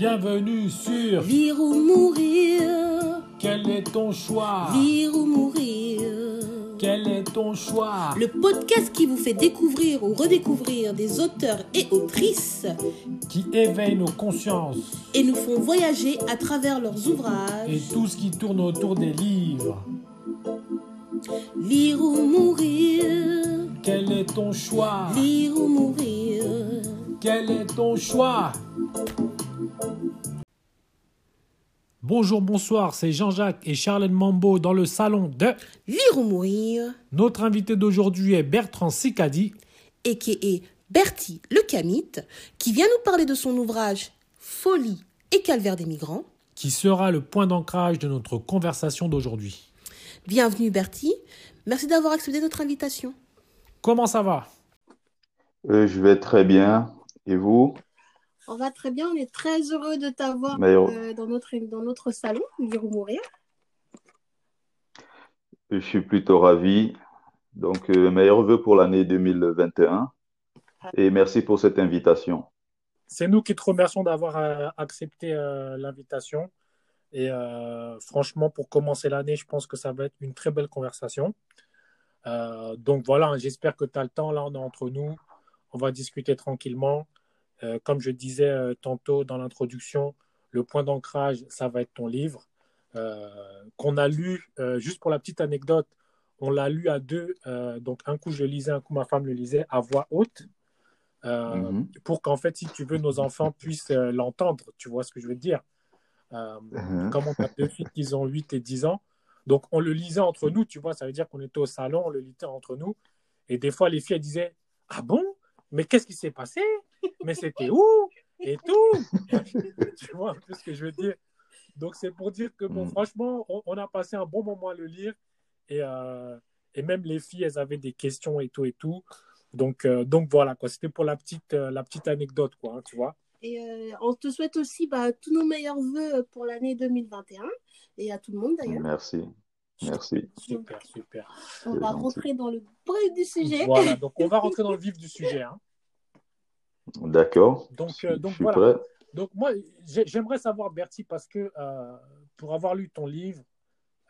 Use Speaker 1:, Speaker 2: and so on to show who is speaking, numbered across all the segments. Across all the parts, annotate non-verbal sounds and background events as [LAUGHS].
Speaker 1: Bienvenue sur
Speaker 2: Lire ou mourir,
Speaker 1: Quel est ton choix?
Speaker 2: Lire ou mourir.
Speaker 1: Quel est ton choix?
Speaker 2: Le podcast qui vous fait découvrir ou redécouvrir des auteurs et autrices
Speaker 1: Qui éveille nos consciences
Speaker 2: et nous font voyager à travers leurs
Speaker 1: et
Speaker 2: ouvrages.
Speaker 1: tout ce qui tourne autour des livres.
Speaker 2: Lire ou mourir,
Speaker 1: Quel est ton choix?
Speaker 2: Lire ou mourir.
Speaker 1: Quel est ton choix? Bonjour, bonsoir, c'est Jean-Jacques et Charlène Mambo dans le salon de...
Speaker 2: Lire ou mourir,
Speaker 1: Notre invité d'aujourd'hui est Bertrand Sicadi.
Speaker 2: et qui est Bertie le Camite, qui vient nous parler de son ouvrage Folie et calvaire des migrants.
Speaker 1: qui sera le point d'ancrage de notre conversation d'aujourd'hui.
Speaker 2: Bienvenue Bertie, merci d'avoir accepté notre invitation.
Speaker 1: Comment ça va?
Speaker 3: Euh, je vais très bien. Et vous?
Speaker 2: On va très bien, on est très heureux de t'avoir euh, dans, notre, dans notre salon, Lire ou mourir.
Speaker 3: Je suis plutôt ravi. Donc, euh, meilleurs vœux pour l'année 2021. Et merci pour cette invitation.
Speaker 1: C'est nous qui te remercions d'avoir euh, accepté euh, l'invitation. Et euh, franchement, pour commencer l'année, je pense que ça va être une très belle conversation. Euh, donc voilà, j'espère que tu as le temps. Là, on est entre nous. On va discuter tranquillement. Euh, comme je disais euh, tantôt dans l'introduction, le point d'ancrage, ça va être ton livre euh, qu'on a lu, juste pour la petite anecdote, on l'a lu à deux. donc un coup, je lisais, un coup, ma femme le lisait à voix haute.
Speaker 3: Mhm.
Speaker 1: pour qu'en fait, si tu veux, nos enfants puissent l'entendre. Tu vois ce que je veux dire
Speaker 3: Mhm.
Speaker 1: Comme on a deux filles qui ont 8 et 10 ans, donc on le lisait entre nous, tu vois, ça veut dire qu'on était au salon, on le lisait entre nous. Et des fois, les filles elles disaient Ah bon? Mais qu'est-ce qui s'est passé? Mais c'était où Et tout [LAUGHS] Tu vois un peu ce que je veux dire Donc c'est pour dire que, bon,
Speaker 3: Mhm.
Speaker 1: franchement, on, on a passé un bon moment à le lire. Et, euh, et même les filles, elles avaient des questions et tout et tout. Donc, euh, donc voilà, quoi. C'était pour la petite, euh, la petite anecdote, quoi, hein, tu vois.
Speaker 2: Et euh, on te souhaite aussi bah, tous nos meilleurs voeux pour l'année 2021 et à tout le monde d'ailleurs.
Speaker 3: Merci. Merci.
Speaker 1: Super, super.
Speaker 2: On va
Speaker 3: gentil.
Speaker 2: rentrer dans le bref du sujet.
Speaker 1: Voilà, donc on va [LAUGHS] rentrer dans le vif du sujet. hein.
Speaker 3: D'accord.
Speaker 1: Donc, euh, donc voilà.
Speaker 3: prêt.
Speaker 1: Donc moi, j'ai- j'aimerais savoir, Bertie, parce que euh, pour avoir lu ton livre,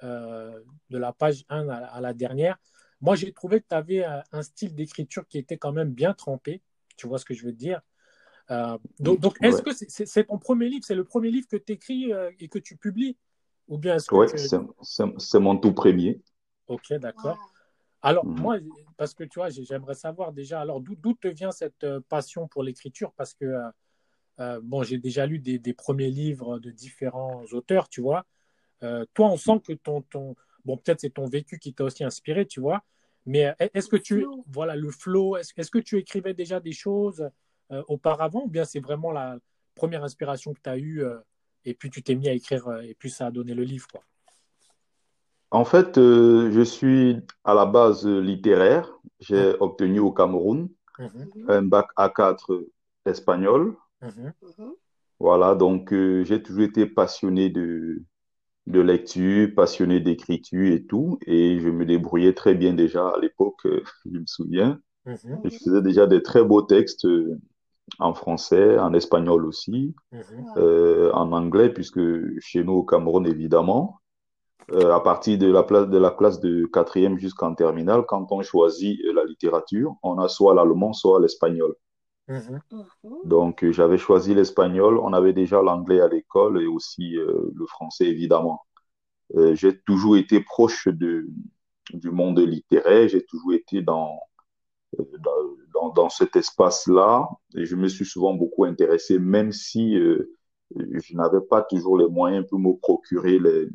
Speaker 1: euh, de la page 1 à, à la dernière, moi j'ai trouvé que tu avais un, un style d'écriture qui était quand même bien trempé. Tu vois ce que je veux dire? Euh, Donc, donc est-ce
Speaker 3: Ouais.
Speaker 1: que c'est ton premier livre? C'est le premier livre que tu écris et que tu publies? Ou bien est-ce que
Speaker 3: Ouais,
Speaker 1: tu-
Speaker 3: c'est, c'est, c'est mon tout premier.
Speaker 1: Ok, d'accord. Alors,
Speaker 3: Mhm.
Speaker 1: moi, parce que tu vois, j'ai- j'aimerais savoir déjà, alors d'où te vient cette euh, passion pour l'écriture? Parce que, euh, euh, bon, j'ai déjà lu des, des premiers livres de différents auteurs, tu vois. Euh, toi, on sent que ton, ton bon, peut-être c'est ton vécu qui t'a aussi inspiré, tu vois. Mais est-ce que tu,
Speaker 2: flow.
Speaker 1: voilà, le flow, est-ce que tu écrivais déjà des choses euh, auparavant ou bien c'est vraiment la première inspiration que tu as eue euh, et puis tu t'es mis à écrire et puis ça a donné le livre, quoi?
Speaker 3: En fait, euh, je suis à la base littéraire. J'ai obtenu au Cameroun
Speaker 1: Mhm,
Speaker 3: un bac A4 espagnol.
Speaker 1: mhm,
Speaker 2: Mhm.
Speaker 3: Voilà, donc euh, j'ai toujours été passionné de, de lecture, passionné d'écriture et tout, et je me débrouillais très bien déjà à l'époque, euh, [LAUGHS] je me souviens.
Speaker 1: mhm,
Speaker 3: je faisais déjà des très beaux textes en français, en espagnol aussi,
Speaker 1: mhm,
Speaker 3: en anglais, puisque chez nous au Cameroun, évidemment, euh, à partir de la place de la classe de quatrième jusqu'en terminale, quand on choisit euh, la littérature, on a soit l'allemand, soit l'espagnol.
Speaker 1: mhm.
Speaker 2: Mhm.
Speaker 3: Donc, euh, j'avais choisi l'espagnol. On avait déjà l'anglais à l'école et aussi euh, le français, évidemment. Euh, j'ai toujours été proche de, du monde littéraire. J'ai toujours été dans, dans, dans, dans cet espace-là. Et je me suis souvent beaucoup intéressé, même si euh, je n'avais pas toujours les moyens pour me procurer les,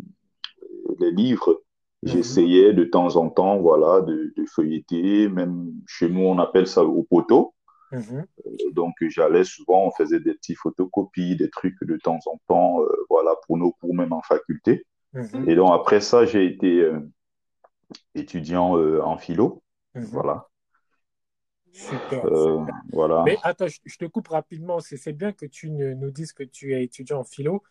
Speaker 3: les livres. J'essayais de temps en temps, voilà, de, de feuilleter. Même chez nous, on appelle ça au poteau.
Speaker 1: Mhm.
Speaker 3: Donc, j'allais souvent, on faisait des petits photocopies, des trucs de temps en temps, euh, voilà, pour nos cours, même en faculté.
Speaker 1: Mhm.
Speaker 3: Et donc, après ça, j'ai été euh, étudiant euh, en philo,
Speaker 1: Mhm.
Speaker 3: voilà.
Speaker 1: Super.
Speaker 3: Euh, voilà.
Speaker 1: Mais attends, je, te coupe rapidement. C'est c'est bien que tu nous dises que tu es étudiant en philo,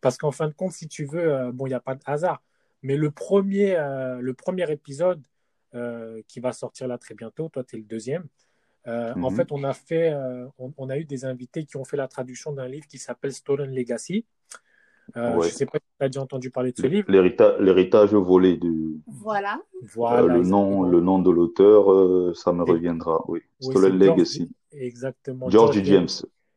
Speaker 1: parce qu'en fin de compte, si tu veux, euh, bon, il n'y a pas de hasard, mais le premier, euh, le premier épisode euh, qui va sortir là très bientôt, toi, tu es le deuxième, En
Speaker 3: Mhm.
Speaker 1: fait, on a fait, on, on a eu des invités qui ont fait la traduction d'un livre qui s'appelle Stolen Legacy. Euh, je ne sais pas si tu as déjà entendu parler de ce livre.
Speaker 3: L'hérita- L'héritage volé de
Speaker 2: Voilà.
Speaker 1: Voilà,
Speaker 3: euh, le nom, le nom de l'auteur, euh, ça me
Speaker 1: Et-
Speaker 3: reviendra. Oui,
Speaker 1: Oui,
Speaker 3: Stolen
Speaker 1: c'est George-
Speaker 3: Legacy.
Speaker 1: Exactement.
Speaker 3: George James.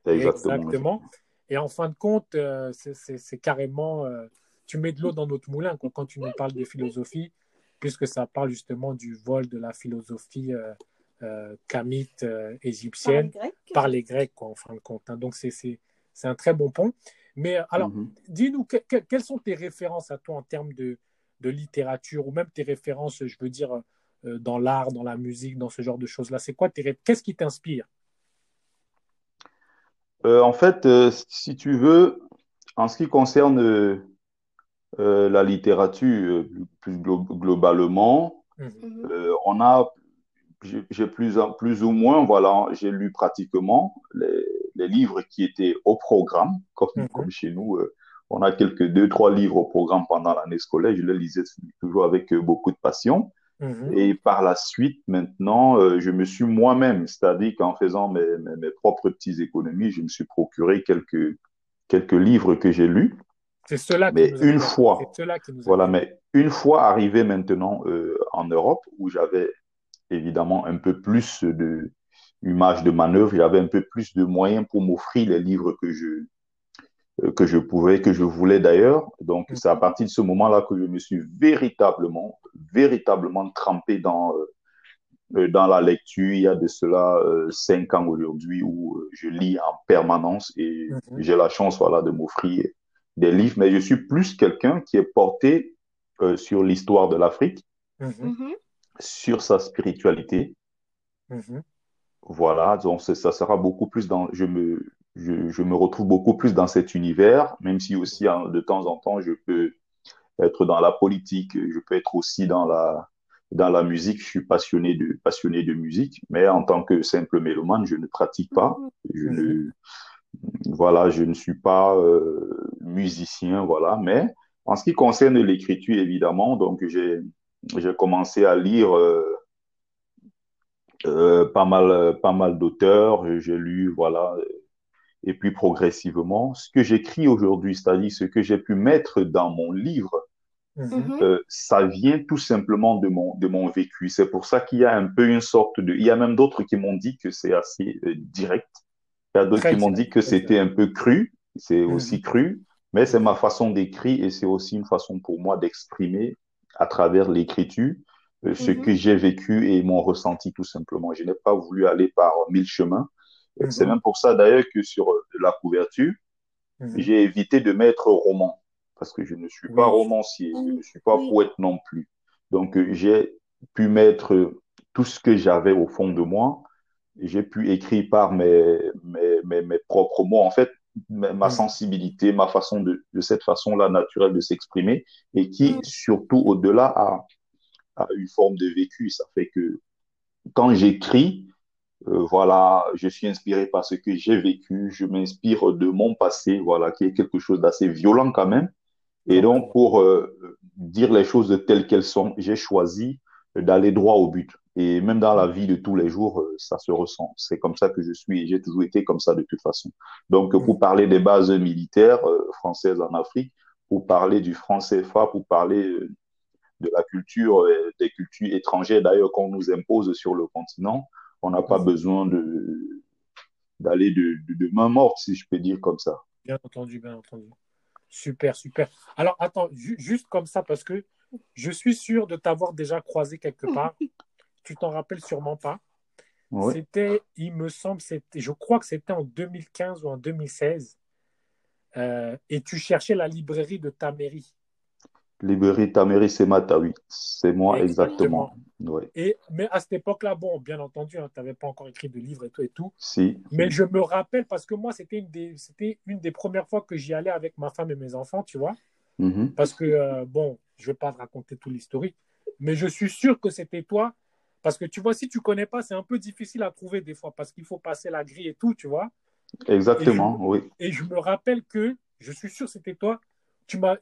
Speaker 3: Exactement.
Speaker 1: Exactement. Et en fin de compte, euh, c'est- carrément, euh, tu mets de l'eau dans notre moulin quand tu nous parles de philosophie, puisque ça parle justement du vol de la philosophie euh, euh, kamite euh,
Speaker 2: Par les
Speaker 1: égyptienne
Speaker 2: Grecs.
Speaker 1: par les Grecs, quoi, en fin de compte. hein. Donc, c'est c'est- c'est un très bon pont. Mais alors,
Speaker 3: Mhm.
Speaker 1: dis-nous, que- que- quelles sont tes références à toi en termes de, de littérature, ou même tes références, je veux dire, euh, dans l'art, dans la musique, dans ce genre de choses-là? C'est quoi tes Qu'est-ce qui t'inspire?
Speaker 3: Euh, en fait, euh, si tu veux, en ce qui concerne euh, la littérature euh, plus glo- globalement,
Speaker 1: Mhm.
Speaker 3: Euh, on a, j'ai plus, plus ou moins, voilà, j'ai lu pratiquement les, les livres qui étaient au programme, comme,
Speaker 1: Mhm.
Speaker 3: comme chez nous. euh, on a quelques deux, trois livres au programme pendant l'année scolaire. Je les lisais toujours avec beaucoup de passion.
Speaker 1: Mhm.
Speaker 3: Et par la suite, maintenant, je me suis moi-même, c'est-à-dire qu'en faisant mes, mes, mes propres petites économies, je me suis procuré quelques, quelques livres que j'ai lus.
Speaker 1: C'est cela qui
Speaker 3: Mais
Speaker 1: nous
Speaker 3: une fois,
Speaker 1: C'est cela qui nous
Speaker 3: voilà, mais une fois arrivé maintenant euh, en Europe, où j'avais évidemment un peu plus de image de manœuvre, j'avais un peu plus de moyens pour m'offrir les livres que je, euh, que je pouvais, que je voulais d'ailleurs. Donc, c'est à partir de ce moment-là que je me suis véritablement, véritablement trempé dans, euh, dans la lecture. Il y a de cela cinq ans aujourd'hui où je lis en permanence et
Speaker 1: Mhm.
Speaker 3: j'ai la chance, voilà, de m'offrir des livres. Mais je suis plus quelqu'un qui est porté euh, sur l'histoire de l'Afrique,
Speaker 1: Mhm.
Speaker 2: Mhm.
Speaker 3: sur sa spiritualité.
Speaker 1: Mhm.
Speaker 3: Voilà, donc c'est- ça sera beaucoup plus dans, je me, je, je me retrouve beaucoup plus dans cet univers, même si aussi hein, de temps en temps je peux être dans la politique, je peux être aussi dans la, dans la musique. Je suis passionné de, passionné de musique, mais en tant que simple mélomane, je ne pratique pas. Je ne, voilà, je ne suis pas euh, musicien, voilà. Mais en ce qui concerne l'écriture, évidemment, donc j'ai, j'ai commencé à lire. euh, euh, pas mal, pas mal d'auteurs, j'ai lu, voilà, et puis progressivement, ce que j'écris aujourd'hui, c'est-à-dire ce que j'ai pu mettre dans mon livre,
Speaker 1: Mhm.
Speaker 2: Mhm.
Speaker 3: euh, ça vient tout simplement de mon, de mon vécu. C'est pour ça qu'il y a un peu une sorte de... Il y a même d'autres qui m'ont dit que c'est assez euh, direct. Il y a d'autres qui m'ont dit que c'était un peu cru. C'est
Speaker 1: Mhm.
Speaker 3: aussi cru, mais c'est ma façon d'écrire et c'est aussi une façon pour moi d'exprimer à travers l'écriture euh, ce
Speaker 2: Mhm.
Speaker 3: que j'ai vécu et mon ressenti tout simplement. Je n'ai pas voulu aller par mille chemins. Euh, C'est
Speaker 1: Mhm.
Speaker 3: même pour ça d'ailleurs que sur euh, la couverture, j'ai évité de mettre roman parce que je ne suis pas romancier, je ne suis pas poète non plus. Donc j'ai pu mettre tout ce que j'avais au fond de moi. J'ai pu écrire par mes, mes, mes, mes propres mots, en fait, ma
Speaker 1: Mhm.
Speaker 3: sensibilité, ma façon de, de cette façon-là naturelle de s'exprimer et qui,
Speaker 2: Mhm.
Speaker 3: surtout au-delà, a, a une forme de vécu. Ça fait que quand j'écris, euh, voilà, je suis inspiré par ce que j'ai vécu, je m'inspire de mon passé, voilà, qui est quelque chose d'assez violent quand même. Et
Speaker 1: Donc,
Speaker 3: donc, pour euh, dire les choses telles qu'elles sont, j'ai choisi d'aller droit au but. Et même dans la vie de tous les jours, euh, ça se ressent. C'est comme ça que je suis et j'ai toujours été comme ça de toute façon. Donc, pour parler des bases militaires euh, françaises en Afrique, pour parler du franc CFA, pour parler euh, de la culture, des cultures étrangères d'ailleurs qu'on nous impose sur le continent, on n'a pas
Speaker 1: Mhm.
Speaker 3: besoin de d'aller de, de, de main morte, si je peux dire comme ça.
Speaker 1: Bien entendu, bien entendu. Super, super. Alors, attends, ju- juste comme ça, parce que je suis sûr de t'avoir déjà croisé quelque [LAUGHS] part. tu t'en rappelles sûrement pas.
Speaker 3: Oui.
Speaker 1: C'était, il me semble, c'était, je crois que c'était en 2015 ou en 2016. Euh, et tu cherchais la librairie de ta mairie.
Speaker 3: Librairie Taméry Semata, oui. C'est moi
Speaker 1: Exactement. Et, mais à cette époque-là, bon, bien entendu, tu n'avais pas encore écrit de livre et tout et tout.
Speaker 3: Si.
Speaker 1: Mais je me rappelle parce que moi, c'était une des, c'était une des premières fois que j'y allais avec ma femme et mes enfants, tu vois.
Speaker 3: Mhm.
Speaker 1: Parce que, euh, bon, je ne vais pas te raconter tout l'historique, mais je suis sûr que c'était toi. Parce que tu vois, si tu ne connais pas, c'est un peu difficile à trouver des fois parce qu'il faut passer la grille et tout, tu vois.
Speaker 3: Exactement, oui.
Speaker 1: Et je me rappelle que, je suis sûr que c'était toi, tu m'as,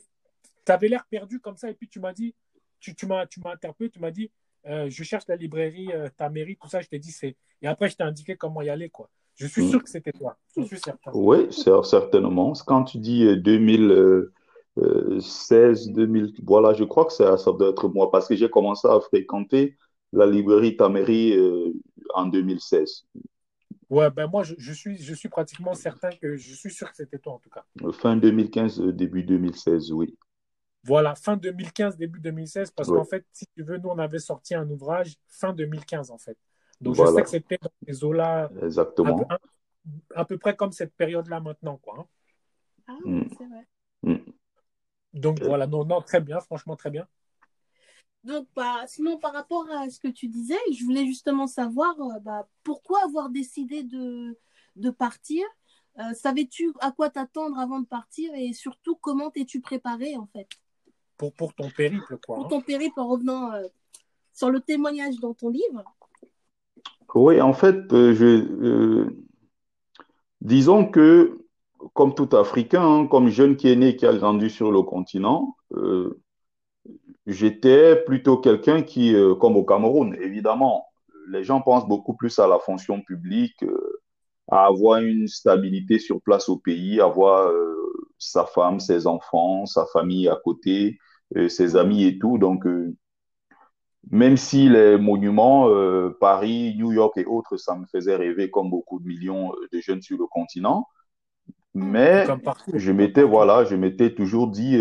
Speaker 1: avais l'air perdu comme ça et puis tu m'as dit, tu, tu m'as, tu m'as interpellé, tu m'as dit, euh, je cherche la librairie, euh, ta mairie, tout ça. Je t'ai dit, c'est, Et après, je t'ai indiqué comment y aller, quoi. Je suis sûr que c'était toi. Je suis certain.
Speaker 3: Oui, certainement. Quand tu dis 2016, 2000, voilà, je crois que ça, ça doit être moi parce que j'ai commencé à fréquenter la librairie Taméry en 2016.
Speaker 1: Ouais, ben moi, je, suis, je suis pratiquement certain que je suis sûr que c'était toi, en tout cas.
Speaker 3: Fin 2015, début 2016, oui.
Speaker 1: Voilà, fin 2015, début 2016, parce qu'en fait, si tu veux, nous, on avait sorti un ouvrage fin 2015, en fait. Donc, je sais que c'était dans ces eaux-là.
Speaker 3: Exactement.
Speaker 1: À, peu près comme cette période-là maintenant, quoi. Hein.
Speaker 2: Ah, mm. c'est vrai.
Speaker 3: Mm.
Speaker 1: Donc, voilà, non, non, très bien, franchement, très bien.
Speaker 2: Donc, bah, sinon, par rapport à ce que tu disais, je voulais justement savoir euh, bah, pourquoi avoir décidé de, de partir? Euh, savais-tu à quoi t'attendre avant de partir et surtout comment t'es-tu préparé en fait?
Speaker 1: Pour, pour ton périple, quoi.
Speaker 2: Pour hein. ton périple en revenant euh, sur le témoignage dans ton livre.
Speaker 3: Oui, en fait, je, disons que comme tout Africain, hein, comme jeune qui est né, qui a grandi sur le continent, j'étais plutôt quelqu'un qui, euh, comme au Cameroun, évidemment, les gens pensent beaucoup plus à la fonction publique, euh, à avoir une stabilité sur place au pays, avoir euh, sa femme, ses enfants, sa famille à côté, ses amis et tout. Donc, même si les monuments, Paris, New York et autres, ça me faisait rêver comme beaucoup de millions de jeunes sur le continent. Mais je m'étais, voilà, je m'étais toujours dit,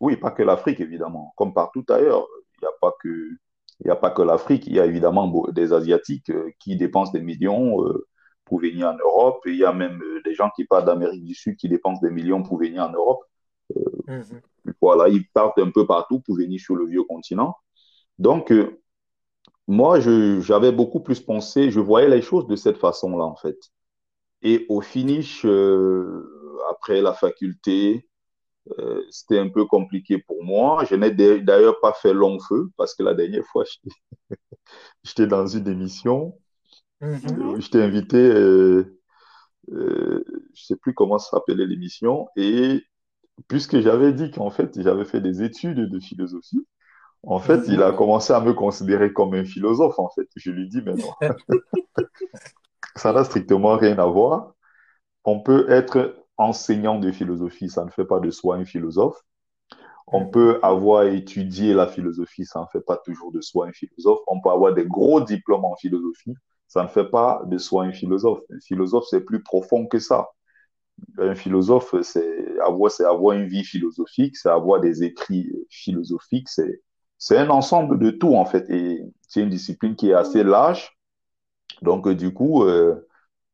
Speaker 3: oui, pas que l'Afrique, évidemment. Comme partout ailleurs, il n'y a pas que, il a pas que l'Afrique. Il y a évidemment des Asiatiques euh, qui dépensent des millions euh, pour venir en Europe. il y a même euh, des gens qui partent d'Amérique du Sud qui dépensent des millions pour venir en Europe. Mhm. Voilà, ils partent un peu partout pour venir sur le vieux continent. Donc, moi, j'avais beaucoup plus pensé, je voyais les choses de cette façon-là, en fait. Et au finish, après la faculté, euh, c'était un peu compliqué pour moi. Je n'ai d'ailleurs pas fait long feu parce que la dernière fois, [LAUGHS] j'étais dans une émission. Mm-hmm. J'étais invité, euh, euh, je ne sais plus comment s'appelait l'émission, et puisque j'avais dit qu'en fait, j'avais fait des études de philosophie, en fait, il a mm-hmm. commencé à me considérer comme un philosophe, en fait. Je lui dis, mais non, [LAUGHS] ça n'a strictement rien à voir. On peut être enseignant de philosophie, ça ne fait pas de soi un philosophe. On peut avoir étudié la philosophie, ça ne fait pas toujours de soi un philosophe. On peut avoir des gros diplômes en philosophie, ça ne fait pas de soi un philosophe. Un philosophe, c'est plus profond que ça. Un philosophe, c'est avoir, c'est avoir une vie philosophique, c'est avoir des écrits philosophiques, c'est, c'est un ensemble de tout, en fait. Et c'est une discipline qui est assez large. Donc, du coup, euh,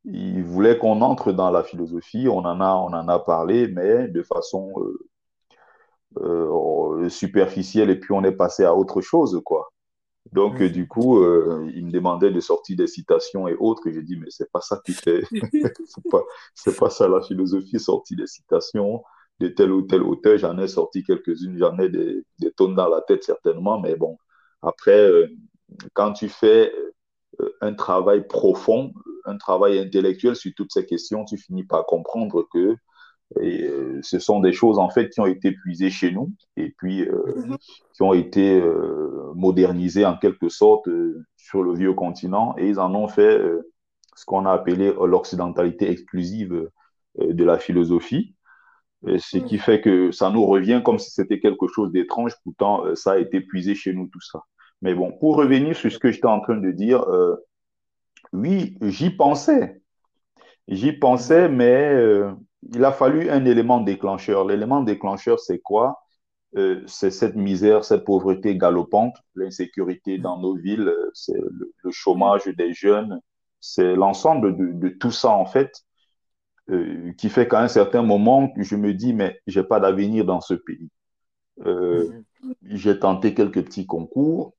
Speaker 3: il voulait qu'on entre dans la philosophie. On en a, on en a parlé, mais de façon euh, euh, superficielle. Et puis on est passé à autre chose, quoi. Donc du coup, euh, il me demandait de sortir des citations et autres. Et j'ai dit mais c'est pas ça qui fait, [LAUGHS] c'est pas, pas ça la philosophie, sortir des citations de tel ou tel auteur. J'en ai sorti quelques-unes, j'en ai des, des tonnes dans la tête certainement, mais bon. Après, quand tu fais un travail profond, un travail intellectuel sur toutes ces questions, tu finis par comprendre que euh, ce sont des choses en fait qui ont été puisées chez nous et puis euh, mhm. qui ont été euh, modernisées en quelque sorte sur le vieux continent et ils en ont fait ce qu'on a appelé l'occidentalité exclusive de la philosophie. ce qui mhm. fait que ça nous revient comme si c'était quelque chose d'étrange, pourtant ça a été puisé chez nous tout ça. Mais bon, pour revenir sur ce que j'étais en train de dire, oui, j'y pensais. J'y pensais, mais euh, il a fallu un élément déclencheur. L'élément déclencheur, c'est quoi? Euh, C'est cette misère, cette pauvreté galopante, l'insécurité dans nos villes, euh, c'est le, chômage des jeunes, c'est l'ensemble de, tout ça, en fait, qui fait qu'à un certain moment, je me dis, mais j'ai pas d'avenir dans ce pays. Mm-hmm. j'ai tenté quelques petits concours,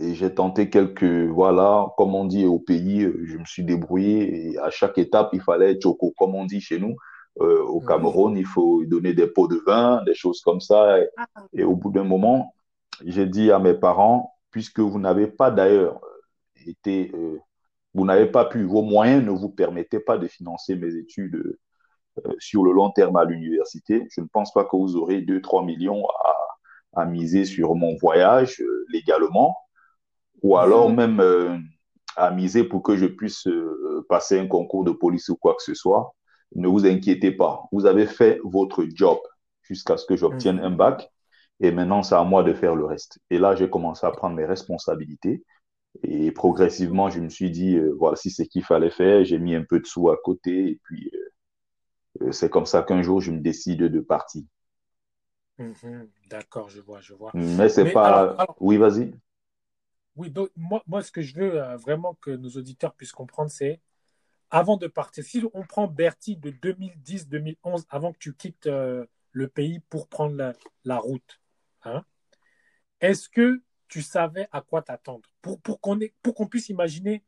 Speaker 3: et j'ai tenté quelques, voilà, comme on dit au pays, euh, je me suis débrouillé. Et à chaque étape, il fallait choco, comme on dit chez nous. Euh, au Cameroun, il faut donner des pots de vin, des choses comme ça. Et, ah. au bout d'un moment, j'ai dit à mes parents, puisque vous n'avez pas d'ailleurs été, euh, vous n'avez pas pu, vos moyens ne vous permettaient pas de financer mes études euh, sur le long terme à l'université. Je ne pense pas que vous aurez 2-3 millions à, à, miser sur mon voyage légalement ou alors même euh, à miser pour que je puisse euh, passer un concours de police ou quoi que ce soit. Ne vous inquiétez pas. Vous avez fait votre job jusqu'à ce que j'obtienne un bac. Et maintenant, c'est à moi de faire le reste. Et là, j'ai commencé à prendre mes responsabilités. Et progressivement, je me suis dit, euh, voici ce qu'il fallait faire. J'ai mis un peu de sous à côté. Et puis, euh, euh, c'est comme ça qu'un jour, je me décide de partir.
Speaker 1: Mhm. D'accord, je vois, je vois.
Speaker 3: Mais c'est pas. oui, vas-y.
Speaker 1: Oui, donc moi, ce que je veux vraiment que nos auditeurs puissent comprendre, c'est avant de partir, si on prend Bertie de 2010-2011, avant que tu quittes le pays pour prendre la, route, hein, est-ce que tu savais à quoi t'attendre? Pour, qu'on puisse imaginer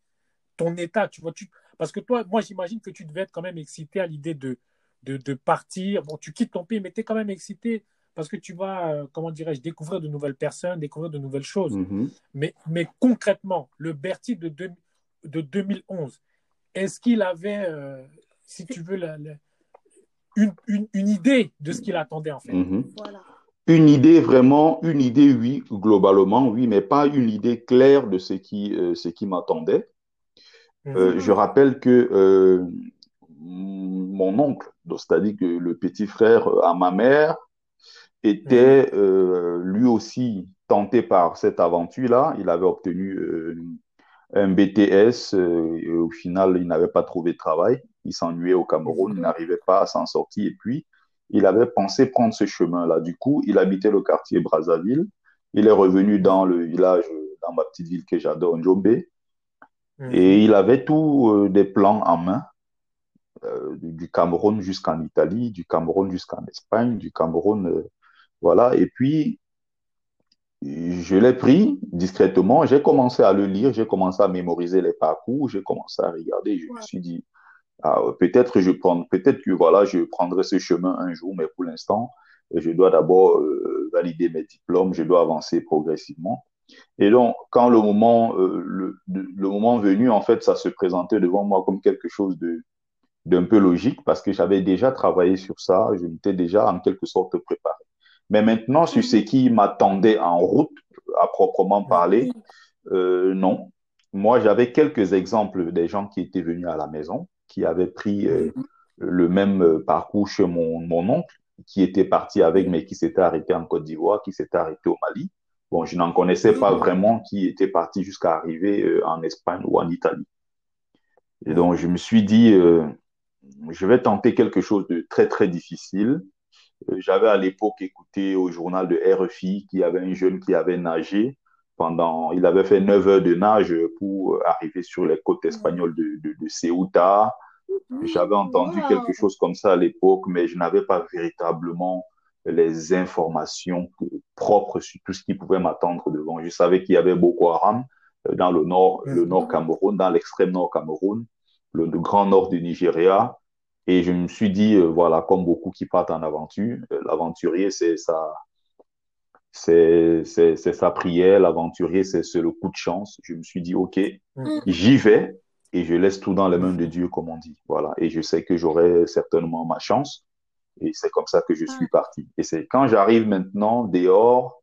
Speaker 1: ton état, tu vois, tu, parce que toi, moi, j'imagine que tu devais être quand même excité à l'idée de, de, partir. Bon, tu quittes ton pays, mais tu es quand même excité parce que tu vas, euh, comment dirais-je, découvrir de nouvelles personnes, découvrir de nouvelles choses. Mm-hmm. mais, mais concrètement, le Bertie de, de 2011, est-ce qu'il avait, euh, si tu veux, une, une, idée de ce qu'il attendait en fait?
Speaker 3: Mm-hmm. voilà. Une idée vraiment, une idée, oui, globalement, oui, mais pas une idée claire de ce qui, euh, ce qui m'attendait. Euh, je rappelle que euh, mon oncle, c'est-à-dire que le petit frère à ma mère, était lui aussi tenté par cette aventure-là. Il avait obtenu un BTS et au final, il n'avait pas trouvé de travail. Il s'ennuyait au Cameroun, il n'arrivait pas à s'en sortir. Et puis, il avait pensé prendre ce chemin-là. Du coup, il habitait le quartier Brazzaville. Il est revenu dans le village, dans ma petite ville que j'adore, Njombe. Mhm. Et il avait tous euh, des plans en main, euh, du Cameroun jusqu'en Italie, du Cameroun jusqu'en Espagne, du Cameroun, euh, voilà. Et puis, je l'ai pris discrètement, j'ai commencé à le lire, j'ai commencé à mémoriser les parcours, j'ai commencé à regarder, je me suis dit, ah, peut-être je prends, peut-être que voilà, je prendrai ce chemin un jour, mais pour l'instant, je dois d'abord euh, valider mes diplômes, je dois avancer progressivement. Et donc, quand le moment, euh, le, le, moment venu, en fait, ça se présentait devant moi comme quelque chose de d'un peu logique parce que j'avais déjà travaillé sur ça, je m'étais déjà en quelque sorte préparé. Mais maintenant, sur ce qui m'attendait en route, à proprement parler, euh, non. Moi, j'avais quelques exemples des gens qui étaient venus à la maison qui avait pris euh, mhm. le même euh, parcours chez mon, mon, oncle, qui était parti avec, mais qui s'était arrêté en Côte d'Ivoire, qui s'était arrêté au Mali. Bon, je n'en connaissais pas vraiment qui était parti jusqu'à arriver euh, en Espagne ou en Italie. Et donc, je me suis dit, je vais tenter quelque chose de très, très difficile. J'avais à l'époque écouté au journal de RFI qu'il y avait un jeune qui avait nagé pendant, il avait fait 9 heures de nage pour arriver sur les côtes espagnoles de, de, de Ceuta. J'avais entendu quelque chose comme ça à l'époque, mais je n'avais pas véritablement les informations propres sur tout ce qui pouvait m'attendre devant. Je savais qu'il y avait Boko Haram dans le nord, le nord Cameroun, dans l'extrême nord Cameroun, le, grand nord du Nigeria. Et je me suis dit, euh, voilà, comme beaucoup qui partent en aventure, euh, l'aventurier, c'est ça, c'est sa prière, l'aventurier, c'est le coup de chance. Je me suis dit, OK, mm. j'y vais et je laisse tout dans les mains de Dieu, comme on dit. Voilà. Et je sais que j'aurai certainement ma chance. Et c'est comme ça que je suis parti. Et c'est quand j'arrive maintenant dehors,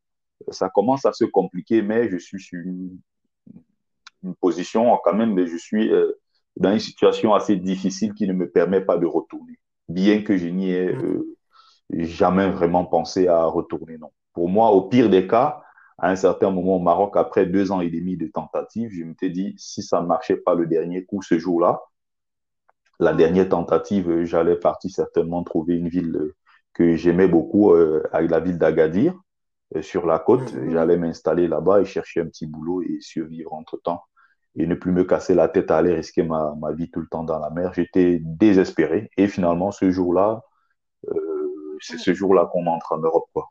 Speaker 3: ça commence à se compliquer, mais je suis sur une, position quand même, mais je suis euh, dans une situation assez difficile qui ne me permet pas de retourner. Bien que je n'y ai mm. euh, jamais vraiment pensé à retourner, non. Pour moi, au pire des cas, à un certain moment au Maroc, après deux ans et demi de tentative, je m'étais dit, si ça ne marchait pas le dernier coup ce jour-là, la dernière tentative, j'allais partir certainement trouver une ville que j'aimais beaucoup, euh, la ville d'Agadir, euh, sur la côte. Mhm. J'allais m'installer là-bas et chercher un petit boulot et survivre entre-temps. Et ne plus me casser la tête à aller risquer ma, ma vie tout le temps dans la mer. J'étais désespéré. Et finalement, ce jour-là, euh, c'est ce jour-là qu'on entre en Europe. Quoi.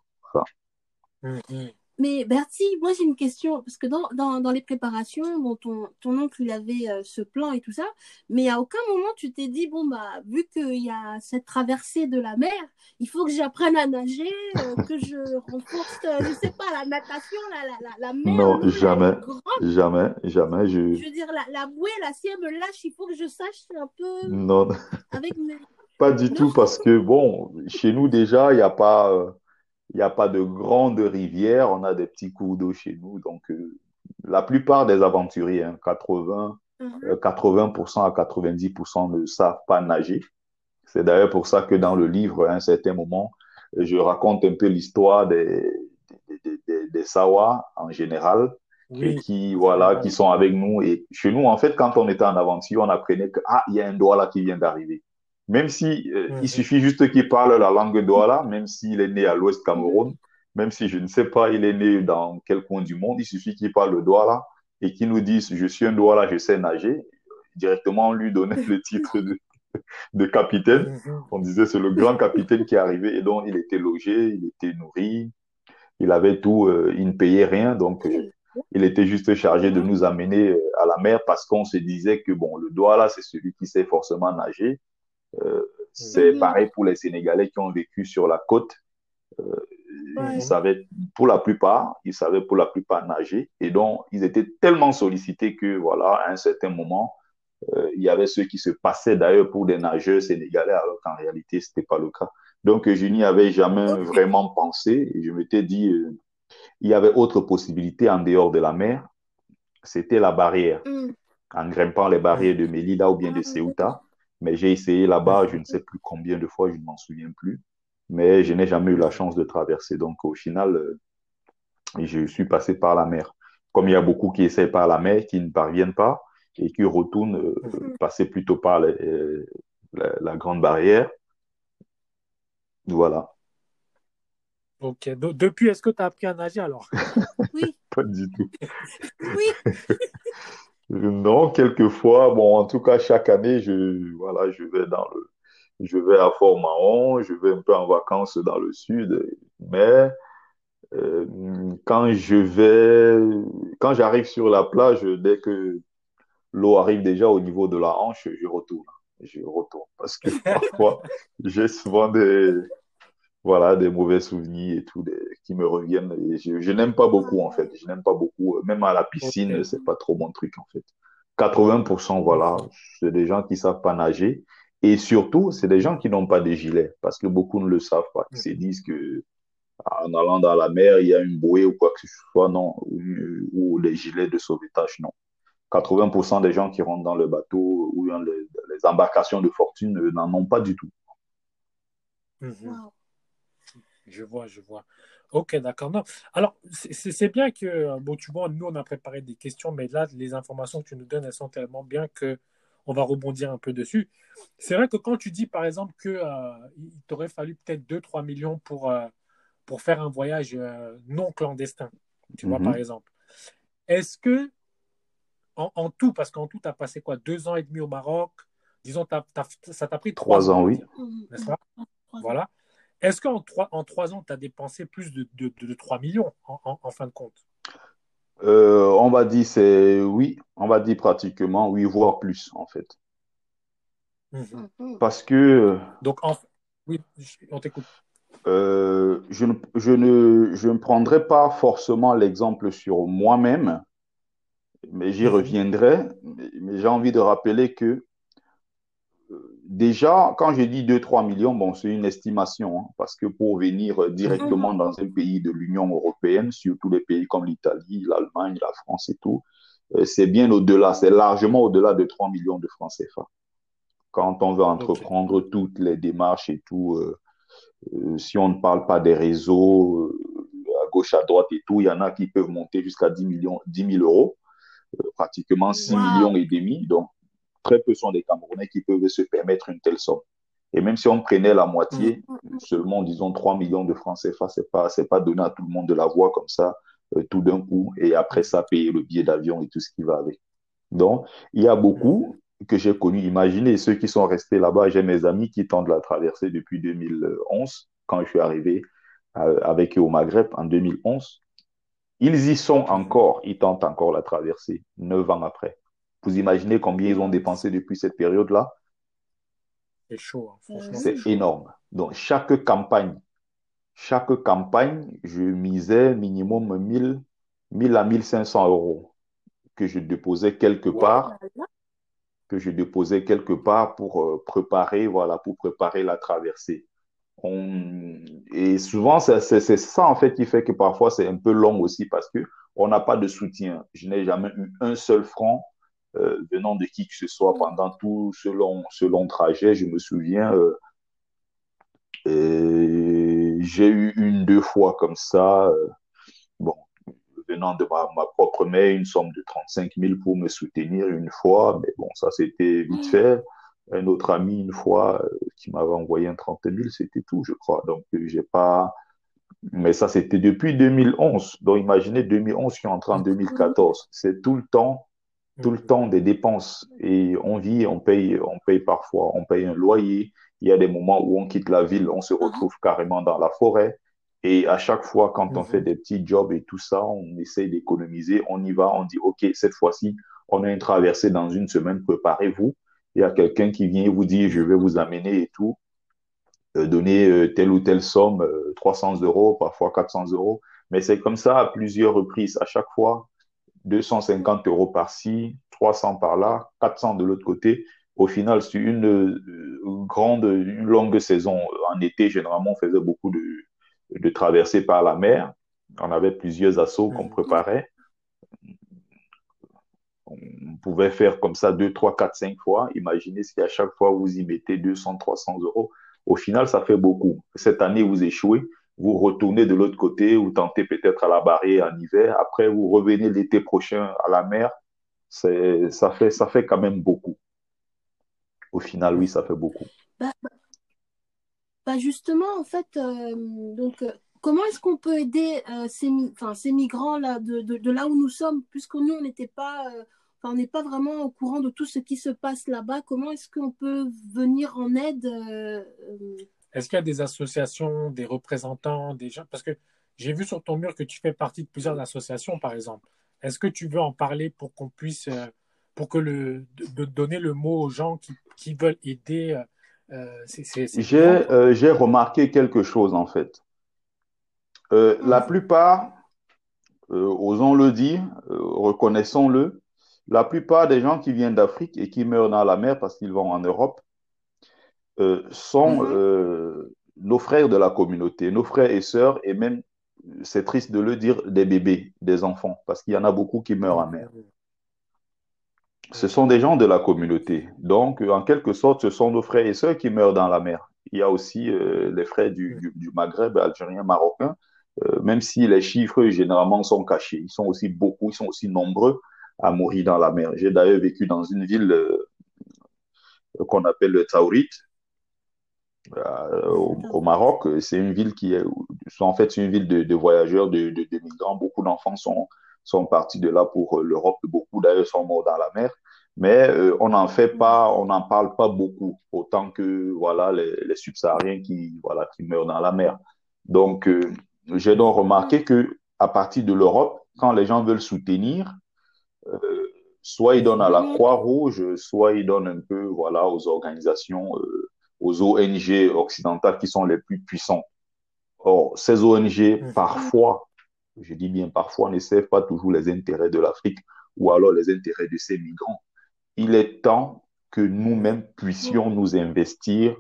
Speaker 2: Mm-hmm. Mais Bertie, moi j'ai une question, parce que dans, dans, dans les préparations, bon, ton, ton oncle il avait euh, ce plan et tout ça, mais à aucun moment tu t'es dit, bon, bah, vu qu'il y a cette traversée de la mer, il faut que j'apprenne à nager, euh, que je renforce, euh, je sais pas, la natation, la, la, la, mer.
Speaker 3: Non, jamais, jamais, jamais. Je...
Speaker 2: je veux dire, la, la bouée, là, si elle me lâche, il faut que je sache un peu.
Speaker 3: Non, avec [LAUGHS] pas du tout, parce que bon, chez nous déjà, il n'y a pas il n'y a pas de grandes rivières, on a des petits cours d'eau chez nous. Donc, euh, la plupart des aventuriers, 80, 80% à 90% ne savent pas nager. C'est d'ailleurs pour ça que dans le livre, à un certain moment, je raconte un peu l'histoire des, des, des, des, Sawa en général, qui, voilà, qui sont avec nous. Et chez nous, en fait, quand on était en aventure, on apprenait que, ah, il y a un Douala qui vient d'arriver. Même si euh, il suffit juste qu'il parle la langue Douala, même s'il est né à l'ouest Cameroun, même si je ne sais pas, il est né dans quel coin du monde, il suffit qu'il parle le Douala et qu'il nous dise, je suis un Douala, je sais nager. Directement, on lui donnait le titre de, de capitaine. On disait, c'est le grand capitaine qui est arrivé et donc il était logé, il était nourri, il avait tout, euh, il ne payait rien, donc euh, il était juste chargé de nous amener euh, à la mer parce qu'on se disait que bon, le Douala, c'est celui qui sait forcément nager. C'est pareil pour les Sénégalais qui ont vécu sur la côte. Ils savaient, pour la plupart, ils savaient pour la plupart nager. Et donc, ils étaient tellement sollicités que, voilà, à un certain moment, il y avait ceux qui se passaient d'ailleurs pour des nageurs sénégalais, alors qu'en réalité, ce n'était pas le cas. Donc, je n'y avais jamais vraiment pensé. Et je m'étais dit, euh, il y avait autre possibilité en dehors de la mer. C'était la barrière. Mm. En grimpant les barrières de Melilla ou bien de ah, Ceuta. Mais j'ai essayé là-bas, je ne sais plus combien de fois, je ne m'en souviens plus. Mais je n'ai jamais eu la chance de traverser. Donc, au final, euh, je suis passé par la mer. Comme il y a beaucoup qui essaient par la mer, qui ne parviennent pas et qui retournent euh, mm-hmm. passer plutôt par la grande barrière, voilà.
Speaker 1: Ok. depuis, est-ce que tu as appris à nager alors? [LAUGHS]
Speaker 2: Oui.
Speaker 3: Pas du tout.
Speaker 2: oui. [LAUGHS]
Speaker 3: non, quelquefois. Bon, en tout cas, chaque année, je, voilà, je vais dans le, je vais à Fort-Mahon, je vais un peu en vacances dans le sud, mais euh, quand je vais, quand j'arrive sur la plage, dès que l'eau arrive déjà au niveau de la hanche, je retourne je retourne parce que [LAUGHS] parfois j'ai souvent des voilà des mauvais souvenirs et tout qui me reviennent. Et je, n'aime pas beaucoup en fait. Je n'aime pas beaucoup. Même à la piscine c'est pas trop mon truc en fait. 80% voilà c'est des gens qui savent pas nager. Et surtout c'est des gens qui n'ont pas de gilet parce que beaucoup ne le savent pas. Ils se disent que en allant dans la mer il y a une bouée ou quoi que ce soit non. Ou, ou les gilets de sauvetage non. 80% des gens qui rentrent dans le bateau ou dans les, embarcations de fortune n'en ont pas du tout.
Speaker 1: Mhm. Je vois, je vois. Ok, d'accord. Non. Alors, c'est bien que, bon, tu vois, nous, on a préparé des questions, mais là, les informations que tu nous donnes, elles sont tellement bien que on va rebondir un peu dessus. C'est vrai que quand tu dis, par exemple, qu'il euh, t'aurait fallu peut-être 2-3 millions pour, euh, pour faire un voyage euh, non clandestin, tu vois, par mhm. exemple, est-ce que en, tout, parce qu'en tout, tu as passé quoi Deux ans et demi au Maroc. Disons, ça t'a pris trois,
Speaker 3: ans, oui.
Speaker 1: N'est-ce pas? Voilà. Est-ce qu'en trois, en trois ans, tu as dépensé plus de, de, 3 millions en, fin de compte?
Speaker 3: Euh, On va dire c'est oui, on va dire pratiquement oui, voire plus en fait. Mhm. Parce que.
Speaker 1: Donc, en... oui, on t'écoute.
Speaker 3: Euh, je, ne, je, ne, je ne prendrai pas forcément l'exemple sur moi-même, mais j'y mhm. reviendrai. Mais j'ai envie de rappeler que euh, déjà, quand je dis 2-3 millions, bon, c'est une estimation, hein, parce que pour venir directement mhm. dans un pays de l'Union européenne, surtout les pays comme l'Italie, l'Allemagne, la France et tout, euh, c'est bien au-delà, c'est largement au-delà de 3 millions de francs CFA. Quand on veut entreprendre toutes les démarches et tout, euh, si on ne parle pas des réseaux à gauche, à droite et tout, il y en a qui peuvent monter jusqu'à 10 millions, 10 000 euros pratiquement 6 millions et demi. Donc, très peu sont des Camerounais qui peuvent se permettre une telle somme. Et même si on prenait la moitié, mm. seulement, disons, 3 millions de francs CFA, c'est pas, c'est pas donné à tout le monde de la voir comme ça, euh, tout d'un coup, et après ça, payer le billet d'avion et tout ce qui va avec. Donc, il y a beaucoup que j'ai connus. Imaginez ceux qui sont restés là-bas. J'ai mes amis qui tentent la traversée depuis 2011, quand je suis arrivé euh, avec eux au Maghreb en 2011. Ils y sont encore, ils tentent encore la traversée, neuf ans après. Vous imaginez combien ils ont dépensé depuis cette période-là?
Speaker 1: C'est chaud, hein, franchement.
Speaker 3: C'est énorme. Donc, chaque campagne, chaque campagne, je misais minimum 1000, 1000 à 1500 euros que je déposais quelque part, que je déposais quelque part pour euh, préparer, voilà, pour préparer la traversée. Et souvent, c'est ça en fait qui fait que parfois c'est un peu long aussi parce que on n'a pas de soutien. Je n'ai jamais eu un seul franc euh, venant de qui que ce soit pendant tout ce long, ce long trajet. Je me souviens, j'ai eu une, deux fois comme ça, bon, venant de ma, ma, propre mère, une somme de 35 000 pour me soutenir une fois, mais bon, ça c'était vite fait un autre ami une fois euh, qui m'avait envoyé un 30 000, c'était tout, je crois. Donc, euh, j'ai pas. Mais ça, c'était depuis 2011. Donc, imaginez 2011 qui est entré en 2014. C'est tout le temps, tout le temps des dépenses. Et on vit, on paye, on paye parfois, on paye un loyer. Il y a des moments où on quitte la ville, on se retrouve carrément dans la forêt. Et à chaque fois, quand on fait des petits jobs et tout ça, on essaye d'économiser, on y va, on dit, OK, cette fois-ci, on a une traversée dans une semaine, préparez-vous il y a quelqu'un qui vient vous dire je vais vous amener et tout, euh, donner euh, telle ou telle somme, 300 euh, euros, parfois 400 euros. Mais c'est comme ça à plusieurs reprises. À chaque fois, 250 euros par-ci, 300 par-là, 400 de l'autre côté. Au final, c'est une, grande, une longue saison. En été, généralement, on faisait beaucoup de, de traversées par la mer. On avait plusieurs assauts qu'on préparait on pouvait faire comme ça deux, trois, quatre, cinq fois. Imaginez si à chaque fois vous y mettez 200, 300 euros. Au final, ça fait beaucoup. Cette année, vous échouez, vous retournez de l'autre côté, vous tentez peut-être à la barrière en hiver. Après, vous revenez l'été prochain à la mer. C'est, ça fait, ça fait quand même beaucoup. Au final, oui, ça fait beaucoup.
Speaker 2: Bah, bah justement, en fait, euh, donc, euh, comment est-ce qu'on peut aider euh, ces, migrants là de, là où nous sommes, puisque nous, on n'était pas, on n'est pas vraiment au courant de tout ce qui se passe là-bas. Comment est-ce qu'on peut venir en aide?
Speaker 1: Est-ce qu'il y a des associations, des représentants, des gens? Parce que j'ai vu sur ton mur que tu fais partie de plusieurs associations, par exemple. Est-ce que tu veux en parler pour qu'on puisse, euh, pour que le, de, donner le mot aux gens qui, qui veulent aider
Speaker 3: J'ai remarqué quelque chose en fait. la plupart, osons le dire, reconnaissons-le, la plupart des gens qui viennent d'Afrique et qui meurent dans la mer parce qu'ils vont en Europe euh, sont mhm. euh, nos frères de la communauté, nos frères et sœurs, et même, c'est triste de le dire, des bébés, des enfants, parce qu'il y en a beaucoup qui meurent en mer. Ce sont des gens de la communauté. Donc, en quelque sorte, ce sont nos frères et sœurs qui meurent dans la mer. Il y a aussi euh, les frères du, du, Maghreb, algériens, marocains, même si les chiffres généralement sont cachés. Ils sont aussi beaucoup, ils sont aussi nombreux à mourir dans la mer. J'ai d'ailleurs vécu dans une ville euh, qu'on appelle le Taourit, euh, au, Maroc. C'est une ville qui est, en fait, une ville de, voyageurs, de, de, migrants. Beaucoup d'enfants sont, sont partis de là pour l'Europe. Beaucoup d'ailleurs sont morts dans la mer. Mais euh, on n'en fait pas, on n'en parle pas beaucoup, autant que voilà les, les, subsahariens qui voilà qui meurent dans la mer. Donc j'ai donc remarqué que à partir de l'Europe, quand les gens veulent soutenir, euh, soit ils donnent à la. Croix-Rouge, soit ils donnent un peu voilà, aux organisations, euh, aux ONG occidentales qui sont les plus puissantes. Or, ces ONG, mhm. parfois, je dis bien parfois, ne servent pas toujours les intérêts de l'Afrique ou alors les intérêts de ces migrants. Il est temps que nous-mêmes puissions nous investir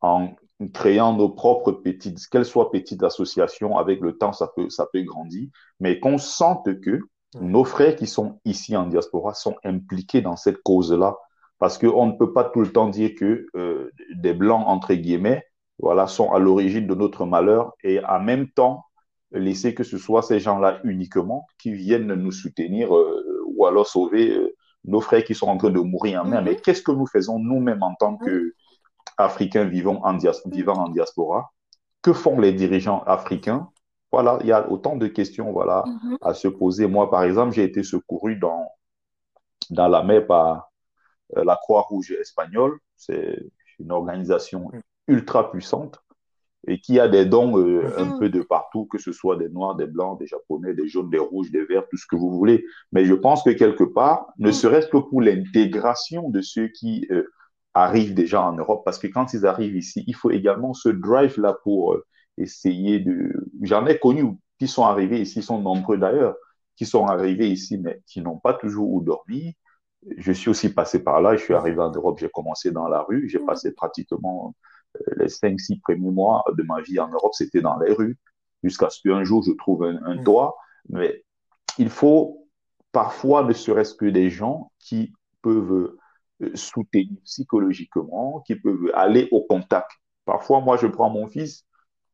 Speaker 3: en créant nos propres petites, qu'elles soient petites associations, avec le temps, ça peut, ça peut grandir, mais qu'on sente que nos frères qui sont ici en diaspora sont impliqués dans cette cause-là, parce qu'on ne peut pas tout le temps dire que euh, des blancs entre guillemets, voilà, sont à l'origine de notre malheur, et en même temps laisser que ce soit ces gens-là uniquement qui viennent nous soutenir euh, ou alors sauver euh, nos frères qui sont en train de mourir en mer. Mais mhm. qu'est-ce que nous faisons nous-mêmes en tant qu'Africains vivant en, vivant en diaspora? Que font les dirigeants africains? Voilà, il y a autant de questions voilà, mm-hmm. à se poser. Moi, par exemple, j'ai été secouru dans, dans la mer par la Croix-Rouge espagnole. C'est une organisation ultra puissante et qui a des dons euh, un mm-hmm. peu de partout, que ce soit des noirs, des blancs, des japonais, des jaunes, des rouges, des verts, tout ce que vous voulez. Mais je pense que quelque part, ne mm. serait-ce que pour l'intégration de ceux qui euh, arrivent déjà en Europe, parce que quand ils arrivent ici, il faut également ce drive-là pour essayer de... J'en ai connu qui sont arrivés ici, sont nombreux d'ailleurs, qui sont arrivés ici, mais qui n'ont pas toujours où dormir. Je suis aussi passé par là, je suis arrivé en Europe, j'ai commencé dans la rue, j'ai passé pratiquement euh, les cinq, six premiers mois de ma vie en Europe, c'était dans les rues, jusqu'à ce qu'un jour je trouve un, un toit. Mais il faut parfois ne serait-ce que des gens qui peuvent euh, soutenir psychologiquement, qui peuvent aller au contact. Parfois, moi, je prends mon fils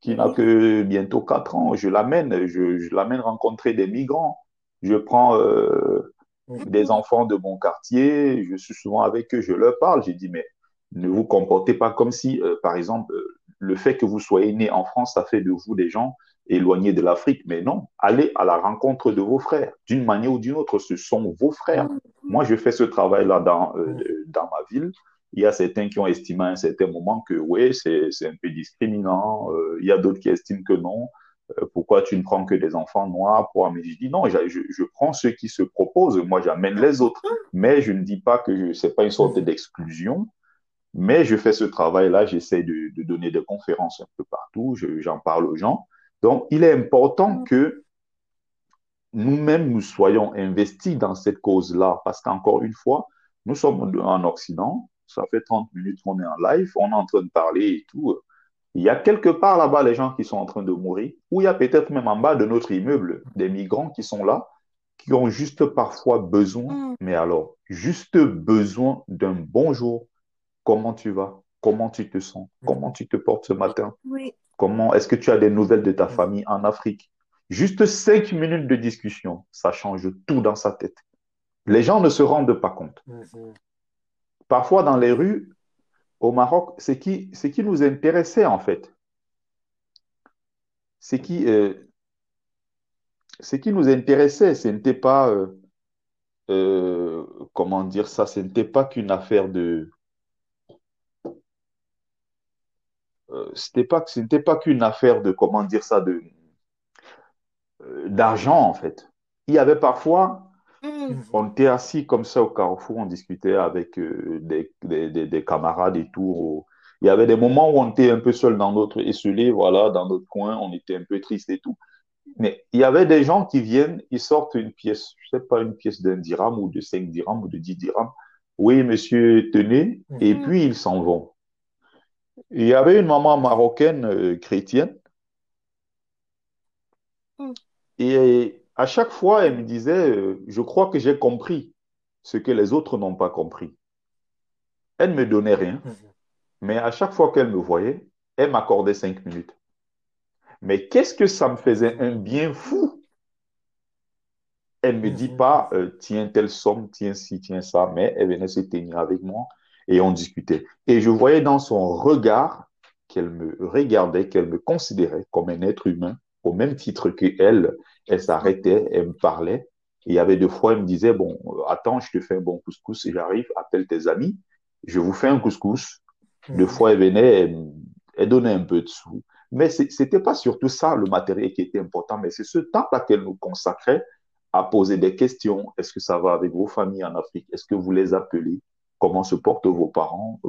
Speaker 3: qui n'a que bientôt 4 ans, je l'amène, je, l'amène rencontrer des migrants. Je prends euh, des enfants de mon quartier, je suis souvent avec eux, je leur parle, je dis, mais ne vous comportez pas comme si, euh, par exemple, le fait que vous soyez né en France, ça fait de vous des gens éloignés de l'Afrique. Mais non, allez à la rencontre de vos frères. D'une manière ou d'une autre, ce sont vos frères. Moi, je fais ce travail-là dans, euh, dans ma ville. Il y a certains qui ont estimé à un certain moment que oui, c'est un peu discriminant. Euh, il y a d'autres qui estiment que non. Euh, pourquoi tu ne prends que des enfants noirs pour Mais je dis non, je, je, prends ceux qui se proposent. Moi, j'amène les autres. Mais je ne dis pas que ce n'est pas une sorte d'exclusion. Mais je fais ce travail-là, j'essaie de, de, donner des conférences un peu partout, j'en parle aux gens. Donc, il est important mm. que nous-mêmes, nous soyons investis dans cette cause-là, parce qu'encore une fois, nous sommes en Occident, ça fait 30 minutes qu'on est en live, on est en train de parler et tout. Il y a quelque part là-bas les gens qui sont en train de mourir, ou il y a peut-être même en bas de notre immeuble des migrants qui sont là, qui ont juste parfois besoin, mm. mais alors, juste besoin d'un bonjour. Comment tu vas? Comment tu te sens? Mm. Comment tu te portes ce matin?
Speaker 2: Oui.
Speaker 3: Comment est-ce que tu as des nouvelles de ta famille en Afrique? Juste cinq minutes de discussion, ça change tout dans sa tête. Les gens ne se rendent pas compte. Mhm. Parfois dans les rues, au Maroc, ce qui, nous intéressait en fait, ce qui, euh, qui nous intéressait, ce n'était pas, euh, euh, comment dire ça, ce n'était pas qu'une affaire de, ce n'était pas qu'une affaire de, comment dire ça, de, d'argent, en fait. Il y avait parfois, mm. on était assis comme ça au carrefour, on discutait avec euh, des, des, des, camarades et tout. Il y avait des moments où on était un peu seul dans notre esselé, voilà, dans notre coin, on était un peu triste et tout. Mais il y avait des gens qui viennent, ils sortent une pièce, je sais pas, une pièce d'un dirham ou de 5 dirhams ou de 10 dirhams. Oui, monsieur, tenez, et mm. puis ils s'en vont. Il y avait une maman marocaine euh, chrétienne. Mm. Et à chaque fois, elle me disait, euh, je crois que j'ai compris ce que les autres n'ont pas compris. Elle ne me donnait rien, mm-hmm. mais à chaque fois qu'elle me voyait, elle m'accordait cinq minutes. Mais qu'est-ce que ça me faisait un bien fou? Elle ne me dit mm-hmm. pas, euh, tiens telle somme, tiens ci, tiens ça, mais elle venait se tenir avec moi et on discutait. Et je voyais dans son regard qu'elle me regardait, qu'elle me considérait comme un être humain, au même titre qu'elle. Elle s'arrêtait, elle me parlait. Et il y avait deux fois, elle me disait, bon, attends, je te fais un bon couscous et j'arrive, appelle tes amis, je vous fais un couscous. Deux fois, elle venait, elle, donnait un peu de sous. Mais c'était pas surtout ça, le matériel qui était important, mais c'est ce temps-là qu'elle nous consacrait à poser des questions. Est-ce que ça va avec vos familles en Afrique? Est-ce que vous les appelez? comment se portent vos parents?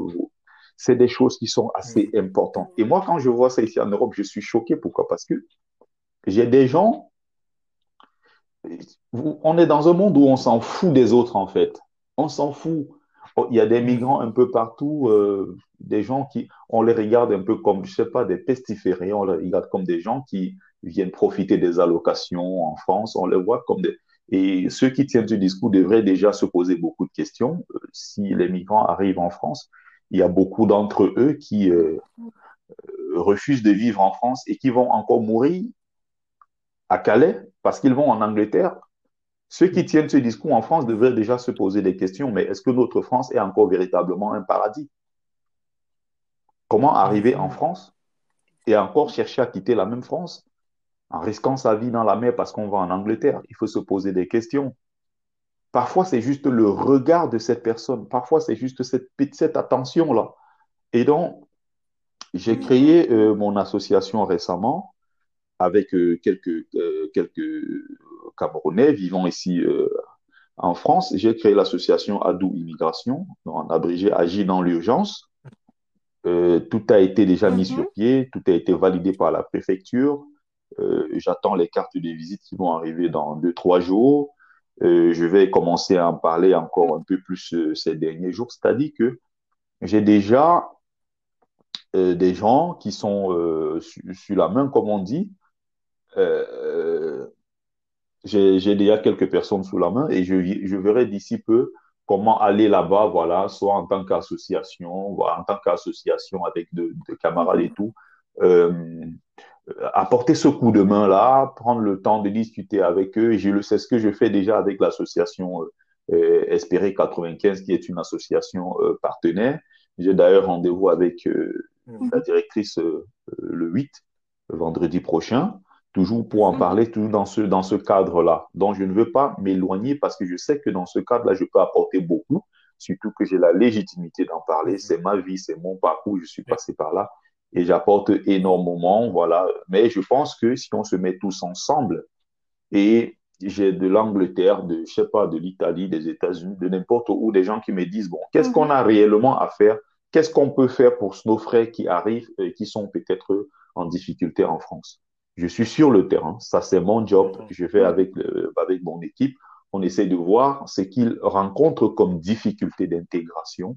Speaker 3: C'est des choses qui sont assez importantes. Et moi, quand je vois ça ici en Europe, je suis choqué. Pourquoi? Parce que j'ai des gens, on est dans un monde où on s'en fout des autres, en fait. On s'en fout. Oh, il y a des migrants un peu partout, euh, des gens qui, on les regarde un peu comme, je sais pas, des pestiférés, on les regarde comme des gens qui viennent profiter des allocations en France, on les voit comme des, et ceux qui tiennent ce discours devraient déjà se poser beaucoup de questions. Euh, si les migrants arrivent en France, il y a beaucoup d'entre eux qui euh, refusent de vivre en France et qui vont encore mourir à Calais parce qu'ils vont en Angleterre. Ceux qui tiennent ce discours en France devraient déjà se poser des questions. Mais est-ce que notre France est encore véritablement un paradis? Comment arriver en France et encore chercher à quitter la même France en risquant sa vie dans la mer parce qu'on va en Angleterre? Il faut se poser des questions. Parfois, c'est juste le regard de cette personne. Parfois, c'est juste cette, cette attention-là. Et donc, j'ai créé euh, mon association récemment avec euh, quelques, euh, quelques Camerounais vivant ici en France. J'ai créé l'association Adou Immigration, en abrégé Agir dans l'urgence. tout a été déjà mis sur mhm. pied, tout a été validé par la préfecture. Euh, j'attends les cartes de visite qui vont arriver dans deux, trois jours. Euh, je vais commencer à en parler encore un peu plus euh, ces derniers jours. C'est-à-dire que j'ai déjà des gens qui sont sur la main, comme on dit. J'ai déjà quelques personnes sous la main et je, je verrai d'ici peu comment aller là-bas, voilà, soit en tant qu'association, voilà, en tant qu'association avec de, camarades et tout. Euh, apporter ce coup de main là, prendre le temps de discuter avec eux. Je le sais ce que je fais déjà avec l'association euh, Espérer 95, qui est une association euh, partenaire. J'ai d'ailleurs rendez-vous avec euh, mhm. la directrice euh, le 8, vendredi prochain, toujours pour en mhm. parler, toujours dans ce, dans ce cadre-là. Donc, je ne veux pas m'éloigner parce que je sais que dans ce cadre-là, je peux apporter beaucoup, surtout que j'ai la légitimité d'en parler. Mhm. C'est ma vie, c'est mon parcours, je suis passé par là et j'apporte énormément, voilà. Mais je pense que si on se met tous ensemble et j'ai de l'Angleterre, de, je sais pas, de l'Italie, des États-Unis, de n'importe où, des gens qui me disent, bon, qu'est-ce qu'on a réellement à faire? Qu'est-ce qu'on peut faire pour nos frères qui arrivent et qui sont peut-être en difficulté en France? Je suis sur le terrain. Ça, c'est mon job. Je fais avec, avec mon équipe. On essaie de voir ce qu'ils rencontrent comme difficulté d'intégration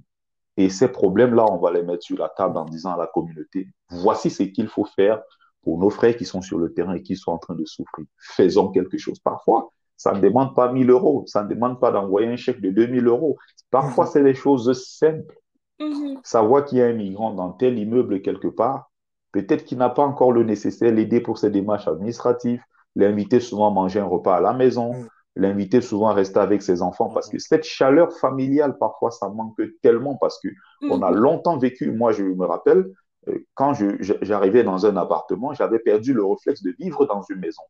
Speaker 3: et ces problèmes-là, on va les mettre sur la table en disant à la communauté, voici ce qu'il faut faire pour nos frères qui sont sur le terrain et qui sont en train de souffrir. Faisons quelque chose. Parfois, ça ne demande pas 1000 euros, ça ne demande pas d'envoyer un chèque de 2000 euros. Parfois, mhm. c'est des choses simples. Mhm. Savoir qu'il y a un migrant dans tel immeuble quelque part, peut-être qu'il n'a pas encore le nécessaire, l'aider pour ses démarches administratives, l'inviter souvent à manger un repas à la maison, mhm l'inviter souvent à rester avec ses enfants parce que cette chaleur familiale, parfois, ça manque tellement parce que on a longtemps vécu. Moi, je me rappelle, euh, quand j'arrivais dans un appartement, j'avais perdu le réflexe de vivre dans une maison.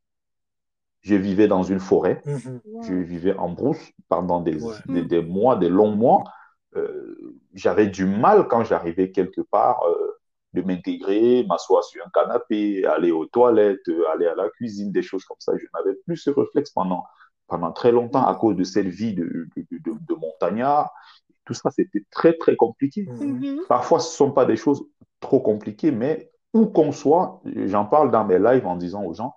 Speaker 3: Je vivais dans une forêt, mhm. je vivais en brousse pendant des, des, mois, des longs mois. Euh, j'avais du mal quand j'arrivais quelque part euh, de m'intégrer, m'asseoir sur un canapé, aller aux toilettes, aller à la cuisine, des choses comme ça. Je n'avais plus ce réflexe pendant pendant très longtemps à cause de cette vie de, de, de, montagnard. Tout ça, c'était très, très compliqué. Mm-hmm. Parfois, ce ne sont pas des choses trop compliquées, mais où qu'on soit, j'en parle dans mes lives en disant aux gens,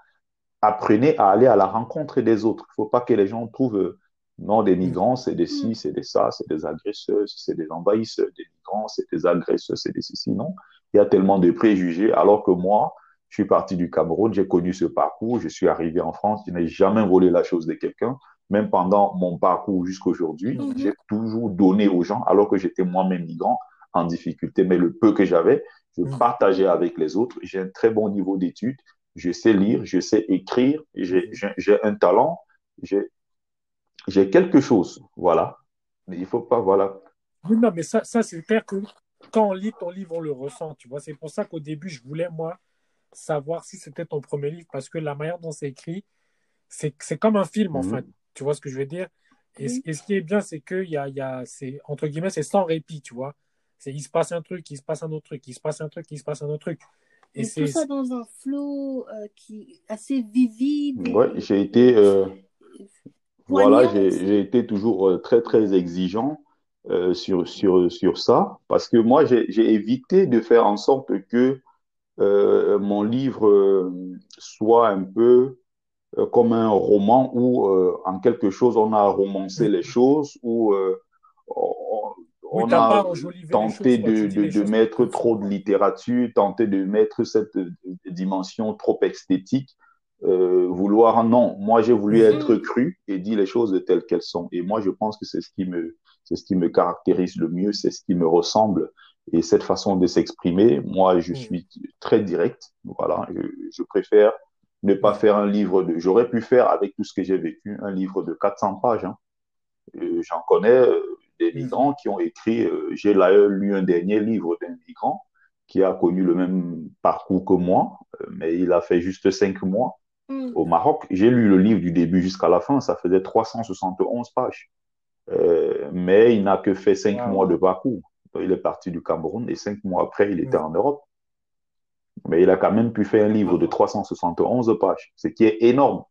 Speaker 3: apprenez à aller à la rencontre des autres. Il ne faut pas que les gens trouvent, euh, non, des migrants, c'est des ci, c'est des ça, c'est des agresseurs, c'est des envahisseurs, des migrants, c'est des agresseurs, c'est des ceci, non. Il y a tellement de préjugés, alors que moi, je suis parti du Cameroun, j'ai connu ce parcours, je suis arrivé en France, je n'ai jamais volé la chose de quelqu'un. Même pendant mon parcours jusqu'aujourd'hui, mhm. j'ai toujours donné aux gens, alors que j'étais moi-même migrant en difficulté. Mais le peu que j'avais, je mhm. partageais avec les autres. J'ai un très bon niveau d'études, je sais lire, je sais écrire, j'ai mhm. un talent, j'ai quelque chose. Voilà. Mais il faut pas, voilà.
Speaker 1: non, mais ça, ça c'est clair que quand on lit ton livre, on le ressent, tu vois. C'est pour ça qu'au début, je voulais, moi, savoir si c'était ton premier livre parce que la manière dont c'est écrit, c'est comme un film, en mhm. fait. Tu vois ce que je veux dire? Et, ce qui est bien, c'est que y a, y a, entre guillemets, c'est sans répit, tu vois. C'est il se passe un truc, il se passe un autre truc, il se passe un truc, il se passe un autre truc.
Speaker 2: Et c'est tout ça dans un flow euh, qui assez vivide.
Speaker 3: Oui, j'ai été, euh, voilà, j'ai été toujours euh, très très exigeant sur sur sur ça parce que moi j'ai évité de faire en sorte que euh, mon livre euh, soit un peu euh, comme un roman où, en quelque chose, on a romancé les choses, où on, a tenté de, de, mettre trop de littérature, tenté de mettre cette dimension trop esthétique. vouloir non moi j'ai voulu mm-hmm. être cru et dire les choses telles qu'elles sont et moi je pense que c'est ce qui me c'est ce qui me caractérise le mieux c'est ce qui me ressemble et cette façon de s'exprimer, moi, je mm. suis très direct. Voilà, je, préfère ne pas faire un livre de. J'aurais pu faire avec tout ce que j'ai vécu un livre de 400 pages. Hein. J'en connais euh, des mm. migrants qui ont écrit. Euh, j'ai d'ailleurs lu un dernier livre d'un migrant qui a connu le même parcours que moi, euh, mais il a fait juste cinq mois mm. au Maroc. J'ai lu le livre du début jusqu'à la fin, ça faisait 371 pages. Mais il n'a que fait cinq mois de parcours il est parti du Cameroun et cinq mois après, il était en Europe. Mais il a quand même pu faire un livre de 371 pages, ce qui est énorme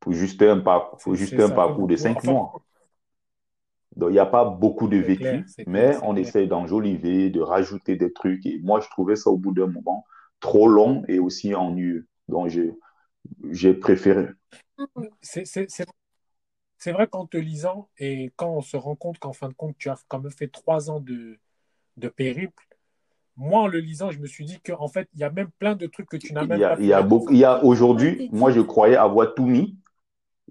Speaker 3: pour juste un, pour juste un parcours de cinq mois. Donc, il n'y a pas beaucoup de vécu, mais on essaie d'enjoliver, de rajouter des trucs. Et moi, je trouvais ça au bout d'un moment trop long et aussi ennuyeux. Donc, j'ai préféré.
Speaker 1: C'est c'est vrai qu'en te lisant et quand on se rend compte qu'en fin de compte, tu as quand même fait trois ans de, de périple, moi, en le lisant, je me suis dit qu'en fait, il y a même plein de trucs que tu n'as même
Speaker 3: pas Il y a, beaucoup, il y a aujourd'hui, moi, je croyais avoir tout mis.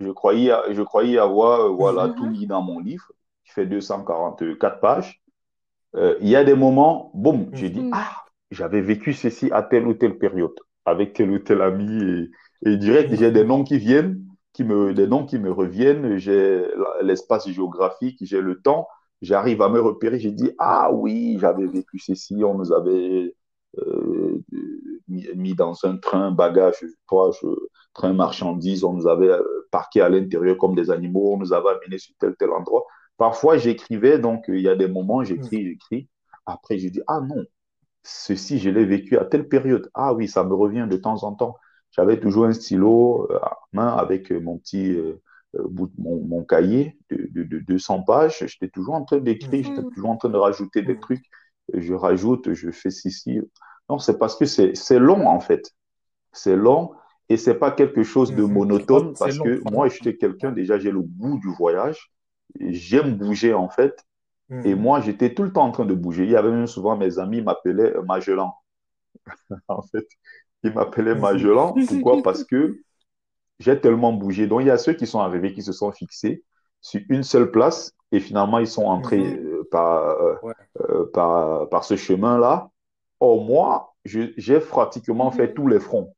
Speaker 3: Je croyais, je croyais avoir euh, voilà, tout mis dans mon livre, qui fait 244 pages. Euh, il y a des moments, boum, j'ai dit, ah, j'avais vécu ceci à telle ou telle période, avec tel ou tel ami, et, et direct, j'ai des noms qui viennent, qui me, des noms qui me reviennent, j'ai l'espace géographique, j'ai le temps, j'arrive à me repérer, j'ai dit, ah oui, j'avais vécu ceci, on nous avait euh, mis, dans un train, bagage, je, train marchandise, on nous avait euh, parqué à l'intérieur comme des animaux, on nous avait amenés sur tel, tel endroit. Parfois, j'écrivais, donc il y a des moments, j'écris, j'écris. Après, je dis, ah non, ceci, je l'ai vécu à telle période. Ah oui, ça me revient de temps en temps. J'avais toujours un stylo euh, à main avec mon petit bout mon, mon, cahier de, de, de 200 pages. J'étais toujours en train d'écrire, j'étais toujours en train de rajouter des trucs je rajoute, je fais ceci. Non, c'est parce que c'est long en fait. C'est long et c'est pas quelque chose de mhm. monotone parce que moi, j'étais quelqu'un, déjà, j'ai le goût du voyage. J'aime bouger en fait. Et mhm. moi, j'étais tout le temps en train de bouger. Il y avait même souvent mes amis m'appelaient Magellan. [LAUGHS] en fait, ils m'appelaient Magellan. Pourquoi? Parce que j'ai tellement bougé. Donc, il y a ceux qui sont arrivés, qui se sont fixés sur une seule place et finalement, ils sont entrés mhm. euh, par, euh, euh, par, par, ce chemin-là. Or, moi, j'ai pratiquement fait mhm. tous les fronts.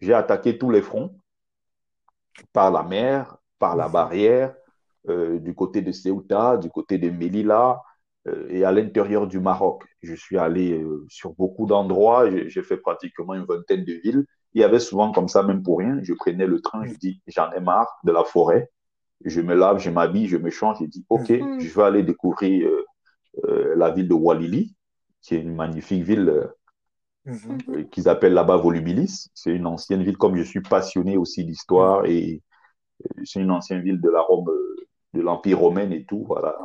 Speaker 3: J'ai attaqué tous les fronts par la mer, par la mhm. barrière, du côté de Ceuta, du côté de Melilla et à l'intérieur du Maroc. Je suis allé sur beaucoup d'endroits, j'ai fait pratiquement une vingtaine de villes. Il y avait souvent comme ça, même pour rien, je prenais le train, je dis, j'en ai marre de la forêt, je me lave, je m'habille, je me change, je dis, OK, mm-hmm. je vais aller découvrir euh, euh, la ville de Walili, qui est une magnifique ville euh, mm-hmm. qu'ils appellent là-bas Volubilis. C'est une ancienne ville, comme je suis passionné aussi d'histoire, mm-hmm. et c'est une ancienne ville de la Rome, de l'Empire romain et tout, voilà.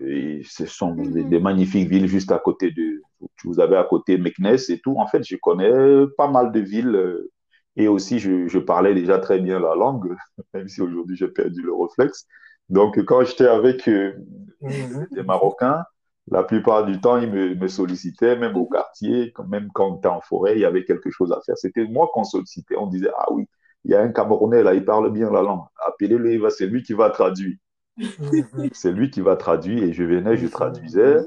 Speaker 3: Et ce sont des, magnifiques villes juste à côté de, vous avez à côté Meknes et tout. En fait, je connais pas mal de villes et aussi, je, je, parlais déjà très bien la langue, [LAUGHS] même si aujourd'hui j'ai perdu le réflexe. Donc, quand j'étais avec euh, mhm. des Marocains, la plupart du temps, ils me, me sollicitaient, même au quartier, même quand on était en forêt, il y avait quelque chose à faire. C'était moi qu'on sollicitait. On disait, ah oui, il y a un Camerounais là, il parle bien la langue. Appelez-le, c'est lui qui va traduire. Mhm. c'est lui qui va traduire et je venais, je traduisais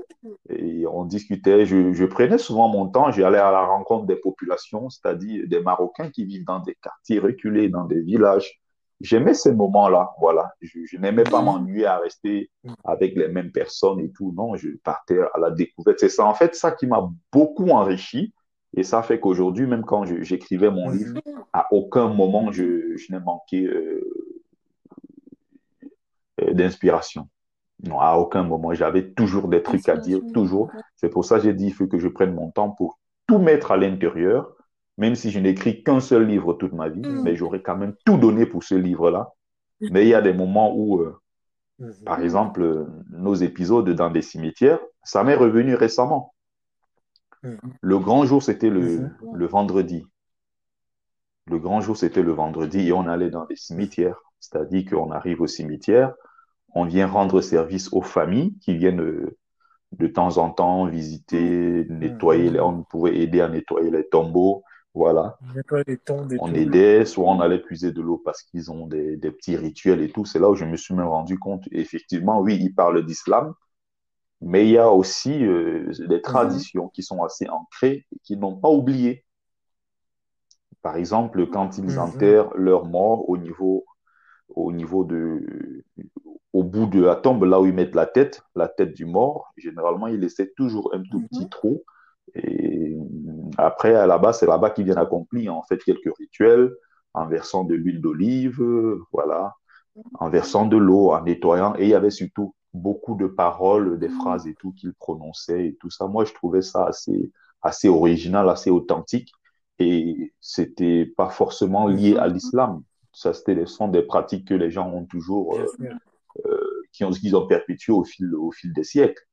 Speaker 3: et on discutait. Je, prenais souvent mon temps, j'allais à la rencontre des populations, c'est-à-dire des Marocains qui vivent dans des quartiers reculés, dans des villages. J'aimais ces moments-là, voilà. Je, n'aimais pas m'ennuyer à rester avec les mêmes personnes et tout. Non, je partais à la découverte. C'est ça, en fait, ça qui m'a beaucoup enrichi. Et ça fait qu'aujourd'hui, même quand j'écrivais mon livre, à aucun moment je, n'ai manqué euh, d'inspiration. Non, à aucun moment. J'avais toujours des trucs à dire, toujours. C'est pour ça que j'ai dit, il faut que je prenne mon temps pour tout mettre à l'intérieur, même si je n'écris qu'un seul livre toute ma vie, mm. mais j'aurais quand même tout donné pour ce livre-là. Mais il y a des moments où, euh, mm-hmm. par exemple, euh, nos épisodes dans des cimetières, ça m'est revenu récemment. Mm-hmm. Le grand jour, c'était le, mm-hmm. le vendredi. Le grand jour, c'était le vendredi et on allait dans des cimetières. C'est-à-dire qu'on arrive au cimetière, on vient rendre service aux familles qui viennent euh, de temps en temps visiter, nettoyer, les, on pouvait aider à nettoyer les tombeaux, voilà. on aidait, soit on allait puiser de l'eau parce qu'ils ont des, petits rituels et tout. C'est là où je me suis même rendu compte, effectivement, oui, ils parlent d'islam, mais il y a aussi euh, des mhm. traditions qui sont assez ancrées et qui n'ont pas oublié. Par exemple, quand ils mhm. enterrent leurs morts au niveau, au niveau de, au bout de la tombe, là où ils mettent la tête, la tête du mort, généralement, ils laissaient toujours un tout petit mhm. trou. Et après, là-bas, c'est là-bas qu'ils viennent accomplir en fait quelques rituels en versant de l'huile d'olive, voilà, en versant de l'eau, en nettoyant. Et il y avait surtout beaucoup de paroles, des mhm. phrases et tout qu'ils prononçaient et tout ça. Moi, je trouvais ça assez, assez original, assez authentique. Et c'était pas forcément lié à l'islam. Ça, c'était sont des pratiques que les gens ont toujours euh, qui ont, qu'ils ont perpétué au fil, au fil des siècles.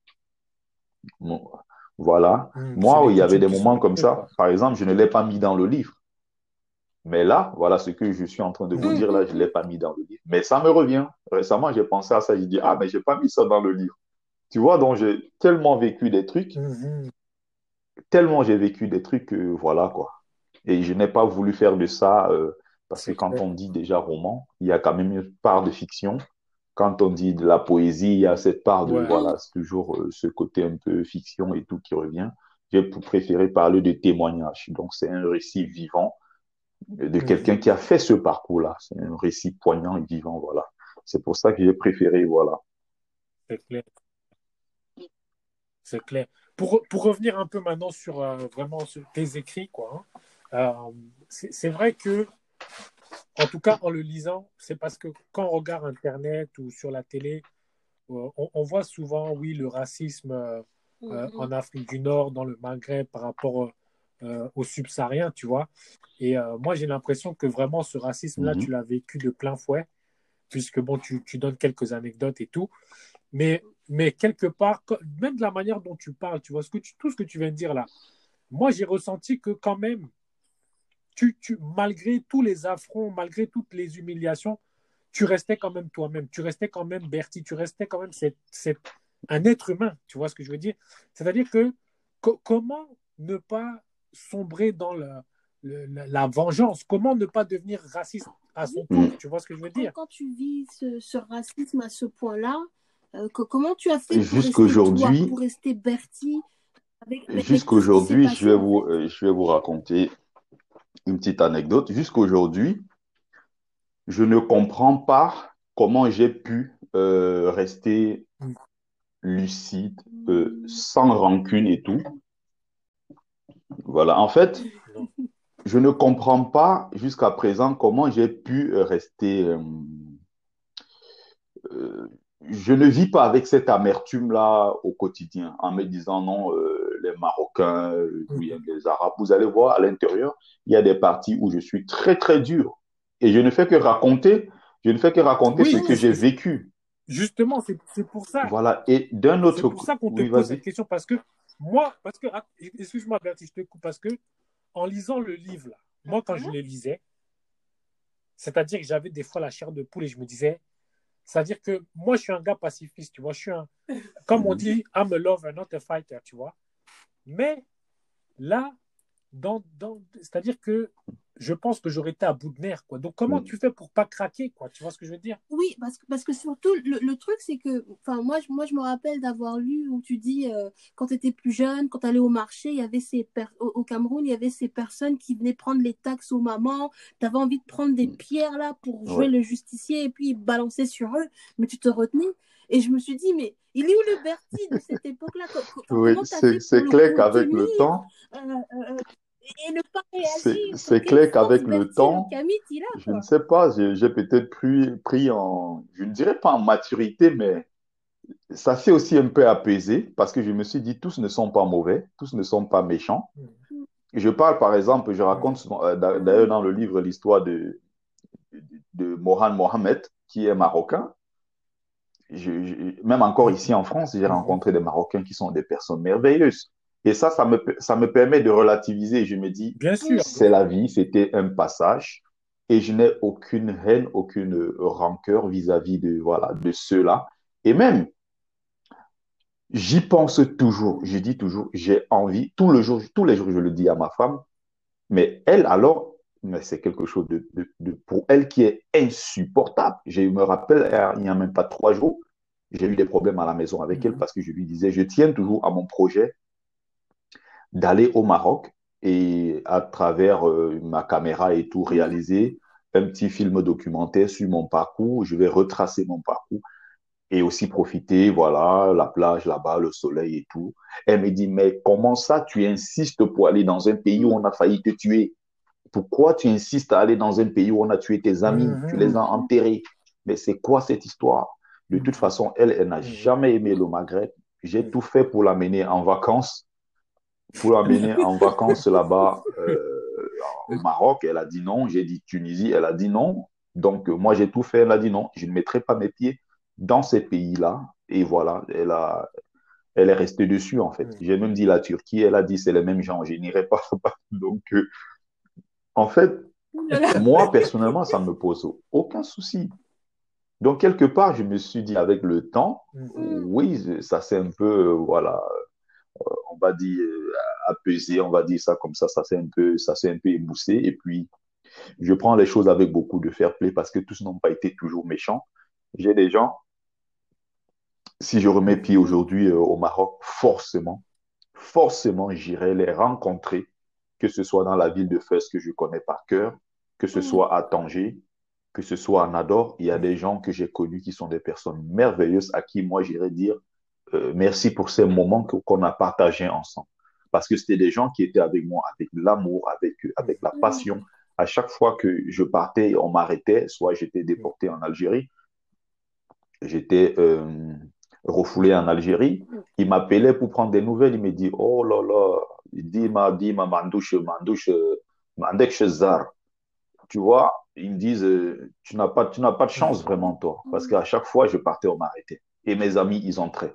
Speaker 3: voilà. Hmm, Moi, il y avait des moments comme ça. Par exemple, je ne l'ai pas mis dans le livre. Mais là, voilà ce que je suis en train de vous dire là, je ne l'ai pas mis dans le livre. Mais ça me revient. Récemment, j'ai pensé à ça, j'ai dit, ah, mais je n'ai pas mis ça dans le livre. Tu vois, donc j'ai tellement vécu des trucs, hmm. tellement j'ai vécu des trucs que voilà quoi. Et je n'ai pas voulu faire de ça euh, Parce que quand on dit déjà roman, il y a quand même une part de fiction. Quand on dit de la poésie, il y a cette part de, voilà, c'est toujours euh, ce côté un peu fiction et tout qui revient. J'ai préféré parler de témoignage. Donc, c'est un récit vivant de quelqu'un qui a fait ce parcours-là. C'est un récit poignant et vivant, voilà. C'est pour ça que j'ai préféré, voilà.
Speaker 1: C'est clair. C'est clair. Pour, pour, revenir un peu maintenant sur euh, vraiment sur tes écrits, quoi. Hein, euh, c'est vrai que, en tout cas, en le lisant, c'est parce que quand on regarde Internet ou sur la télé, euh, on, on, voit souvent, oui, le racisme mm-hmm. en Afrique du Nord, dans le Maghreb, par rapport aux subsahariens, tu vois. Et moi, j'ai l'impression que vraiment ce racisme-là, mm-hmm. tu l'as vécu de plein fouet, puisque bon, tu, tu donnes quelques anecdotes et tout. Mais mais quelque part, même de la manière dont tu parles, tu vois, ce que tout ce que tu viens de dire là, moi j'ai ressenti que quand même, tu, tu, malgré tous les affronts, malgré toutes les humiliations, tu restais quand même toi-même, tu restais quand même Bertie, tu restais quand même un être humain, tu vois ce que je veux dire? C'est-à-dire que comment ne pas sombrer dans la, la, vengeance, comment ne pas devenir raciste à son tour, tu vois ce que je veux dire?
Speaker 2: Quand tu vis ce racisme à ce point-là, euh, comment tu as fait jusqu'aujourd'hui pour rester Bertie
Speaker 3: Jusqu'aujourd'hui, je vais vous, euh, je vais vous raconter une petite anecdote. Jusqu'aujourd'hui, je ne comprends pas comment j'ai pu euh, rester lucide, sans rancune et tout. Voilà, en fait, je ne comprends pas jusqu'à présent comment j'ai pu rester je ne vis pas avec cette amertume-là au quotidien, en me disant non, euh, les Marocains, euh, mm. les Arabes. Vous allez voir à l'intérieur, il y a des parties où je suis très, très dur. Et je ne fais que raconter, je ne fais que raconter ce que j'ai vécu.
Speaker 1: Justement, c'est pour ça.
Speaker 3: Voilà. Et d'un autre
Speaker 1: C'est pour ça qu'on te pose cette question, parce que moi, parce que, ah, excuse-moi, Bertie, je te coupe, parce que en lisant le livre, là, moi, quand je le lisais, c'est-à-dire que j'avais des fois la chair de poule et je me disais, c'est-à-dire que moi, je suis un gars pacifiste, tu vois. Je suis un, comme on dit, I'm a lover, not a fighter, tu vois. Mais là, dans, dans, c'est-à-dire que je pense que j'aurais été à bout de nerfs, quoi. Donc, comment mm. tu fais pour pas craquer, quoi? Tu vois ce que je veux dire?
Speaker 2: Oui, parce que, parce que surtout, le, truc, c'est que, enfin, moi, moi, je me rappelle d'avoir lu où tu dis, euh, quand tu étais plus jeune, quand tu allais au marché, il y avait ces au, Cameroun, il y avait ces personnes qui venaient prendre les taxes aux mamans. Tu avais envie de prendre des mm. pierres, là, pour jouer le justicier et puis balancer sur eux, mais tu te retenais. Et je me suis dit, mais il est où le Bertie de cette époque-là?
Speaker 3: Oui, c'est clair qu'avec le temps, euh, euh, c'est clair qu'avec le temps, je ne sais pas, j'ai peut-être pris, pris en, je ne dirais pas en maturité, mais ça s'est aussi un peu apaisé parce que je me suis dit, tous ne sont pas mauvais, tous ne sont pas méchants. Mm. Je parle, par exemple, je raconte euh, d'ailleurs dans le livre l'histoire de, de Mohan Mohamed, qui est marocain. Même encore ici en France, j'ai rencontré des Marocains qui sont des personnes merveilleuses. Et ça, ça me, ça me permet de relativiser. Je me dis,
Speaker 1: bien sûr,
Speaker 3: c'est la vie, c'était un passage. Et je n'ai aucune haine, aucune rancœur vis-à-vis de, voilà, de ceux-là. Et même, j'y pense toujours. Je dis toujours, j'ai envie, tout le jour, tous les jours, je le dis à ma femme. Mais elle, alors, mais c'est quelque chose de, de, de, pour elle qui est insupportable. Je me rappelle, il n'y a même pas trois jours, j'ai eu des problèmes à la maison avec elle mhm. parce que je lui disais, je tiens toujours à mon projet d'aller au Maroc et à travers euh, ma caméra et tout réaliser un petit film documentaire sur mon parcours. Je vais retracer mon parcours et aussi profiter, voilà, la plage là-bas, le soleil et tout. Elle me dit, mais comment ça tu insistes pour aller dans un pays où on a failli te tuer? Pourquoi tu insistes à aller dans un pays où on a tué tes amis mhm. Tu les as enterrés? Mais c'est quoi cette histoire? De toute façon, elle, elle n'a jamais aimé le Maghreb. J'ai tout fait pour l'amener en vacances pour l'amener [LAUGHS] en vacances là-bas euh, au Maroc. Elle a dit non. J'ai dit Tunisie. Elle a dit non. Donc, moi, j'ai tout fait. Elle a dit non. Je ne mettrai pas mes pieds dans ces pays-là. Et voilà, elle, a, elle est restée dessus, en fait. J'ai même dit la Turquie. Elle a dit c'est les mêmes gens. Je n'irai pas. [LAUGHS] Donc, euh, en fait, moi, personnellement, ça ne me pose aucun souci. Donc, quelque part, je me suis dit avec le temps, mm. oui, ça c'est un peu, voilà, on va dire, apaisé, on va dire ça comme ça, ça s'est un peu, ça s'est un peu émoussé. Et puis, je prends les choses avec beaucoup de fair play parce que tous n'ont pas été toujours méchants. J'ai des gens, si je remets pied aujourd'hui euh, au Maroc, forcément, forcément, j'irai les rencontrer, que ce soit dans la ville de Fès que je connais par cœur, que ce soit à Tanger, que ce soit à Nador. Il y a des gens que j'ai connus qui sont des personnes merveilleuses à qui moi j'irai dire euh, merci pour ces moments qu'on a partagés ensemble. Parce que c'était des gens qui étaient avec moi, avec l'amour, avec, avec la passion. À chaque fois que je partais, on m'arrêtait, soit j'étais déporté en Algérie, j'étais euh, refoulé en Algérie. Il m'appelait pour prendre des nouvelles. Il me dit Oh là là, il dit ma dit ma mandouche, mandouche, mandek zar. Tu vois, ils me disent euh, Tu n'as pas, tu n'as pas de chance vraiment, toi. Parce qu'à chaque fois, je partais, on m'arrêtait. Et mes amis, ils entraient.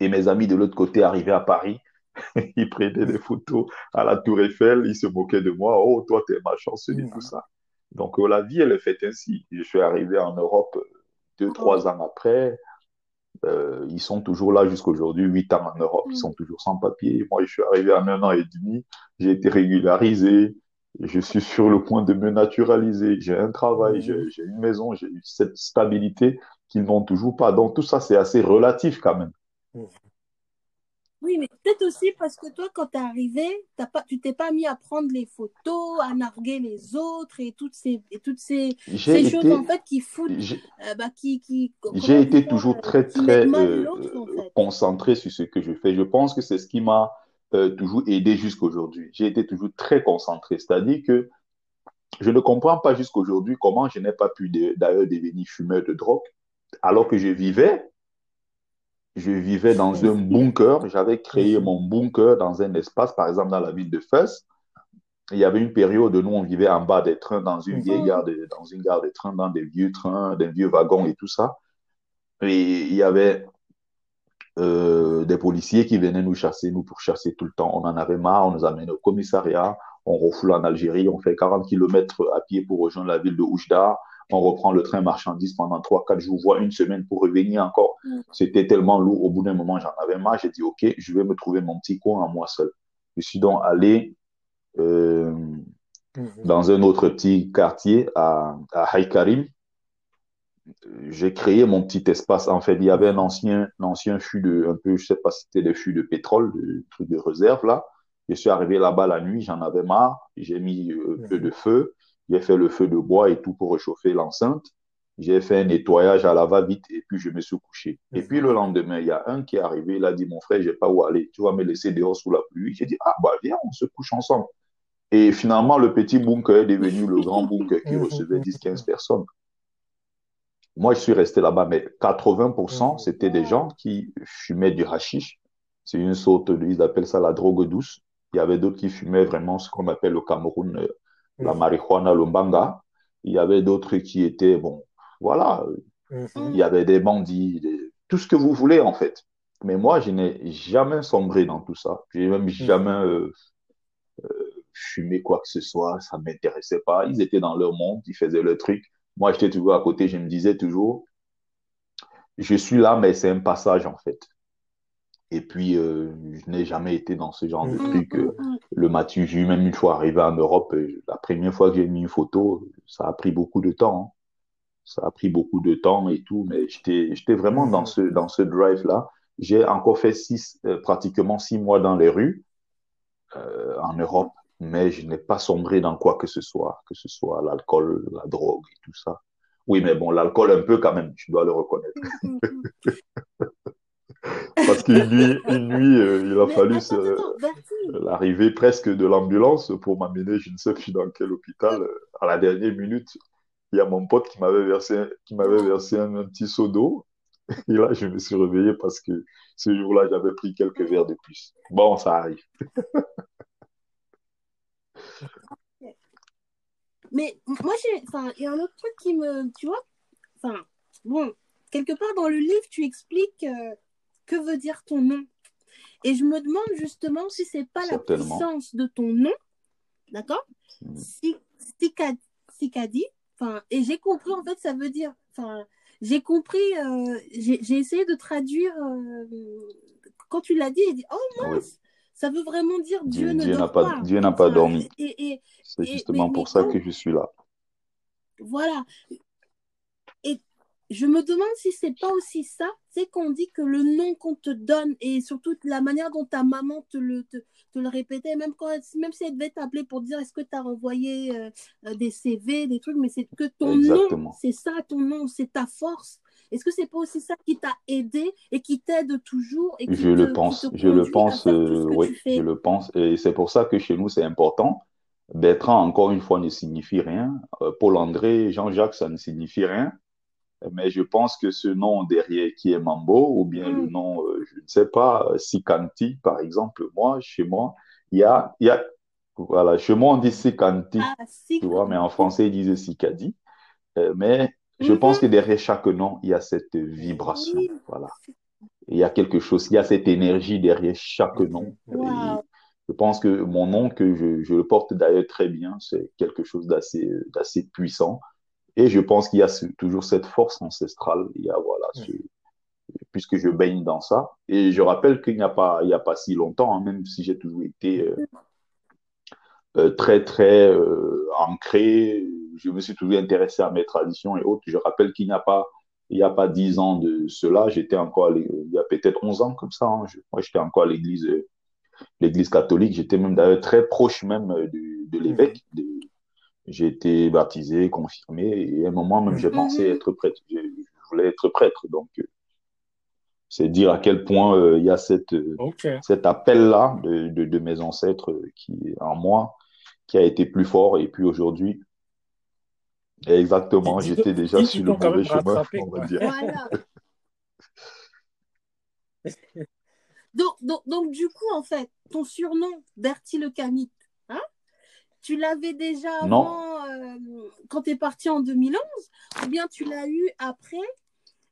Speaker 3: Et mes amis de l'autre côté arrivaient à Paris. [LAUGHS] ils prenaient des photos à la Tour Eiffel. Ils se moquaient de moi. Oh, toi, t'es malchanceux et tout ça. Donc, euh, la vie, elle est faite ainsi. Je suis arrivé en Europe euh, deux, trois ans après. Euh, ils sont toujours là jusqu'aujourd'hui, huit ans en Europe. Ils sont toujours sans papier. Moi, je suis arrivé en un an et demi. J'ai été régularisé. Je suis sur le point de me naturaliser. J'ai un travail, j'ai une maison, j'ai cette stabilité qu'ils n'ont toujours pas. Donc tout ça, c'est assez relatif quand même.
Speaker 2: Oui, mais peut-être aussi parce que toi, quand tu es arrivé, as pas, tu t'es pas mis à prendre les photos, à narguer les autres et toutes ces, et toutes ces, ces choses en fait qui foutent. Euh, bah, qui, qui,
Speaker 3: j'ai été toujours très, très euh, concentré sur ce que je fais. Je pense que c'est ce qui m'a euh, toujours aidé jusqu'aujourd'hui. J'ai été toujours très concentré. C'est-à-dire que je ne comprends pas jusqu'aujourd'hui comment je n'ai pas pu d'ailleurs devenir fumeur de drogue alors que je vivais, je vivais dans un bunker. J'avais créé mon bunker dans un espace, par exemple dans la ville de Fès. Il y avait une période où nous, on vivait en bas des trains, dans une vieille gare de, dans une gare de train, dans des vieux trains, des vieux wagons et tout ça. Et il y avait euh, des policiers qui venaient nous chasser, nous pour chasser tout le temps. On en avait marre, on nous amène au commissariat, on refoule en Algérie, on fait 40 km à pied pour rejoindre la ville de Oujda on reprend le train marchandise pendant 3-4 jours, voire une semaine pour revenir encore. Mm. C'était tellement lourd. Au bout d'un moment, j'en avais marre. J'ai dit, OK, je vais me trouver mon petit coin à moi seul. Je suis donc allé euh, mm-hmm. dans un autre petit quartier à, à Haïkarim. J'ai créé mon petit espace. En fait, il y avait un ancien, un ancien fût de, un peu, je sais pas si c'était des fûts de pétrole, de truc de réserve là. Je suis arrivé là-bas la nuit, j'en avais marre. J'ai mis euh, un peu de feu. J'ai fait le feu de bois et tout pour réchauffer l'enceinte. J'ai fait un nettoyage à la va-vite et puis je me suis couché. Et puis le lendemain, il y a un qui est arrivé, il a dit, mon frère, j'ai pas où aller. Tu vas me laisser dehors sous la pluie. J'ai dit, ah bah viens, on se couche ensemble. Et finalement, le petit bunker est devenu le grand bunker qui [LAUGHS] recevait 10-15 personnes. Moi, je suis resté là-bas, mais 80%, c'était des gens qui fumaient du hashish. C'est une sorte de, ils appellent ça la drogue douce. Il y avait d'autres qui fumaient vraiment ce qu'on appelle au Cameroun euh, la marijuana, le. Il y avait d'autres qui étaient, bon, voilà, mhm. il y avait des bandits, tout ce que vous voulez en fait. Mais moi, je n'ai jamais sombré dans tout ça. Je n'ai même mhm. jamais euh, euh, fumé quoi que ce soit. Ça ne m'intéressait pas. Ils étaient dans leur monde, ils faisaient leur truc. Moi, j'étais toujours à côté. Je me disais toujours, je suis là, mais c'est un passage en fait. Et puis, euh, je n'ai jamais été dans ce genre de mm. truc. Euh, le Mathieu, j'ai eu même une fois arrivé en Europe, euh, la première fois que j'ai mis une photo, ça a pris beaucoup de temps. Hein. Ça a pris beaucoup de temps et tout, mais j'étais vraiment dans ce, dans ce drive-là. J'ai encore fait six, pratiquement six mois dans les rues en Europe, mais je n'ai pas sombré dans quoi que ce soit, que ce soit l'alcool, la drogue et tout ça. Oui, mais bon, l'alcool un peu quand même, je dois le reconnaître. [LAUGHS] Parce qu'une nuit, une nuit euh, il a fallu l'arrivée presque de l'ambulance pour m'amener, je ne sais plus dans quel hôpital. Euh, à la dernière minute, il y a mon pote qui m'avait versé, qui m'avait versé un, petit seau d'eau. [LAUGHS] Et là, je me suis réveillé parce que ce jour-là, j'avais pris quelques verres de plus. Bon, ça arrive. [LAUGHS]
Speaker 2: Mais moi, il y a un autre truc qui me, tu vois, enfin, bon, quelque part dans le livre, tu expliques euh, que veut dire ton nom. Et je me demande justement si c'est pas la puissance de ton nom, d'accord? Hmm. Sikadi, enfin, et j'ai compris en fait, ça veut dire, enfin, j'ai compris, euh, j'ai essayé de traduire, euh, quand tu l'as dit, j'ai dit, oh mince, ça veut vraiment dire Dieu,
Speaker 3: Dieu, Dieu n'a pas,
Speaker 2: pas.
Speaker 3: Dieu n'a pas
Speaker 2: Enfin,
Speaker 3: dormi.
Speaker 2: et, et,
Speaker 3: C'est justement
Speaker 2: mais,
Speaker 3: pour
Speaker 2: mais
Speaker 3: ça que je suis là.
Speaker 2: voilà. Et je me demande si c'est pas aussi ça, c'est qu'on dit que le nom qu'on te donne et surtout la manière dont ta maman te le, te, te le répétait, même, quand, elle- même si elle devait t'appeler pour dire est-ce que tu as renvoyé euh, euh, des CV, des trucs, mais c'est que ton nom, c'est ça ton nom, c'est ta force. Est-ce que c'est pas aussi ça qui t'a aidé et qui t'aide toujours et qui
Speaker 3: Je
Speaker 2: te,
Speaker 3: le pense, je le pense, euh, oui, je le pense. Et c'est pour ça que chez nous, c'est important. Bertrand, encore une fois, ne signifie rien. Euh, Paul-André, Jean-Jacques, ça ne signifie rien. Mais je pense que ce nom derrière qui est Mambo, ou bien le
Speaker 2: Mm.
Speaker 3: nom, euh, je ne sais pas, Sikanti, par exemple, moi, chez moi, il y a, y a, voilà, chez moi, on dit Sikanti,
Speaker 2: Ah,
Speaker 3: tu vois, mais en français, ils disent Sikadi. Euh, mais je
Speaker 2: Mhm.
Speaker 3: pense que derrière chaque nom, il y a cette vibration.
Speaker 2: Oui.
Speaker 3: Voilà. Il y a quelque chose, il y a cette énergie derrière chaque nom. Je pense que mon nom, que je, je le porte d'ailleurs très bien, c'est quelque chose d'assez, puissant. Et je pense qu'il y a ce- toujours cette force ancestrale. Il y a, voilà, ce- puisque je baigne dans ça. Et je rappelle qu'il n'y a pas, il y a pas si longtemps, hein, même si j'ai toujours été euh, euh, très, très euh, ancré, je me suis toujours intéressé à mes traditions et autres. Je rappelle qu'il n'y a pas, il n'y a pas dix ans de cela, j'étais encore, il y a peut-être 11 ans comme ça, hein, je- moi j'étais encore à l'église, euh, l'église catholique, j'étais même d'ailleurs très proche même euh, de, de l'évêque. de- j'ai été baptisé, confirmé, et à un moment même, j'ai
Speaker 1: Mhm.
Speaker 3: pensé être prêtre. Je, je voulais être prêtre, donc euh, c'est dire à quel point euh, il y a cette, euh, cet appel-là de, de, de mes ancêtres euh, qui est en moi, qui a été plus fort, et puis aujourd'hui, exactement, j'étais déjà sur le mauvais chemin, on va dire.
Speaker 2: Voilà. [LAUGHS] Donc, donc, donc, du coup, en fait, ton surnom, Bertie le Camite, hein, tu l'avais déjà
Speaker 3: Non.
Speaker 2: avant, euh, quand tu es parti en 2011, ou bien tu l'as eu après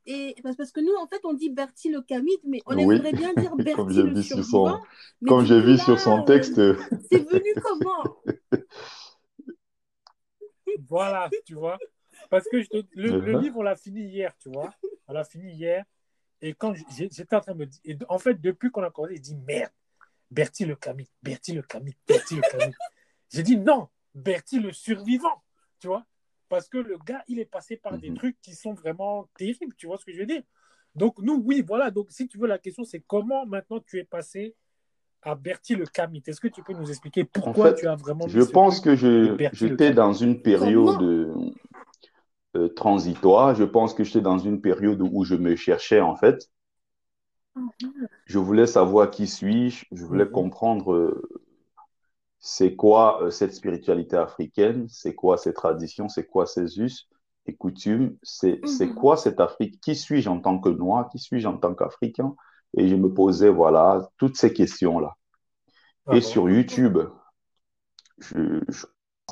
Speaker 2: et parce parce que nous, en fait, on dit Bertie le Camite, mais on
Speaker 3: Oui,
Speaker 2: aimerait bien dire [LAUGHS]
Speaker 3: comme
Speaker 2: Bertie
Speaker 3: j'ai
Speaker 2: le
Speaker 3: vu sur son, comme j'ai vu
Speaker 2: là,
Speaker 3: sur son
Speaker 2: euh,
Speaker 3: texte,
Speaker 2: c'est venu comment? [LAUGHS]
Speaker 1: Voilà, tu vois. Parce que je te- le, le
Speaker 3: Mhm.
Speaker 1: livre, on l'a fini hier, tu vois. On l'a fini hier. Et quand j'ai- j'étais en train de me dire. et en fait, depuis qu'on a commencé, je dis merde, Bertie le Camille, Bertie le Camille, Bertie le Camille. J'ai dit non, Bertie le survivant, tu vois. Parce que le gars, il est passé par des
Speaker 3: Mhm.
Speaker 1: trucs qui sont vraiment terribles, tu vois ce que je veux dire? Donc, nous, oui, voilà. Donc, si tu veux, la question, c'est comment maintenant tu es passé à Bertie le Camille. Est-ce que tu peux nous expliquer
Speaker 3: en
Speaker 1: pourquoi
Speaker 3: fait,
Speaker 1: tu as vraiment
Speaker 3: je pense que j'étais dans une période euh, euh, transitoire. Je pense que j'étais dans une période où je me cherchais, en fait. Je voulais savoir qui suis-je, je voulais
Speaker 1: Mhm.
Speaker 3: comprendre euh, c'est quoi euh, cette spiritualité africaine, c'est quoi ces traditions, c'est quoi ces us et coutumes, c'est
Speaker 2: Mhm.
Speaker 3: quoi cette Afrique, qui suis-je en tant que noir, qui suis-je en tant qu'Africain? Et je me posais, voilà, toutes ces questions-là.
Speaker 1: Ah
Speaker 3: Et
Speaker 1: bon?
Speaker 3: sur YouTube, je, je,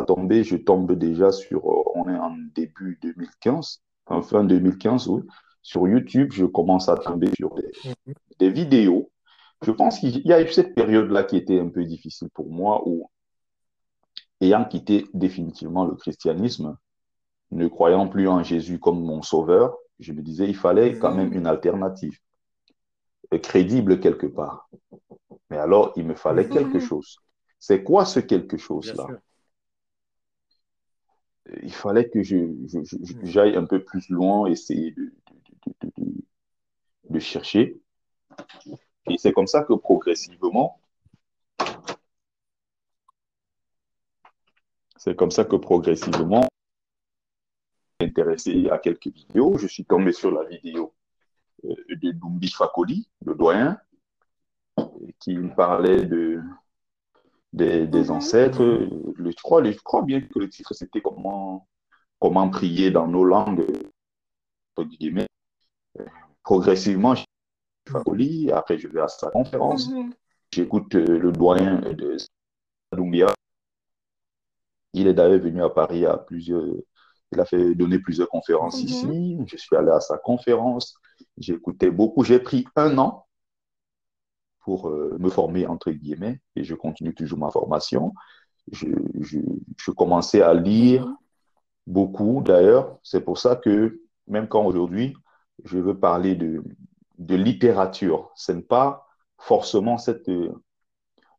Speaker 3: tombé, je tombe déjà sur, euh, on est en début 2015, en fin 2015, oui. Sur YouTube, je commence à tomber sur des,
Speaker 1: Mhm.
Speaker 3: des vidéos. Je pense qu'il y a eu cette période-là qui était un peu difficile pour moi où, ayant quitté définitivement le christianisme, ne croyant plus en Jésus comme mon sauveur, je me disais il fallait quand même une alternative, euh, crédible quelque part. Mais alors, il me fallait
Speaker 1: Mhm.
Speaker 3: quelque chose. C'est quoi ce quelque chose-là?
Speaker 1: sûr.
Speaker 3: Il fallait que je, je- je-
Speaker 1: Mhm.
Speaker 3: j'aille un peu plus loin, essayer de, de, de- de chercher. Et c'est comme ça que progressivement, c'est comme ça que progressivement, intéressé à quelques vidéos. Je suis tombé sur la vidéo euh, de Dumbi Fakoli, le doyen, qui parlait de, des, ancêtres. Je, crois, je crois bien que le titre, c'était comment, comment prier dans nos langues, entre guillemets. Progressivement, j'ai Après je vais à sa conférence,
Speaker 2: Mhm.
Speaker 3: j'écoute euh, le doyen de Doumbia. Il est d'ailleurs venu à Paris à plusieurs, il a fait donner plusieurs conférences
Speaker 2: Mhm.
Speaker 3: ici. Je suis allé à sa conférence. Écouté beaucoup. J'ai pris un an pour euh, me former, entre guillemets, et je continue toujours ma formation. Je, je, je commençais à lire
Speaker 2: Mhm.
Speaker 3: beaucoup, d'ailleurs. C'est pour ça que, même quand aujourd'hui, je veux parler de, de littérature, ce n'est pas forcément cette, euh,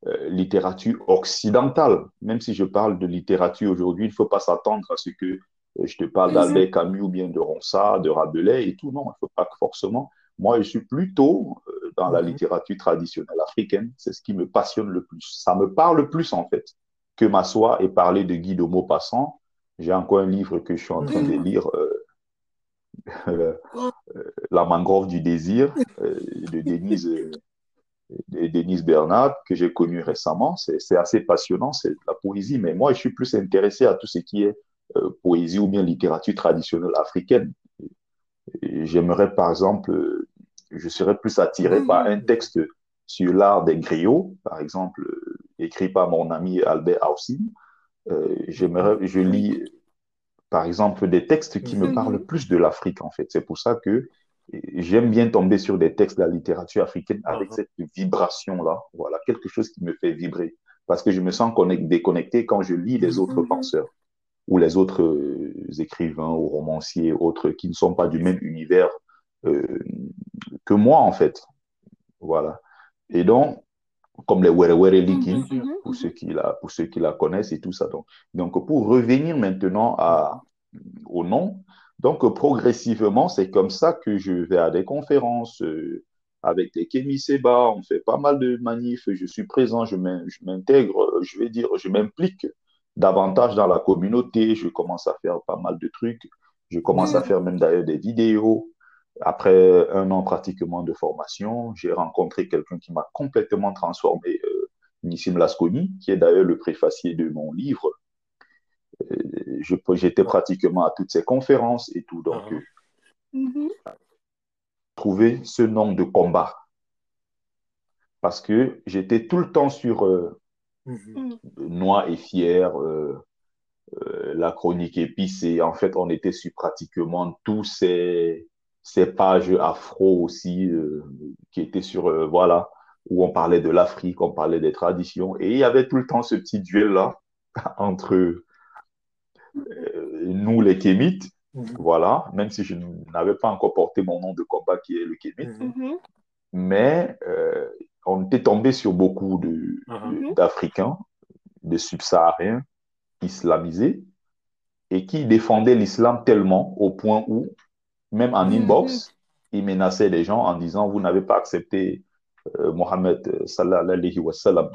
Speaker 3: euh, littérature occidentale. Même si je parle de littérature aujourd'hui, il ne faut pas s'attendre à ce que euh, je te parle d'Albert Camus ou bien de Ronsard, de Rabelais et tout. Non, il ne faut pas forcément. Moi, je suis plutôt dans la mhm. littérature traditionnelle africaine. C'est ce qui me passionne le plus. Ça me parle le plus, en fait, que m'asseoir et parler de Guy de Maupassant. J'ai encore un livre que je suis en train de lire, La mangrove du désir, de Denise de Denise Bernard, que j'ai connu récemment. C'est assez passionnant, c'est la poésie, mais moi, je suis plus intéressé à tout ce qui est euh, poésie ou bien littérature traditionnelle africaine. J'aimerais, par exemple, je serais plus attiré par un texte sur l'art des griots, par exemple, écrit par mon ami Albert Hausin. Euh, j'aimerais, je lis, par exemple, des textes qui me parlent plus de l'Afrique, en fait. C'est pour ça que j'aime bien tomber sur des textes de la littérature africaine avec uh-huh. cette vibration-là. Voilà, quelque chose qui me fait vibrer. Parce que je me sens déconnecté quand je lis les autres mm-hmm. penseurs ou les autres euh, écrivains ou romanciers, autres qui ne sont pas du même univers euh, que moi, en fait. Voilà. Et donc, comme les Were Were Liki, mm-hmm. pour, ceux qui la, pour ceux qui la connaissent et tout ça. Donc, donc pour revenir maintenant à, au nom, donc, progressivement, c'est comme ça que je vais à des conférences euh, avec des Kémy Seba. On fait pas mal de manifs. Je suis présent, je m'intègre, je vais dire, je m'implique davantage dans la communauté. Je commence à faire pas mal de trucs. Je commence à faire même d'ailleurs des vidéos. Après un an pratiquement de formation, j'ai rencontré quelqu'un qui m'a complètement transformé, euh, Nissim Lasconi, qui est d'ailleurs le préfacier de mon livre, j'étais pratiquement à toutes ces conférences et tout. Donc, uh trouver ce nom de combat. Parce que j'étais tout le temps sur euh, mm-hmm. Noir et Fier, euh, la chronique épicée. En fait, on était sur pratiquement tous ces, ces pages afro aussi, qui étaient sur, voilà, où on parlait de l'Afrique, on parlait des traditions. Et il y avait tout le temps ce petit duel-là [LAUGHS] entre euh, nous les Kémites, mhm. voilà, même si je n'avais pas encore porté mon nom de combat qui est le Kémite, mhm. Mhm. mais euh, on était tombé sur beaucoup d'Africains, de, subsahariens islamisés, et qui défendaient l'islam tellement au point où, même en inbox, ils menaçaient les gens en disant Vous n'avez pas accepté euh, Mohammed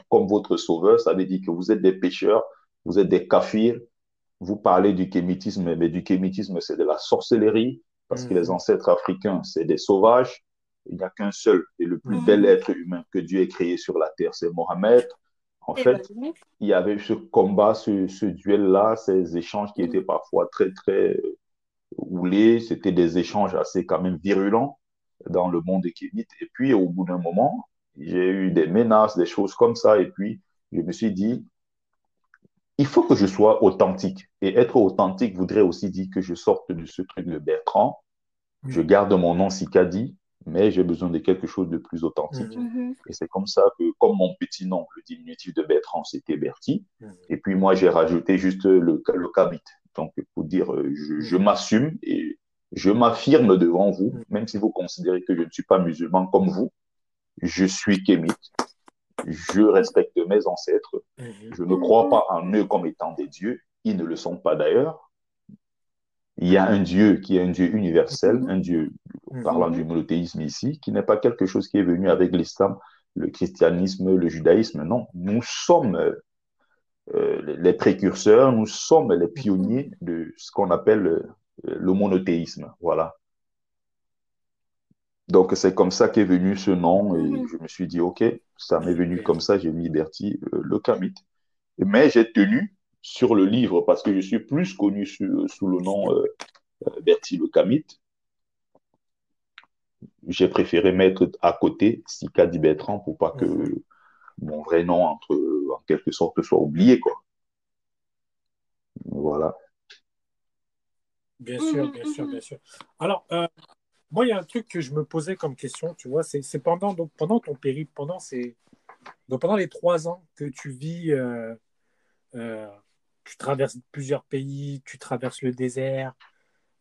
Speaker 3: comme votre sauveur, ça veut dire que vous êtes des pécheurs, vous êtes des kafirs, vous parlez du kémitisme, mais du kémitisme, c'est de la sorcellerie, parce que les mm. ancêtres africains, c'est des sauvages. Il n'y a qu'un seul et le plus mm. bel être humain que Dieu ait créé sur la terre, c'est Mohamed. En fait, il y avait ce combat, ce, duel-là, ces échanges qui étaient parfois très, très houlés. C'était des échanges assez quand même virulents dans le monde des kémites. Et puis, au bout d'un moment, j'ai eu des menaces, des choses comme ça. Et puis, je me suis dit, il faut que je sois authentique. Et être authentique voudrait aussi dire que je sorte de ce truc de Bertrand. Je garde mon nom Sicadi, mais j'ai besoin de quelque chose de plus authentique. Mm-hmm. Et c'est comme ça que, comme mon petit nom, le diminutif de Bertrand, c'était Berti. Mm-hmm. Et puis moi, j'ai rajouté juste le, le Kabit. Donc, pour dire, euh, je, je mm-hmm. m'assume et je m'affirme devant vous, même si vous considérez que je ne suis pas musulman comme vous, je suis kémite je respecte mes ancêtres, mhm. je ne crois pas en eux comme étant des dieux, ils ne le sont pas d'ailleurs. Il y a un Dieu qui est un Dieu universel, mhm. un Dieu, mhm. parlant du monothéisme ici, qui n'est pas quelque chose qui est venu avec l'islam, le christianisme, le judaïsme, non. Nous sommes les précurseurs, nous sommes les pionniers de ce qu'on appelle euh, le monothéisme. Voilà. Donc, c'est comme ça qu'est venu ce nom et mhm. je me suis dit, OK, ça m'est venu comme ça, j'ai mis Bertie euh, le Kamit. Mais j'ai tenu sur le livre parce que je suis plus connu sous le nom euh, euh, Bertie le Kamit. J'ai préféré mettre à côté Sika Di Bertrand pour pas que mhm. mon vrai nom, entre, en quelque sorte, soit oublié. Quoi. Voilà.
Speaker 1: Bien sûr, bien sûr, bien sûr. Alors, moi, il y a un truc que je me posais comme question, tu vois, c'est pendant, donc, pendant ton périple, pendant, ces, donc, pendant les trois ans que tu vis, euh, euh, tu traverses plusieurs pays, tu traverses le désert,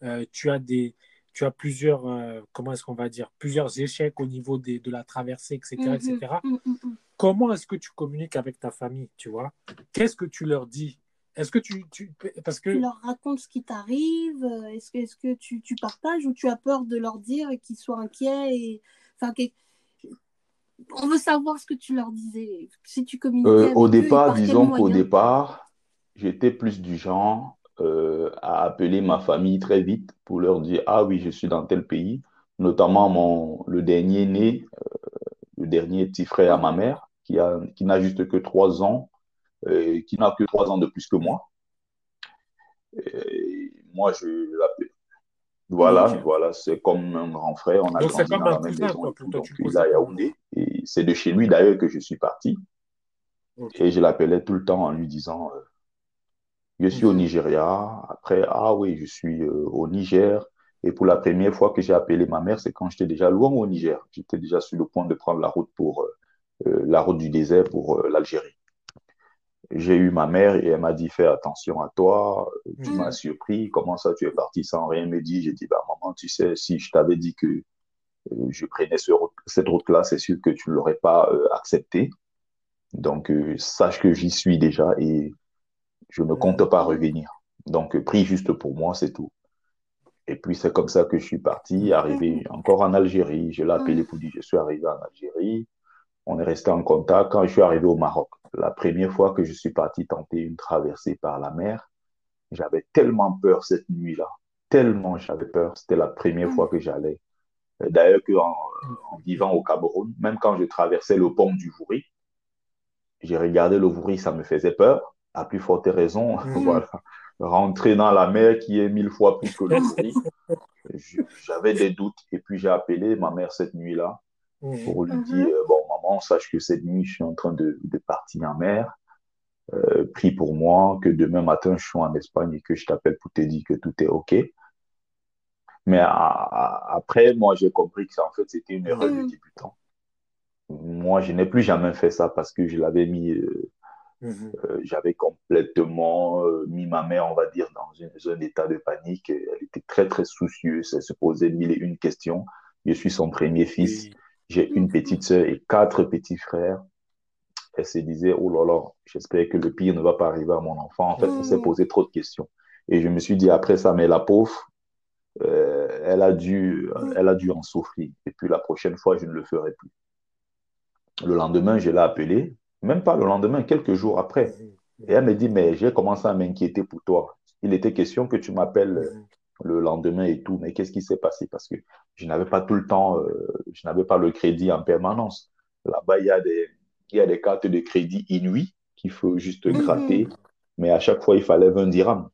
Speaker 1: euh, tu, as des, tu as plusieurs, euh, comment est-ce qu'on va dire, plusieurs échecs au niveau des, de la traversée, etc. etc.
Speaker 2: Mhm, mhm, mhm.
Speaker 1: Comment est-ce que tu communiques avec ta famille, tu vois? Qu'est-ce que tu leur dis? Est-ce que tu, tu- Parce que...
Speaker 2: Tu leur racontes ce qui t'arrive euh, Est-ce que, est-ce que tu, tu partages ou tu as peur de leur dire et qu'ils soient inquiets et... enfin, que- On veut savoir ce que tu leur disais. Si tu communiquais
Speaker 3: Euh,
Speaker 2: avec
Speaker 3: au départ, disons qu'au départ, j'étais plus du genre euh, à appeler ma famille très vite pour leur dire, ah oui, je suis dans tel pays, notamment mon, le dernier né, le dernier petit frère à ma mère, qui a, qui n'a juste que trois ans, euh, qui n'a que trois ans de plus que moi. Et moi, je l'appelle. Voilà, voilà, c'est comme un grand frère, on a
Speaker 1: Donc,
Speaker 3: grandi dans la même maison
Speaker 1: quoi,
Speaker 3: tout, donc il à. Yaoundé. Et c'est de chez lui d'ailleurs que je suis parti. Et je l'appelais tout le temps en lui disant, euh, je suis au
Speaker 1: Mhm.
Speaker 3: Nigeria. Après, ah oui, je suis euh, au Niger. Et pour la première fois que j'ai appelé ma mère, c'est quand j'étais déjà loin au Niger. J'étais déjà sur le point de prendre la route pour euh, euh, la route du désert pour euh, l'Algérie. J'ai eu ma mère et elle m'a dit, fais attention à toi. Tu
Speaker 1: Mhm.
Speaker 3: m'as surpris. Comment ça, tu es parti sans rien me dire? J'ai dit, bah, maman, tu sais, si je t'avais dit que je prenais ce route- cette route-là, c'est sûr que tu ne l'aurais pas euh, accepté. Donc, sache que j'y suis déjà et je ne compte pas revenir. Donc, prie juste pour moi, c'est tout. Et puis, c'est comme ça que je suis parti, arrivé encore en Algérie. Je l'ai appelé pour dire, je suis arrivé en Algérie. On est resté en contact quand je suis arrivé au Maroc. La première fois que je suis parti tenter une traversée par la mer, j'avais tellement peur cette nuit-là. Tellement j'avais peur. C'était la première fois que j'allais. D'ailleurs, en, en vivant au Cameroun, même quand je traversais le pont du Vouri, j'ai regardé le Vouri, ça me faisait peur. À plus forte raison, [LAUGHS]
Speaker 1: Mhm.
Speaker 3: voilà. Rentrer dans la mer qui est mille fois plus que le j'avais des doutes. Et puis j'ai appelé ma mère cette nuit-là
Speaker 1: Mhm.
Speaker 3: pour lui
Speaker 2: Mhm.
Speaker 3: dire, bon, maman, sache que cette nuit, je suis en train de, de partir en mer. Euh, prie pour moi, que demain matin, je suis en Espagne et que je t'appelle pour te dire que tout est OK. Mais à- à- après, moi, j'ai compris que ça, en fait, c'était une erreur de
Speaker 2: Mhm.
Speaker 3: débutant. Moi, je n'ai plus jamais fait ça parce que je l'avais mis, euh,
Speaker 1: Mhm.
Speaker 3: euh, j'avais complètement euh, mis ma mère, on va dire, dans un état de panique. Elle était très, très soucieuse. Elle se posait mille et une questions. Je suis son premier fils. J'ai une petite sœur et quatre petits frères. Elle se disait, oh là là, j'espère que le pire ne va pas arriver à mon enfant. En fait, elle s'est
Speaker 2: Mhm.
Speaker 3: posé trop de questions. Et je me suis dit après ça, mais la pauvre, euh, elle a dû, elle a dû en souffrir. Et puis la prochaine fois, je ne le ferai plus. Le lendemain, je l'ai appelée, même pas le lendemain, quelques jours après. Et elle me dit, mais j'ai commencé à m'inquiéter pour toi. Il était question que tu m'appelles euh, le lendemain et tout, mais qu'est-ce qui s'est passé? Parce que je n'avais pas tout le temps, euh, je n'avais pas le crédit en permanence. Là-bas, il y a des, il y a des cartes de crédit inouïes qu'il faut juste
Speaker 2: Mhm.
Speaker 3: gratter, mais à chaque fois, il fallait 20 dirhams.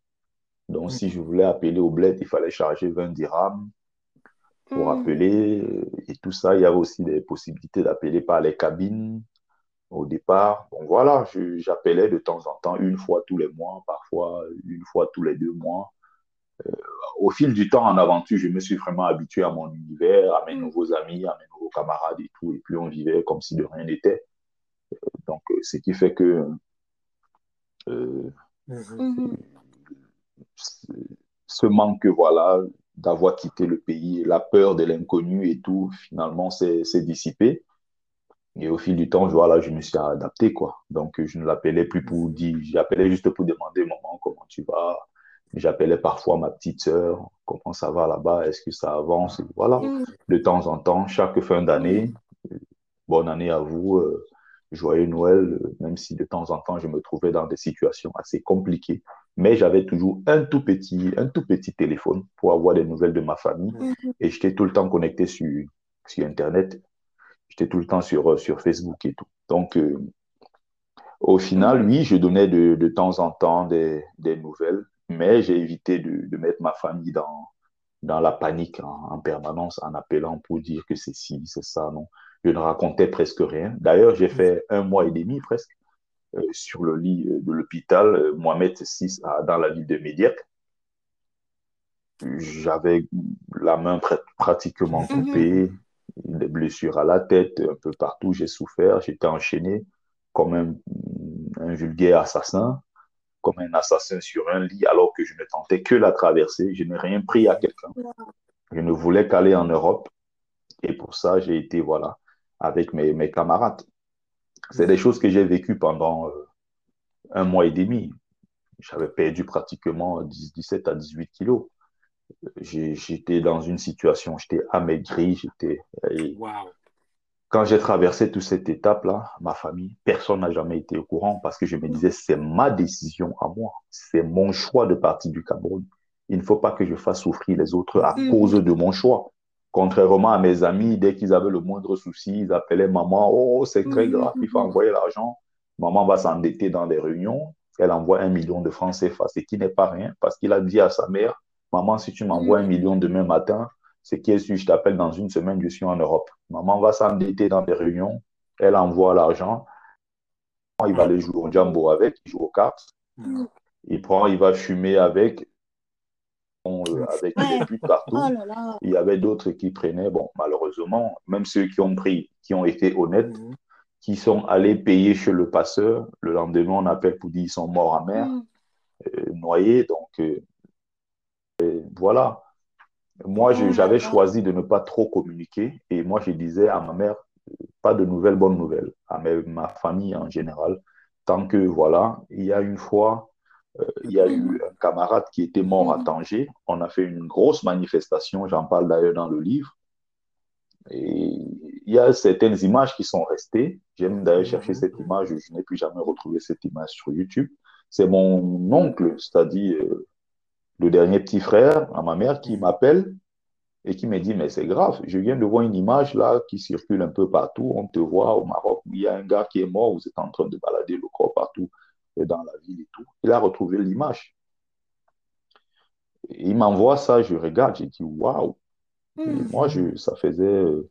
Speaker 3: Donc, si
Speaker 1: Mhm.
Speaker 3: je voulais appeler au bled, il fallait charger 20 dirhams pour
Speaker 2: Mhm.
Speaker 3: appeler euh, et tout ça. Il y avait aussi des possibilités d'appeler par les cabines au départ. Bon, voilà, je- j'appelais de temps en temps, une fois tous les mois, parfois une fois tous les deux mois. Au fil du temps en aventure, je me suis vraiment habitué à mon univers, à mes
Speaker 2: Mhm.
Speaker 3: nouveaux amis, à mes nouveaux camarades et tout. Et puis, on vivait comme si de rien n'était. Donc, euh, ce qui fait que euh,
Speaker 1: Mhm.
Speaker 2: Mhm.
Speaker 3: ce manque, voilà, d'avoir quitté le pays, la peur de l'inconnu et tout, finalement, s'est s'est dissipé. Et au fil du temps, voilà, je me suis adapté, quoi. Donc, je ne l'appelais plus pour dire, j'appelais juste pour demander, maman, comment tu vas? J'appelais parfois ma petite sœur, comment ça va là-bas? Est-ce que ça avance? Voilà,
Speaker 2: Mhm.
Speaker 3: de temps en temps, chaque fin d'année, bonne année à vous, euh, joyeux Noël, euh, même si de temps en temps, je me trouvais dans des situations assez compliquées. Mais j'avais toujours un tout petit, un tout petit téléphone pour avoir des nouvelles de ma famille.
Speaker 1: Mhm.
Speaker 3: Et j'étais tout le temps connecté sur, sur Internet. J'étais tout le temps sur, euh, sur Facebook et tout. Donc, euh, au final, oui, je donnais de, de temps en temps des, des nouvelles, mais j'ai évité de, de mettre ma famille dans, dans la panique en, en permanence en appelant pour dire que c'est ci, c'est ça, non. Je ne racontais presque rien. D'ailleurs, j'ai fait un mois et demi presque euh, sur le lit de l'hôpital euh, Mohamed VI à- dans la ville de Médiac. J'avais la main pr- pratiquement
Speaker 2: Mhm.
Speaker 3: coupée, des blessures à la tête, un peu partout, j'ai souffert, j'étais enchaîné comme un, vulgaire assassin, comme un assassin sur un lit, alors que je ne tentais que la traversée, je n'ai rien pris à quelqu'un. Je ne voulais qu'aller en Europe. Et pour ça, j'ai été, voilà, avec mes, mes camarades. C'est des choses que j'ai vécues pendant euh, un mois et demi. J'avais perdu pratiquement 17 à 18 kilos. J'étais dans une situation, j'étais amaigri, j'étais.
Speaker 1: Wow.
Speaker 3: Quand j'ai traversé toute cette étape-là, ma famille, personne n'a jamais été au courant parce que je me disais, c'est ma décision à moi. C'est mon choix de partir du Cameroun. Il ne faut pas que je fasse souffrir les autres à
Speaker 2: Mhm.
Speaker 3: cause de mon choix. Contrairement à mes amis, dès qu'ils avaient le moindre souci, ils appelaient maman, oh, c'est très
Speaker 2: Mhm.
Speaker 3: grave, il faut envoyer l'argent. Maman va s'endetter dans des réunions. Elle envoie un million de francs CFA, ce qui n'est pas rien parce qu'il a dit à sa mère, maman, si tu m'envoies un
Speaker 2: Mhm.
Speaker 3: million demain matin, c'est qui est sûr, je t'appelle dans une semaine, je suis en Europe. Maman va s'endetter dans des réunions, elle envoie l'argent, il va aller jouer au jambo avec, il joue aux cartes,
Speaker 2: Mhm.
Speaker 3: il prend, il va fumer avec, on, euh, avec
Speaker 2: Ouais.
Speaker 3: des partout.
Speaker 2: Oh là là.
Speaker 3: Il y avait d'autres qui prenaient, bon, malheureusement, même ceux qui ont pris, qui ont été honnêtes,
Speaker 1: Mhm.
Speaker 3: qui sont allés payer chez le passeur, le lendemain, on appelle pour dire qu'ils sont morts en mer, euh, noyés, donc euh, voilà. Moi,
Speaker 2: là
Speaker 3: j'avais choisi de ne pas trop communiquer. Et moi, je disais à ma mère, pas de nouvelles, bonnes nouvelles, à ma famille en général, tant que, voilà, il y a une fois, euh, il y a eu un camarade qui était mort à
Speaker 2: Mhm.
Speaker 3: Tanger, on a fait une grosse manifestation, j'en parle d'ailleurs dans le livre, et il y a certaines images qui sont restées, j'aime d'ailleurs chercher
Speaker 1: Mhm.
Speaker 3: cette image, je n'ai plus jamais retrouvé cette image sur YouTube, c'est mon oncle, c'est-à-dire euh, le dernier petit frère à ma mère qui m'appelle et qui me dit, mais c'est grave, je viens de voir une image là qui circule un peu partout, on te voit au Maroc, il y a un gars qui est mort, vous êtes en train de balader le corps partout euh, dans la ville et tout. Il a retrouvé l'image. Il m'envoie ça, je regarde, j'ai dit, waouh.
Speaker 2: Mhm.
Speaker 3: moi, je, ça faisait, euh,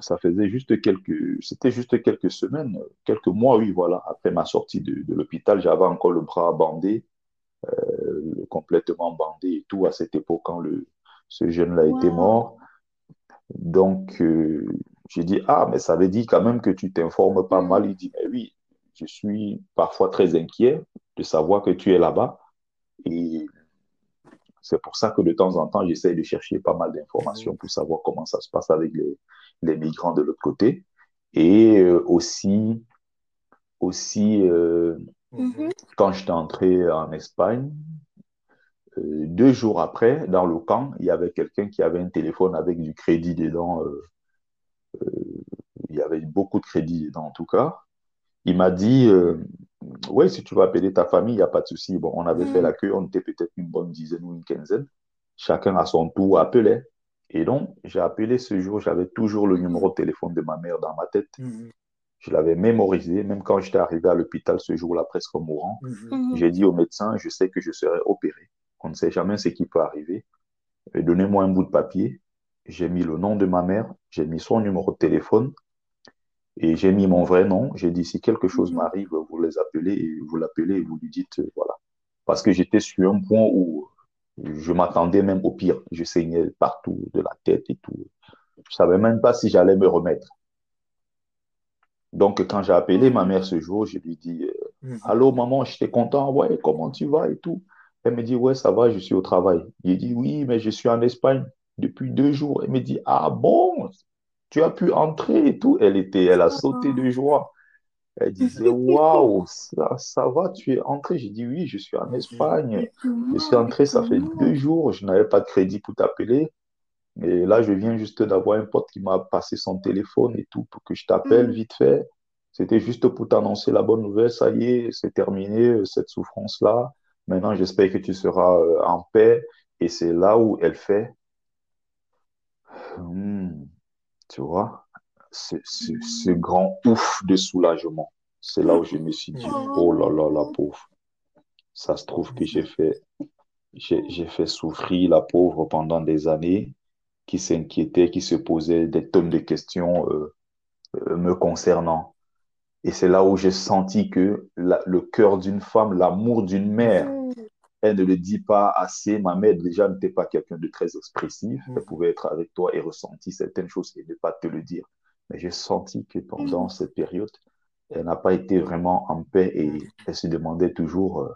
Speaker 3: ça faisait juste quelques, c'était juste quelques semaines, quelques mois, oui, voilà. Après ma sortie de, de l'hôpital, j'avais encore le bras bandé, euh, complètement bandé et tout à cette époque quand le, ce jeune-là était mort. Donc, euh, j'ai dit, ah, mais ça veut dire quand même que tu t'informes pas mal. Il dit, mais oui, je suis parfois très inquiet de savoir que tu es là-bas. Et c'est pour ça que de temps en temps, j'essaie de chercher pas mal d'informations pour savoir comment ça se passe avec les, les migrants de l'autre côté. Et euh, aussi, aussi euh,
Speaker 2: Mhm.
Speaker 3: Quand j'étais entré en Espagne, euh, deux jours après, dans le camp, il y avait quelqu'un qui avait un téléphone avec du crédit dedans. euh, il y avait beaucoup de crédit dedans, en tout cas. Il m'a dit, euh, ouais, si tu veux appeler ta famille, il n'y a pas de souci. Bon, on avait fait
Speaker 2: Mhm.
Speaker 3: la queue, on était peut-être une bonne dizaine ou une quinzaine. Chacun à son tour appelait. Et donc, j'ai appelé ce jour, j'avais toujours le numéro de téléphone de ma mère dans ma tête.
Speaker 1: Mhm.
Speaker 3: Je l'avais mémorisé, même quand j'étais arrivé à l'hôpital ce jour-là, presque mourant.
Speaker 1: Mhm.
Speaker 2: Mhm.
Speaker 3: J'ai dit au médecin, je sais que je serai opéré. On ne sait jamais ce qui peut arriver. Et Donnez-moi un bout de papier. J'ai mis le nom de ma mère, j'ai mis son numéro de téléphone et j'ai mis mon vrai nom. J'ai dit, si quelque chose
Speaker 2: Mhm.
Speaker 3: m'arrive, vous les appelez et vous l'appelez et vous lui dites, euh, voilà. Parce que j'étais sur un point où je m'attendais même au pire. Je saignais partout de la tête et tout. Je savais même pas si j'allais me remettre. Donc, quand j'ai appelé ma mère ce jour, je lui dis, euh,
Speaker 1: Mhm.
Speaker 3: Allô, maman, j'étais content. Ouais, comment tu vas et tout. Elle me dit, ouais, ça va, je suis au travail. J'ai dit, oui, mais je suis en Espagne depuis deux jours. Elle me dit, ah bon, tu as pu entrer et tout. Elle était, elle a sauté de joie. Elle disait, [LAUGHS] waouh, ça, ça va, tu es entré. J'ai dit, oui, je suis en Espagne. Je suis entré, ça fait deux jours. Je n'avais pas de crédit pour t'appeler. Et là, je viens juste d'avoir un pote qui m'a passé son téléphone et tout pour que je t'appelle
Speaker 2: Mm.
Speaker 3: vite fait. C'était juste pour t'annoncer la bonne nouvelle. Ça y est, c'est terminé, euh, cette souffrance-là. Maintenant, j'espère que tu seras euh, en paix. Et c'est là où elle fait, Hmm, tu vois, ce, ce, ce grand ouf de soulagement. C'est là où je me suis dit, oh là là, la pauvre. Ça se trouve que j'ai fait, j'ai fait souffrir la pauvre pendant des années, qui s'inquiétait, qui se posait des tonnes de questions euh, euh, me concernant. Et c'est là où j'ai senti que la- le cœur d'une femme, l'amour d'une mère,
Speaker 2: Mm.
Speaker 3: elle ne le dit pas assez. Ma mère, déjà, n'était pas quelqu'un de très expressif.
Speaker 1: Mhm.
Speaker 3: Elle pouvait être avec toi et ressentir certaines choses et ne pas te le dire. Mais j'ai senti que pendant
Speaker 2: Mhm.
Speaker 3: cette période, elle n'a pas été vraiment en paix et elle se demandait toujours euh,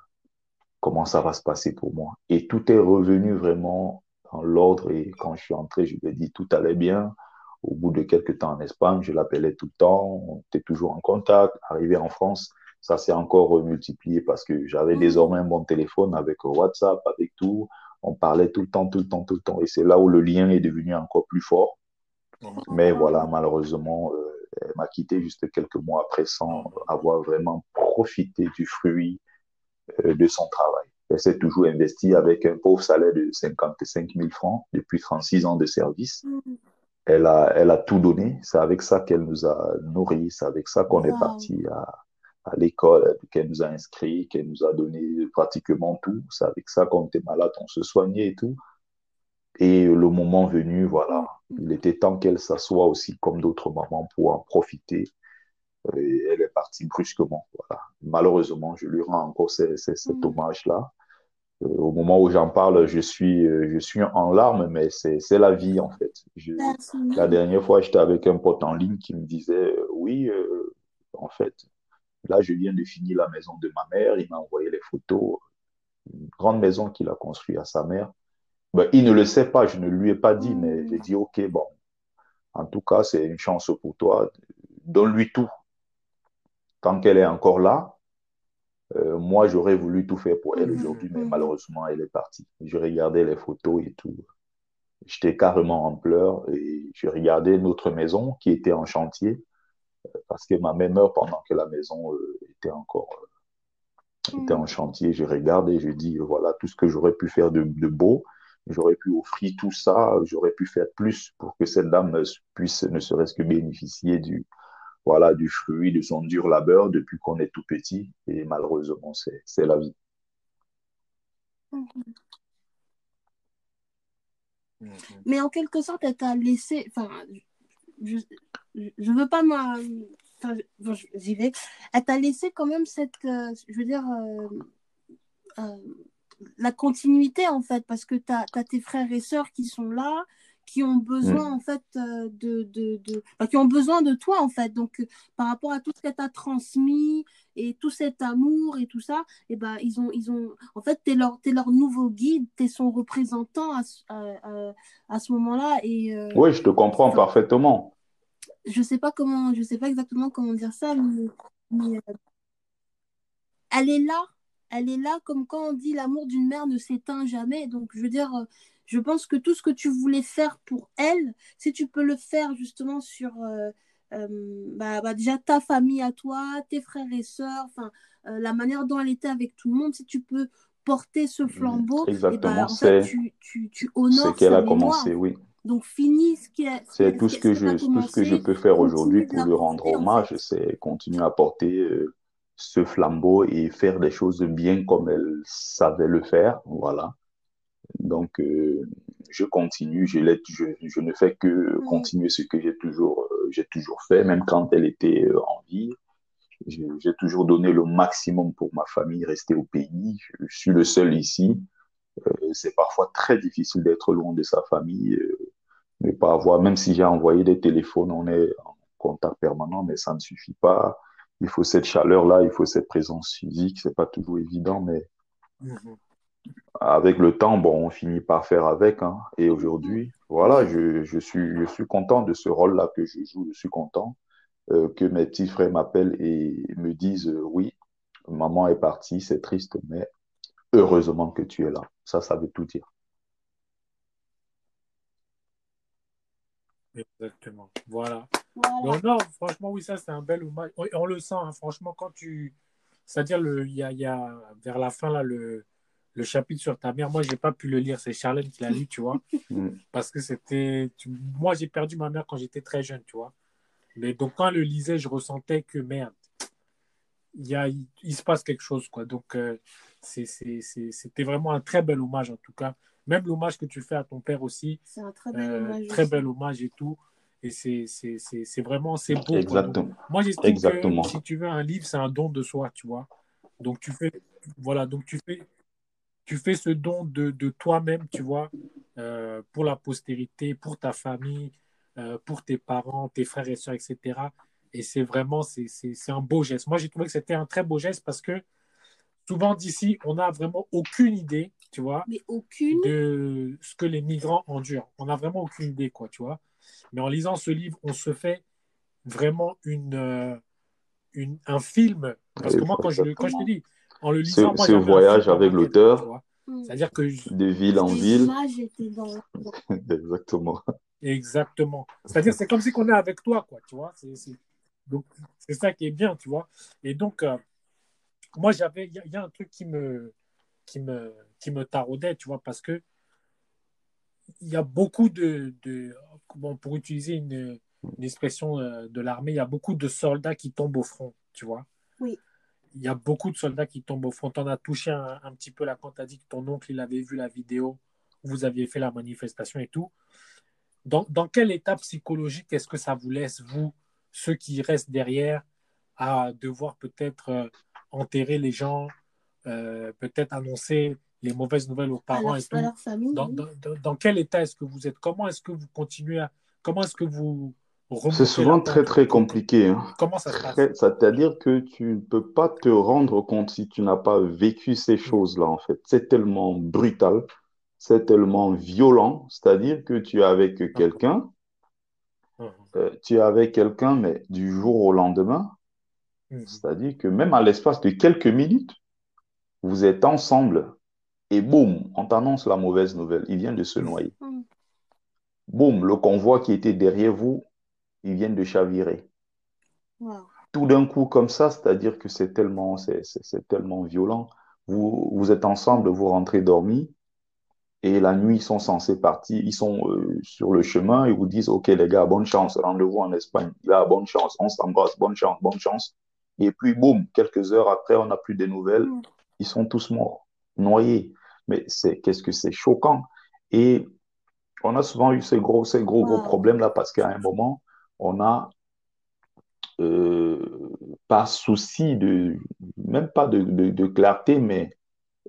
Speaker 3: comment ça va se passer pour moi. Et tout est revenu vraiment dans l'ordre. Et quand je suis entré, je lui ai dit tout allait bien. Au bout de quelques temps en Espagne, je l'appelais tout le temps. On était toujours en contact. Arrivé en France, ça s'est encore multiplié parce que j'avais désormais mon téléphone avec WhatsApp, avec tout. On parlait tout le temps, tout le temps, tout le temps. Et c'est là où le lien est devenu encore plus fort. Mais voilà, malheureusement, euh, elle m'a quitté juste quelques mois après sans avoir vraiment profité du fruit euh, de son travail. Elle s'est toujours investie avec un pauvre salaire de 55 000 francs depuis 36 ans de service. Mm. Elle a, elle a tout donné. C'est avec ça qu'elle nous a nourris. C'est avec ça qu'on est parti à, à l'école, qu'elle nous a inscrits, qu'elle nous a donné pratiquement tout. C'est avec ça qu'on était malade, on se soignait et tout. Et le moment venu, voilà, il était temps qu'elle s'assoie aussi comme d'autres mamans pour en profiter. Et elle est partie brusquement. Voilà. Malheureusement, je lui rends encore cet mm. hommage-là. Euh, au moment où j'en parle, je suis, euh, je suis en larmes, mais c'est la vie en fait. la dernière fois, j'étais avec un pote en ligne qui me disait, euh, oui, en fait, là, je viens de finir la maison de ma mère. Il m'a envoyé les photos. Une grande maison qu'il a construite à sa mère. Ben, il ne le sait pas, je ne lui ai pas dit, mais mm. j'ai dit, OK, bon, en tout cas, c'est une chance pour toi. Donne-lui tout. Tant qu'elle est encore là, euh, moi, j'aurais voulu tout faire pour elle mm. aujourd'hui, mais mm. malheureusement, elle est partie. Je regardais les photos et tout. J'étais carrément en pleurs et je regardais notre maison qui était en chantier euh, parce que ma mère meurt pendant que la maison euh, était encore était en chantier. Je regarde et je dis, voilà, tout ce que j'aurais pu faire de beau, J'aurais pu offrir tout ça, j'aurais pu faire plus pour que cette dame puisse ne serait-ce que bénéficier du, voilà, du fruit de son dur labeur depuis qu'on est tout petit. Et malheureusement, c'est la vie.
Speaker 2: Mm-hmm. Mais en quelque sorte, elle t'a laissé. Enfin, je ne veux pas moi. Enfin, j'y vais. Elle t'a laissé quand même cette. Euh, je veux dire. Euh, euh, la continuité en fait parce que tu as, tes frères et sœurs qui sont là qui ont besoin mm. en fait euh, de, de, de qui ont besoin de toi en fait donc euh, par rapport à tout ce qu'elle t'a transmis et tout cet amour et tout ça et eh ben ils ont ils ont en fait tu es leur es leur nouveau guide tu es son représentant à, à, à, ce moment-là et
Speaker 3: euh, oui je te comprends parfaitement
Speaker 2: je sais pas comment je sais pas exactement comment dire ça mais elle est là elle est là comme quand on dit l'amour d'une mère ne s'éteint jamais. Donc, je veux dire, euh, je pense que tout ce que tu voulais faire pour elle, si tu peux le faire justement sur euh, euh, bah, bah, déjà ta famille à toi, tes frères et sœurs, enfin, la manière dont elle était avec tout le monde, si tu peux porter ce flambeau,
Speaker 3: eh ben, Exactement, c'est tu, tu, tu honores qu'elle a commencé, oui.
Speaker 2: Donc finis ce qui
Speaker 3: C'est tout ce que je tout ce que je peux faire aujourd'hui pour lui rendre hommage, c'est continuer à porter ce flambeau et faire des choses bien comme elle savait le faire. Voilà. Donc, euh, je continue, je, je, je, ne fais que mm. continuer ce que j'ai toujours, euh, j'ai toujours fait, même quand elle était euh, en vie. J'ai toujours donné le maximum pour ma famille, rester au pays. Je, suis le seul ici. C'est parfois très difficile d'être loin de sa famille, ne pas avoir, même si j'ai envoyé des téléphones, on est en contact permanent, mais ça ne suffit pas il faut cette chaleur-là, il faut cette présence physique. C'est pas toujours évident, mais mhm. Avec le temps, bon, on finit par faire avec. Hein. Et aujourd'hui, voilà, je, je, suis, je suis content de ce rôle-là que je joue. Je suis content euh, que mes petits frères m'appellent et me disent euh, oui, maman est partie, c'est triste, mais heureusement que tu es là. Ça, ça veut tout dire.
Speaker 1: Exactement. Voilà. Donc, non, franchement, oui, ça, c'est un bel hommage. On, le sent, hein, franchement, quand tu. C'est-à-dire, il y a, y a, vers la fin, là, le, le chapitre sur ta mère, moi, j'ai pas pu le lire. C'est Charlène qui l'a lu, tu vois. [LAUGHS] Parce que c'était. Moi, j'ai perdu ma mère quand j'étais très jeune, tu vois. Mais donc, quand elle le lisait, je ressentais que merde, il, y a, il, se passe quelque chose, quoi. Donc, euh, c'était vraiment un très bel hommage, en tout cas. Même l'hommage que tu fais à ton père aussi.
Speaker 2: C'est un très bel euh, hommage.
Speaker 1: Très bel hommage et tout. Et c'est vraiment, c'est beau.
Speaker 3: Exactement.
Speaker 1: moi, j'estime que si tu veux un livre, c'est un don de soi, tu vois. Donc, tu fais, voilà, donc tu fais, tu fais ce don de, de toi-même, tu vois, euh, pour la postérité, pour ta famille, euh, pour tes parents, tes frères et soeurs, etc. Et c'est vraiment, c'est un beau geste. Moi, j'ai trouvé que c'était un très beau geste parce que souvent d'ici, on n'a vraiment aucune idée, tu vois,
Speaker 2: Mais aucune.
Speaker 1: de ce que les migrants endurent. On n'a vraiment aucune idée, quoi, tu vois. Mais en lisant ce livre, on se fait vraiment une, euh, une, un film. Parce que moi, quand je, quand je te dis, en le
Speaker 3: Ce,
Speaker 1: lisant, moi,
Speaker 3: ce
Speaker 1: un
Speaker 3: voyage avec l'auteur.
Speaker 1: C'est-à-dire que je-
Speaker 3: de ville en ville.
Speaker 2: dans. [LAUGHS]
Speaker 3: Exactement.
Speaker 1: Exactement. C'est-à-dire, c'est comme si on est avec toi, quoi, tu vois. C'est, c'est- Donc, c'est ça qui est bien, tu vois. Et donc, euh, moi, j'avais, il y, a- il y a un truc qui me, qui me, qui me taraudait, tu vois, parce que il y a beaucoup de, de bon, pour utiliser une, une expression euh, de l'armée, il y a beaucoup de soldats qui tombent au front, tu vois.
Speaker 2: Oui.
Speaker 1: Il y a beaucoup de soldats qui tombent au front. On a touché un, un petit peu là quand tu as dit que ton oncle, il avait vu la vidéo où vous aviez fait la manifestation et tout. Dans, dans quel état psychologique est-ce que ça vous laisse, vous, ceux qui restent derrière, à devoir peut-être euh, enterrer les gens, euh, peut-être annoncer les mauvaises nouvelles aux parents et tout?
Speaker 2: famille.
Speaker 1: dans,
Speaker 2: oui.
Speaker 1: dans- dans- dans quel état est-ce que vous êtes? Comment est-ce que vous continuez à... Comment est-ce que vous
Speaker 3: C'est souvent
Speaker 1: la
Speaker 3: très, très compliqué. hein.
Speaker 1: Comment ça se passe?
Speaker 3: C'est-à-dire que tu ne peux pas te rendre compte si tu n'as pas vécu ces choses-là, en fait. C'est tellement brutal, c'est tellement violent. C'est-à-dire que tu es avec quelqu'un, euh, tu es avec quelqu'un, mais du jour au lendemain,
Speaker 1: Mhm.
Speaker 3: c'est-à-dire que même à l'espace de quelques minutes, vous êtes ensemble et boum, on t'annonce la mauvaise nouvelle. Il vient de se noyer.
Speaker 2: Mm.
Speaker 3: Boum, le convoi qui était derrière vous, il vient de chavirer.
Speaker 2: Wow.
Speaker 3: tout d'un coup comme ça, c'est-à-dire que c'est tellement, c'est, tellement violent. Vous, vous êtes ensemble, vous rentrez dormir, et la nuit, ils sont censés partir, ils sont euh, sur le chemin, ils vous disent, OK les gars, bonne chance, rendez-vous en Espagne. Là, bonne chance, on s'embrasse, bonne chance, bonne chance. Et puis, boum, quelques heures après, on n'a plus de nouvelles,
Speaker 2: Mm.
Speaker 3: ils sont tous morts, noyés. Mais c'est, qu'est-ce que c'est choquant. Et on a souvent eu ces gros, ces gros, gros
Speaker 2: Wow.
Speaker 3: problèmes-là parce qu'à un moment, on a euh, par souci de, même pas de, de, de clarté, mais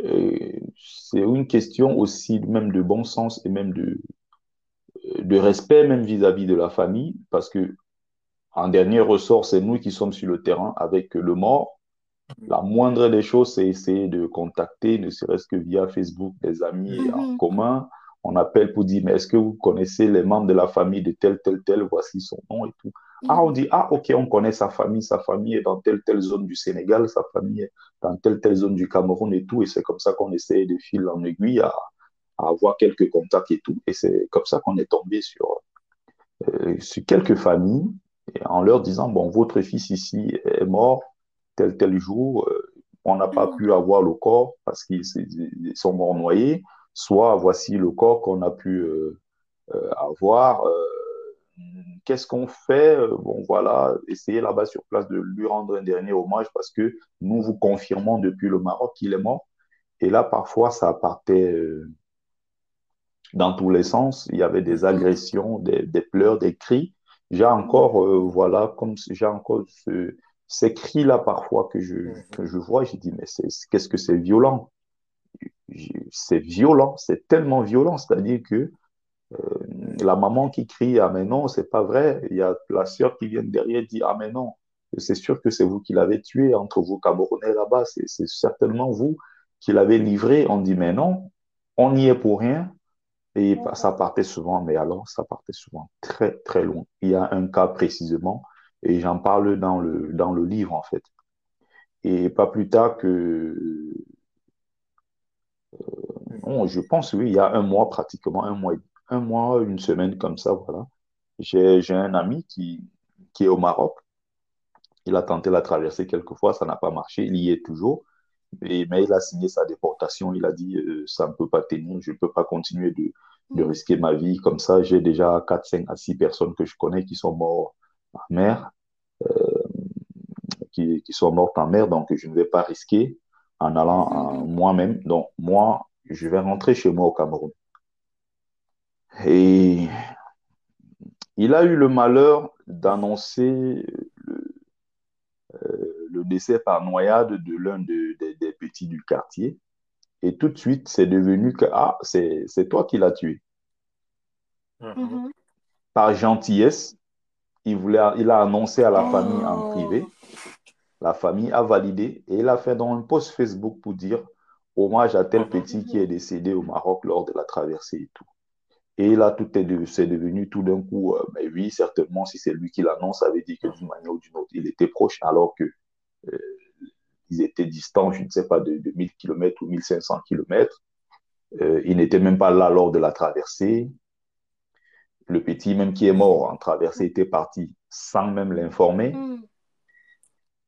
Speaker 3: euh, c'est une question aussi même de bon sens et même de, de respect même vis-à-vis de la famille, parce que en dernier ressort, c'est nous qui sommes sur le terrain avec le mort. La moindre des choses, c'est essayer de contacter, ne serait-ce que via Facebook, des amis en
Speaker 2: Mhm.
Speaker 3: commun. On appelle pour dire, mais est-ce que vous connaissez les membres de la famille de tel, tel, tel, voici son nom et tout. Ah, on dit, ah, ok, on connaît sa famille, sa famille est dans telle, telle zone du Sénégal, sa famille est dans telle, telle zone du Cameroun et tout. Et c'est comme ça qu'on essaie de fil en aiguille à, à avoir quelques contacts et tout. Et c'est comme ça qu'on est tombé sur, euh, sur quelques familles et en leur disant, bon, votre fils ici est mort tel, tel jour, euh, on n'a pas
Speaker 2: Mhm.
Speaker 3: pu avoir le corps parce qu'ils sont morts noyés, soit voici le corps qu'on a pu euh, euh, avoir. euh, Qu'est-ce qu'on fait? Bon, voilà, essayez là-bas sur place de lui rendre un dernier hommage parce que nous vous confirmons depuis le Maroc qu'il est mort. Et là, parfois, ça partait dans tous les sens. Il y avait des agressions, des, des pleurs, des cris. J'ai encore, voilà, comme j'ai encore ce- ces cris-là parfois que je, que je vois. J'ai dit, mais qu'est-ce que c'est violent? C'est violent, c'est tellement violent. C'est-à-dire que euh, la maman qui crie, ah mais non, c'est pas vrai. Il y a la sœur qui vient derrière dit, ah mais non, c'est sûr que c'est vous qui l'avez tué entre vous Camerounais là-bas. C'est certainement vous qui l'avez livré. On dit, mais non, on y est pour rien. Et
Speaker 2: D'accord.
Speaker 3: ça partait souvent, mais alors ça partait souvent très très loin. Il y a un cas précisément, et j'en parle dans le, dans le livre en fait. Et pas plus tard que, non, je pense, oui, il y a un mois pratiquement, un mois, un mois, une semaine comme ça, voilà. J'ai, un ami qui, qui est au Maroc. Il a tenté la traversée quelques fois, ça n'a pas marché, il y est toujours. Et, mais il a signé sa déportation, il a dit, euh, ça ne peut pas tenir, je ne peux pas continuer de, de
Speaker 2: Mm.
Speaker 3: risquer ma vie comme ça. J'ai déjà 4, 5 à 6 personnes que je connais qui sont mortes en mer, qui, qui sont mortes en mer, donc je ne vais pas risquer en allant à moi-même. Donc moi, je vais rentrer chez moi au Cameroun. Et il a eu le malheur d'annoncer le, euh, le décès par noyade de l'un de- des- des petits du quartier. Et tout de suite, c'est devenu que, ah, c'est, c'est toi qui l'as tué.
Speaker 1: Mhm.
Speaker 2: Mhm.
Speaker 3: Par gentillesse, il voulait, il a annoncé à la famille en
Speaker 2: Oh.
Speaker 3: privé. La famille a validé et il a fait dans un post Facebook pour dire hommage à tel petit qui est décédé au Maroc lors de la traversée et tout. Et là, tout est c'est devenu tout d'un coup, euh, mais oui, certainement, si c'est lui qui l'annonce, ça veut dire que d'une manière ou d'une autre, il était proche, alors que euh, ils étaient distants, je ne sais pas, de, de 1000 km ou 1500 km. Euh, il n'était même pas là lors de la traversée. Le petit, même qui est mort en traversée, était parti sans même l'informer.
Speaker 2: Mm.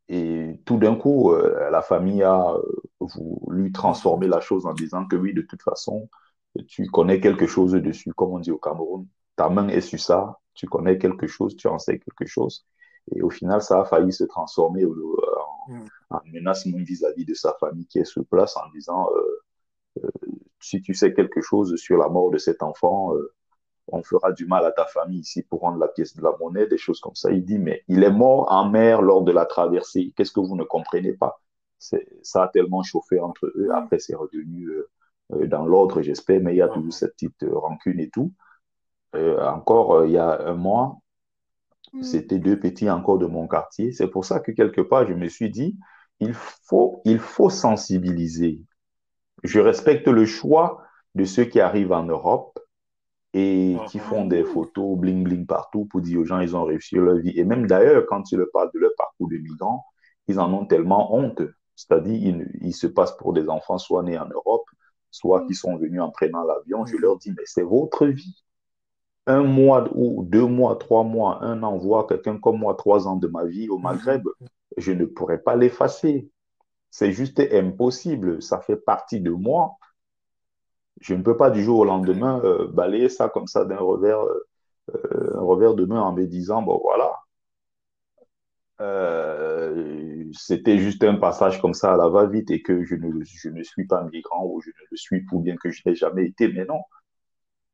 Speaker 3: Et tout d'un coup, euh, la famille a euh, voulu transformer la chose en disant que oui, de toute façon, tu connais quelque chose dessus, comme on dit au Cameroun. Ta main est sur ça, tu connais quelque chose, tu en sais quelque chose. Et au final, ça a failli se transformer euh, en, en menace vis-à-vis de sa famille qui est sur place en disant si tu sais quelque chose sur la mort de cet enfant, on fera du mal à ta famille ici pour rendre la pièce de la monnaie, des choses comme ça. Il dit, mais il est mort en mer lors de la traversée. Qu'est-ce que vous ne comprenez pas? Ça a tellement chauffé entre eux. Après, c'est revenu euh, euh, dans l'ordre, j'espère, mais il y a toujours cette petite euh, rancune et tout. Euh, encore, il y a un mois,
Speaker 2: Mm.
Speaker 3: c'était deux petits encore de mon quartier. C'est pour ça que quelque part, je me suis dit, il faut, il faut sensibiliser. Je respecte le choix de ceux qui arrivent en Europe et qui
Speaker 1: Mhm.
Speaker 3: font des photos bling bling partout pour dire aux gens ils ont réussi leur vie. Et même d'ailleurs, quand leur parles de leur parcours de migrants, ils en ont tellement honte. C'est-à-dire, ils, ils se passent pour des enfants soit nés en Europe, soit qui sont venus en prenant l'avion. Je leur dis, mais c'est votre vie. Un mois ou deux mois, trois mois, un an, voir quelqu'un comme moi, trois ans de ma vie au Maghreb, je ne pourrais pas l'effacer. C'est juste impossible. Ça fait partie de moi. Je ne peux pas du jour au lendemain euh, balayer ça comme ça d'un revers, euh, un revers de main en me disant, bon voilà, euh, c'était juste un passage comme ça à la va-vite et que je ne, je ne suis pas migrant ou je ne le suis pour bien que je n'ai jamais été. Mais non,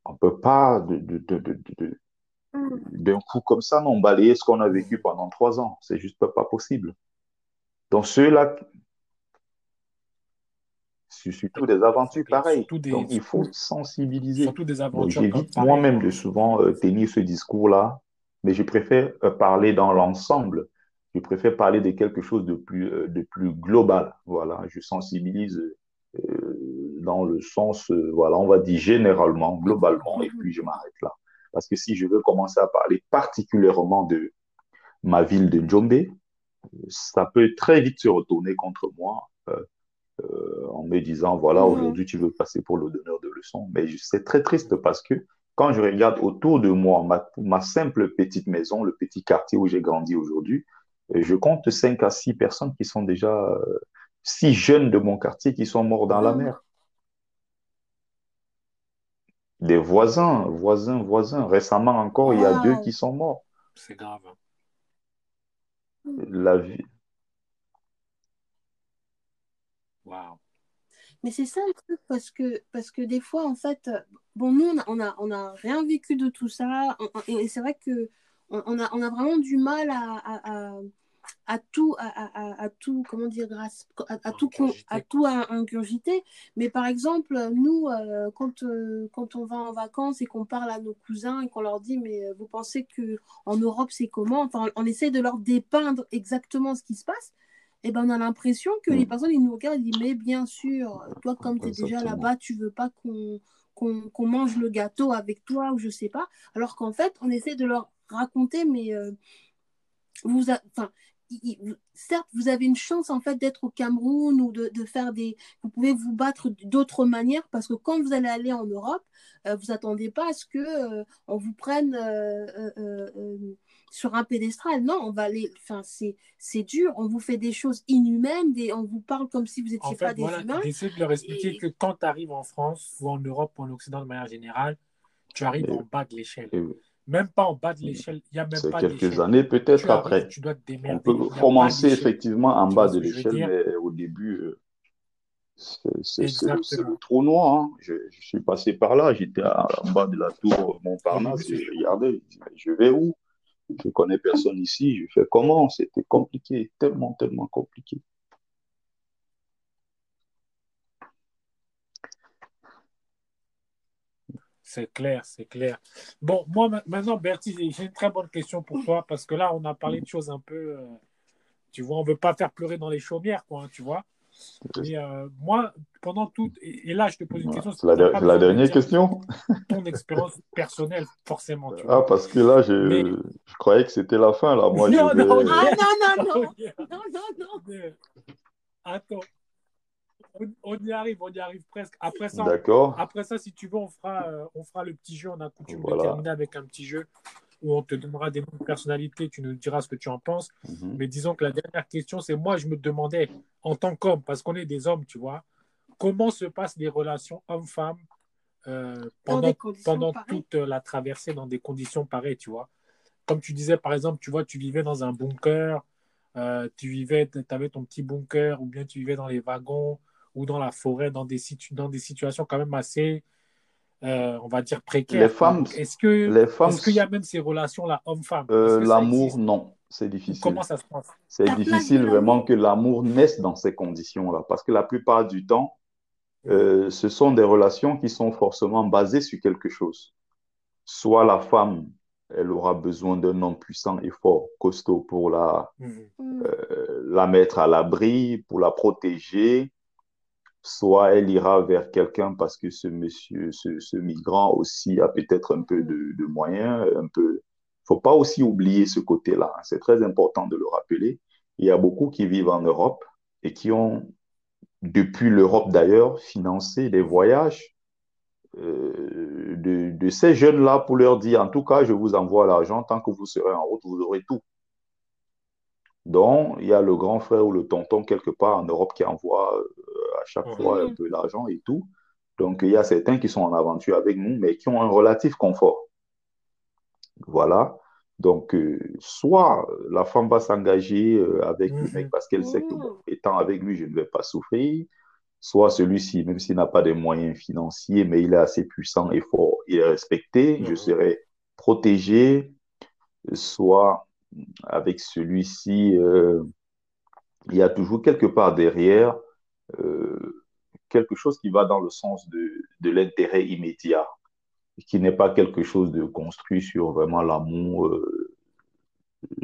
Speaker 3: on ne peut pas de, de, de, de, de d'un coup comme ça, non, balayer ce qu'on a vécu pendant trois ans. C'est juste pas possible. Donc ceux-là, surtout des aventures pareilles.
Speaker 1: Des-
Speaker 3: Donc il faut sensibiliser.
Speaker 1: Surtout des aventures
Speaker 3: J'évite moi-même de souvent euh, tenir ce discours-là, mais je préfère euh, parler dans l'ensemble. Je préfère parler de quelque chose de plus, euh, de plus global. Voilà, je sensibilise dans le sens, voilà, on va dire généralement, globalement, et puis je m'arrête là. Parce que si je veux commencer à parler particulièrement de ma ville de Djombe, ça peut très vite se retourner contre moi. Euh, en me disant, voilà,
Speaker 2: Mhm.
Speaker 3: aujourd'hui, tu veux passer pour le donneur de leçons. Mais je- c'est très triste parce que quand je regarde autour de moi, ma, ma simple petite maison, le petit quartier où j'ai grandi aujourd'hui, euh, je compte 5 à 6 personnes qui sont déjà, euh, six jeunes de mon quartier qui sont morts dans la
Speaker 2: Mhm.
Speaker 3: mer. Des voisins, voisins, voisins. Récemment encore, il y a deux qui sont morts.
Speaker 1: C'est grave. hein.
Speaker 3: La vie,
Speaker 1: Waouh.
Speaker 2: Mais c'est ça le truc parce que parce que des fois en fait bon nous on a on a, on a rien vécu de tout ça. On- et c'est vrai que on, a on a vraiment du mal à, à, à, à tout à, tout comment dire grâce à, tout à tout à- ingurgiter. Mais par exemple nous euh, quand euh, quand on va en vacances et qu'on parle à nos cousins et qu'on leur dit mais euh, vous pensez que en Europe c'est comment? Enfin on essaie de leur dépeindre exactement ce qui se passe et ben on a l'impression que les
Speaker 3: Mm.
Speaker 2: personnes ils nous regardent ils disent mais bien sûr toi comme tu es déjà là-bas tu veux pas qu'on mange le gâteau avec toi ou je sais pas alors qu'en fait on essaie de leur raconter mais euh, vous a- enfin il- il- certes vous avez une chance en fait d'être au Cameroun ou de, de faire des vous pouvez vous battre d'autres manières parce que quand vous allez aller en Europe euh, vous attendez pas à ce que euh, on vous prenne euh, euh, euh, euh, sur un pédestal non on va aller enfin c'est c'est dur. On vous fait des choses inhumaines des, on vous parle comme si vous
Speaker 1: En
Speaker 2: étiez pas des
Speaker 1: voilà,
Speaker 2: humains.
Speaker 1: d'essayer de leur expliquer
Speaker 2: et
Speaker 1: que quand tu arrives en France ou en Europe ou en Occident de manière générale, tu arrives
Speaker 3: Et-
Speaker 1: en bas de l'échelle.
Speaker 3: et
Speaker 1: Même pas en bas de l'échelle, il n'y a même
Speaker 3: c'est
Speaker 1: pas
Speaker 3: quelques années peut-être
Speaker 1: Tu arrives,
Speaker 3: après.
Speaker 1: tu dois te
Speaker 3: On peut commencer effectivement en bas de l'échelle, mais au début, euh, c'est c'est- c'est le, trou noir. hein. Je, je suis passé par là, j'étais à- en bas de la tour Montparnasse et je regardais, je vais où? Je connais personne ici, je fais comment? C'était compliqué, tellement, tellement compliqué.
Speaker 1: C'est clair, c'est clair. Bon, moi ma- maintenant, Bertie, j'ai une très bonne question pour toi parce que là, on a parlé de choses un peu, euh, Tu vois, on veut pas faire pleurer dans les chaumières, quoi, hein, tu vois. Et euh, moi, pendant tout, et, là, je te pose une question.
Speaker 3: C'est la, la dernière question.
Speaker 1: Ton expérience personnelle, forcément.
Speaker 3: Tu vois. Ah, parce que là, je, je croyais que c'était la fin, là. Moi,
Speaker 2: non,
Speaker 3: je
Speaker 2: vais... non, ah, non, non, non, non, [LAUGHS] non, non.
Speaker 1: Attends. On, y arrive, on y arrive presque. Après ça, après ça, si tu veux, on fera, euh, on fera le petit jeu. On a coutume voilà. de terminer avec un petit jeu où on te donnera des noms de personnalités, tu nous diras ce que tu en penses.
Speaker 3: Mhm.
Speaker 1: Mais disons que la dernière question, c'est moi, je me demandais, en tant qu'homme, parce qu'on est des hommes, tu vois, comment se passent les relations hommes-femmes euh, pendant, pendant toute la traversée dans des conditions pareilles, tu vois. Comme tu disais, par exemple, tu vois, tu vivais dans un bunker, euh, tu vivais, tu avais ton petit bunker, ou bien tu vivais dans les wagons, ou dans la forêt, dans des, situ dans des situations quand même assez euh, on va dire précaire.
Speaker 3: Les femmes.
Speaker 1: Est-ce que
Speaker 3: les femmes,
Speaker 1: est-ce qu'il y a même ces relations-là homme-femme
Speaker 3: euh, L'amour, non, c'est difficile.
Speaker 1: Comment ça se passe?
Speaker 3: C'est difficile vraiment que l'amour naisse dans ces conditions-là, parce que la plupart du temps, euh, ce sont des relations qui sont forcément basées sur quelque chose. Soit la femme, elle aura besoin d'un homme puissant et fort, costaud pour la,
Speaker 2: Mm.
Speaker 3: euh, la mettre à l'abri, pour la protéger soit elle ira vers quelqu'un parce que ce monsieur, ce, ce migrant aussi a peut-être un peu de, de, moyens, un peu. Faut pas aussi oublier ce côté-là. C'est très important de le rappeler. Il y a beaucoup qui vivent en Europe et qui ont, depuis l'Europe d'ailleurs, financé des voyages euh, de, de ces jeunes-là pour leur dire, en tout cas, je vous envoie l'argent, tant que vous serez en route, vous aurez tout. Donc, il y a le grand frère ou le tonton quelque part en Europe qui envoie euh, à chaque
Speaker 1: Mhm.
Speaker 3: fois un peu l'argent et tout. Donc, il y a certains qui sont en aventure avec nous, mais qui ont un relatif confort. Voilà. Donc, euh, soit la femme va s'engager euh, avec le mec
Speaker 1: Mhm.
Speaker 3: parce qu'elle sait que, bon, étant avec lui, je ne vais pas souffrir. Soit celui-ci, même s'il n'a pas de moyens financiers, mais il est assez puissant et fort, il est respecté, je
Speaker 1: Mhm.
Speaker 3: serai protégé. Soit avec celui-ci, euh, il y a toujours quelque part derrière euh, quelque chose qui va dans le sens de, de l'intérêt immédiat, qui n'est pas quelque chose de construit sur vraiment l'amour euh,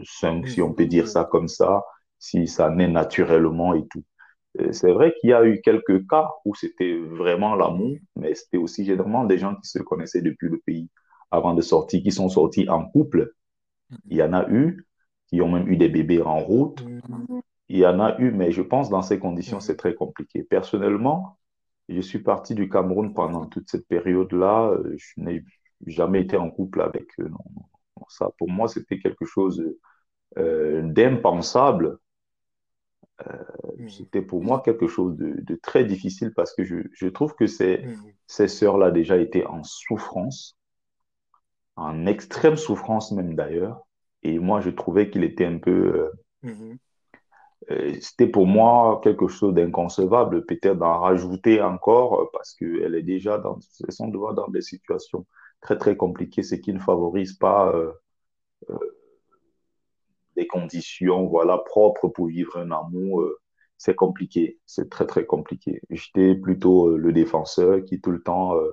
Speaker 3: si on peut dire ça comme ça, si ça naît naturellement et tout. Euh, C'est vrai qu'il y a eu quelques cas où c'était vraiment l'amour, mais c'était aussi généralement des gens qui se connaissaient depuis le pays avant de sortir, qui sont sortis en couple. Il y en a eu qui ont même eu des bébés en route. Il y en a eu, mais je pense dans ces conditions, c'est très compliqué. Personnellement, je suis parti du Cameroun pendant toute cette période-là. Euh, Je n'ai jamais été en couple avec eux. Non, non, non. Ça, pour moi, c'était quelque chose euh, d'impensable.
Speaker 1: Mhm.
Speaker 3: C'était pour moi quelque chose de, de très difficile parce que je, je trouve que ces,
Speaker 1: Mhm.
Speaker 3: ces sœurs-là déjà étaient en souffrance, en extrême souffrance même d'ailleurs. Et moi, je trouvais qu'il était un peu... euh,
Speaker 1: Mhm.
Speaker 3: Euh, C'était pour moi quelque chose d'inconcevable, peut-être d'en rajouter encore, euh, parce qu'elle est déjà dans, sont devant dans des situations très très compliquées, ce qui ne favorise pas des conditions voilà, propres pour vivre un amour. euh, c'est compliqué, c'est très très compliqué. J'étais plutôt euh, le défenseur qui tout le temps euh,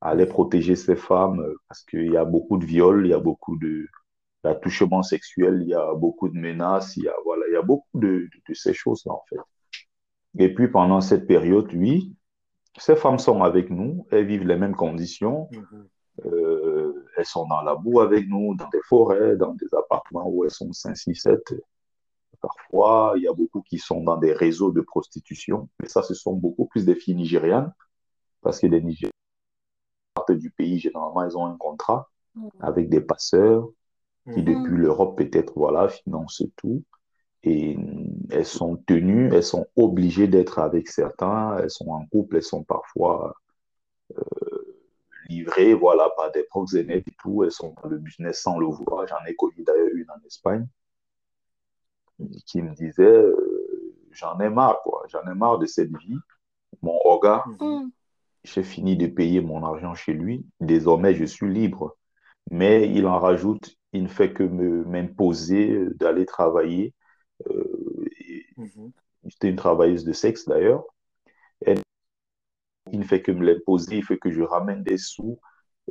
Speaker 3: allait protéger ces femmes, euh, parce qu'il y a beaucoup de viols, il y a beaucoup de d'attouchements sexuels, il y a beaucoup de menaces, il y a, voilà, il y a beaucoup de, de, de ces choses-là, en fait. Et puis, pendant cette période, oui, ces femmes sont avec nous, elles vivent les mêmes conditions,
Speaker 1: Mhm.
Speaker 3: euh, elles sont dans la boue avec nous, dans des forêts, dans des appartements où elles sont 5, 6, 7. Parfois, il y a beaucoup qui sont dans des réseaux de prostitution, mais ça, ce sont beaucoup plus des filles nigérianes, parce que les Nigériennes partent du pays, généralement, elles ont un contrat avec des passeurs, qui
Speaker 1: Mhm.
Speaker 3: depuis l'Europe peut-être voilà financent tout et elles sont tenues, elles sont obligées d'être avec certains, elles sont en couple, elles sont parfois euh, livrées voilà par des proxénètes et tout, elles sont dans le business sans le vouloir. J'en ai connu d'ailleurs une en Espagne qui me disait euh, j'en ai marre quoi, j'en ai marre de cette vie. Mon regard,
Speaker 1: Mhm.
Speaker 3: J'ai fini de payer mon argent chez lui, désormais je suis libre. Mais il en rajoute, il ne fait que me m'imposer d'aller travailler. Euh,
Speaker 1: Mhm.
Speaker 3: C'était une travailleuse de sexe d'ailleurs. Elle- Il ne fait que me l'imposer, il fait que je ramène des sous.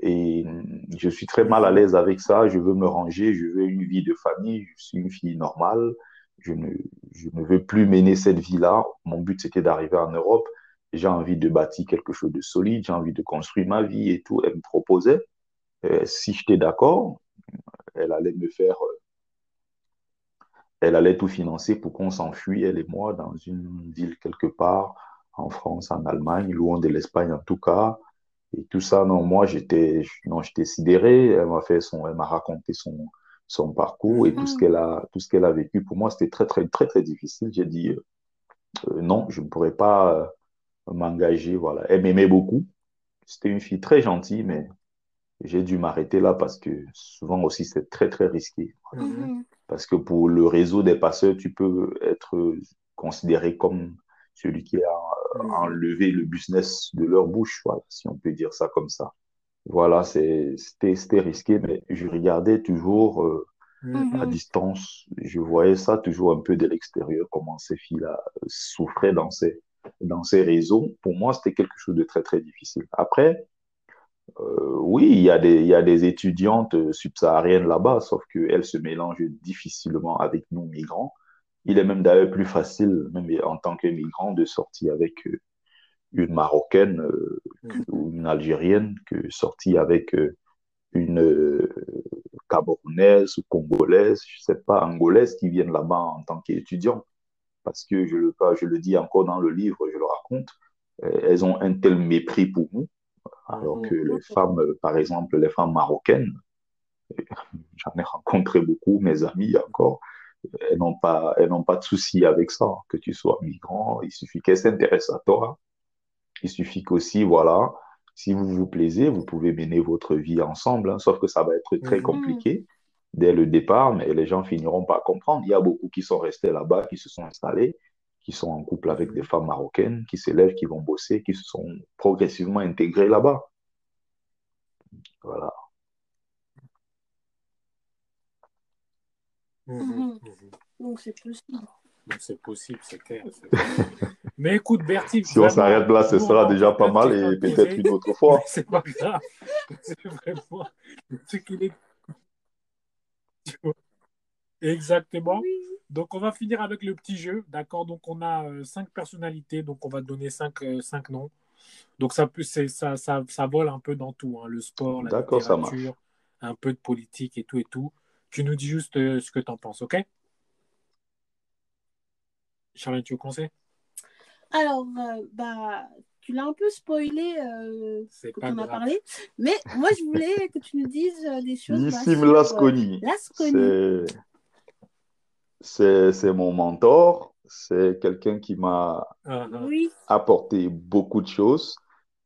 Speaker 3: Et je suis très mal à l'aise avec ça. Je veux me ranger, je veux une vie de famille, je suis une fille normale. je ne, je ne veux plus mener cette vie-là. Mon but, c'était d'arriver en Europe. J'ai envie de bâtir quelque chose de solide, j'ai envie de construire ma vie et tout. Elle me proposait, euh, si j'étais d'accord, elle allait me faire, euh, elle allait tout financer pour qu'on s'enfuit, elle et moi, dans une ville quelque part, en France, en Allemagne, loin de l'Espagne en tout cas. Et tout ça, non, moi, j'étais, non, j'étais sidéré. Elle m'a fait son, elle m'a raconté son, son parcours et tout ce mm-hmm. qu'elle a, tout ce qu'elle a vécu. Pour moi, c'était très, très, très, très difficile. J'ai dit, euh, euh, non, je ne pourrais pas euh, m'engager. Voilà. Elle m'aimait beaucoup. C'était une fille très gentille, mais j'ai dû m'arrêter là parce que souvent aussi, c'est très, très risqué. Mm-hmm. Parce que pour le réseau des passeurs, tu peux être considéré comme celui qui a mm. enlevé le business de leur bouche, voilà, si on peut dire ça comme ça. Voilà, c'était risqué, mais je regardais toujours euh, à distance. Je voyais ça toujours un peu de l'extérieur, comment ces filles-là souffraient dans ces, dans ces réseaux. Pour moi, c'était quelque chose de très, très difficile. Après, euh, oui, il y, a des, il y a des étudiantes subsahariennes là-bas, sauf qu'elles se mélangent difficilement avec nous, migrants. Il est même d'ailleurs plus facile, même en tant que migrant, de sortir avec euh, une Marocaine euh, mm. ou une Algérienne que sortir avec euh, une Camerounaise ou Congolaise, je sais pas, Angolaise qui viennent là-bas en tant qu'étudiant. Parce que je le, je le dis encore dans le livre, je le raconte, elles ont un tel mépris pour nous, alors mm. que les femmes, par exemple, les femmes marocaines, j'en ai rencontré beaucoup, mes amis encore, elles n'ont pas, elles n'ont pas de souci avec ça, que tu sois migrant. Il suffit qu'elles s'intéressent à toi. Il suffit qu'aussi, voilà, si vous vous plaisez, vous pouvez mener votre vie ensemble, hein, sauf que ça va être très mhm. compliqué dès le départ, mais les gens finiront par comprendre. Il y a beaucoup qui sont restés là-bas, qui se sont installés, qui sont en couple avec des femmes marocaines, qui s'élèvent, qui vont bosser, qui se sont progressivement intégrés là-bas. Voilà.
Speaker 2: Mhm. Mhm. Donc c'est possible.
Speaker 1: C'est possible, c'est clair. [LAUGHS] Mais écoute, Bertie.
Speaker 3: Si on s'arrête là, ce sera déjà pas mal et peut-être une autre fois. [LAUGHS]
Speaker 1: C'est pas grave. C'est vraiment ce qu'il est. Exactement. Donc, on va finir avec le petit jeu. D'accord? Donc, on a euh, cinq personnalités. Donc, on va donner cinq, euh, cinq noms. Donc, ça, peut, ça, ça, ça, vole un peu dans tout. Hein. Le sport, la littérature, un peu de politique et tout et tout. Tu nous dis juste euh, ce que tu en penses, ok? Charlotte, tu veux conseiller
Speaker 2: Alors, euh, bah, tu l'as un peu spoilé euh, quand on a parlé, mais moi je voulais que tu nous dises des choses.
Speaker 3: Nissim bah, Lasconi. C'est mon mentor, c'est quelqu'un qui m'a ah. apporté beaucoup de choses.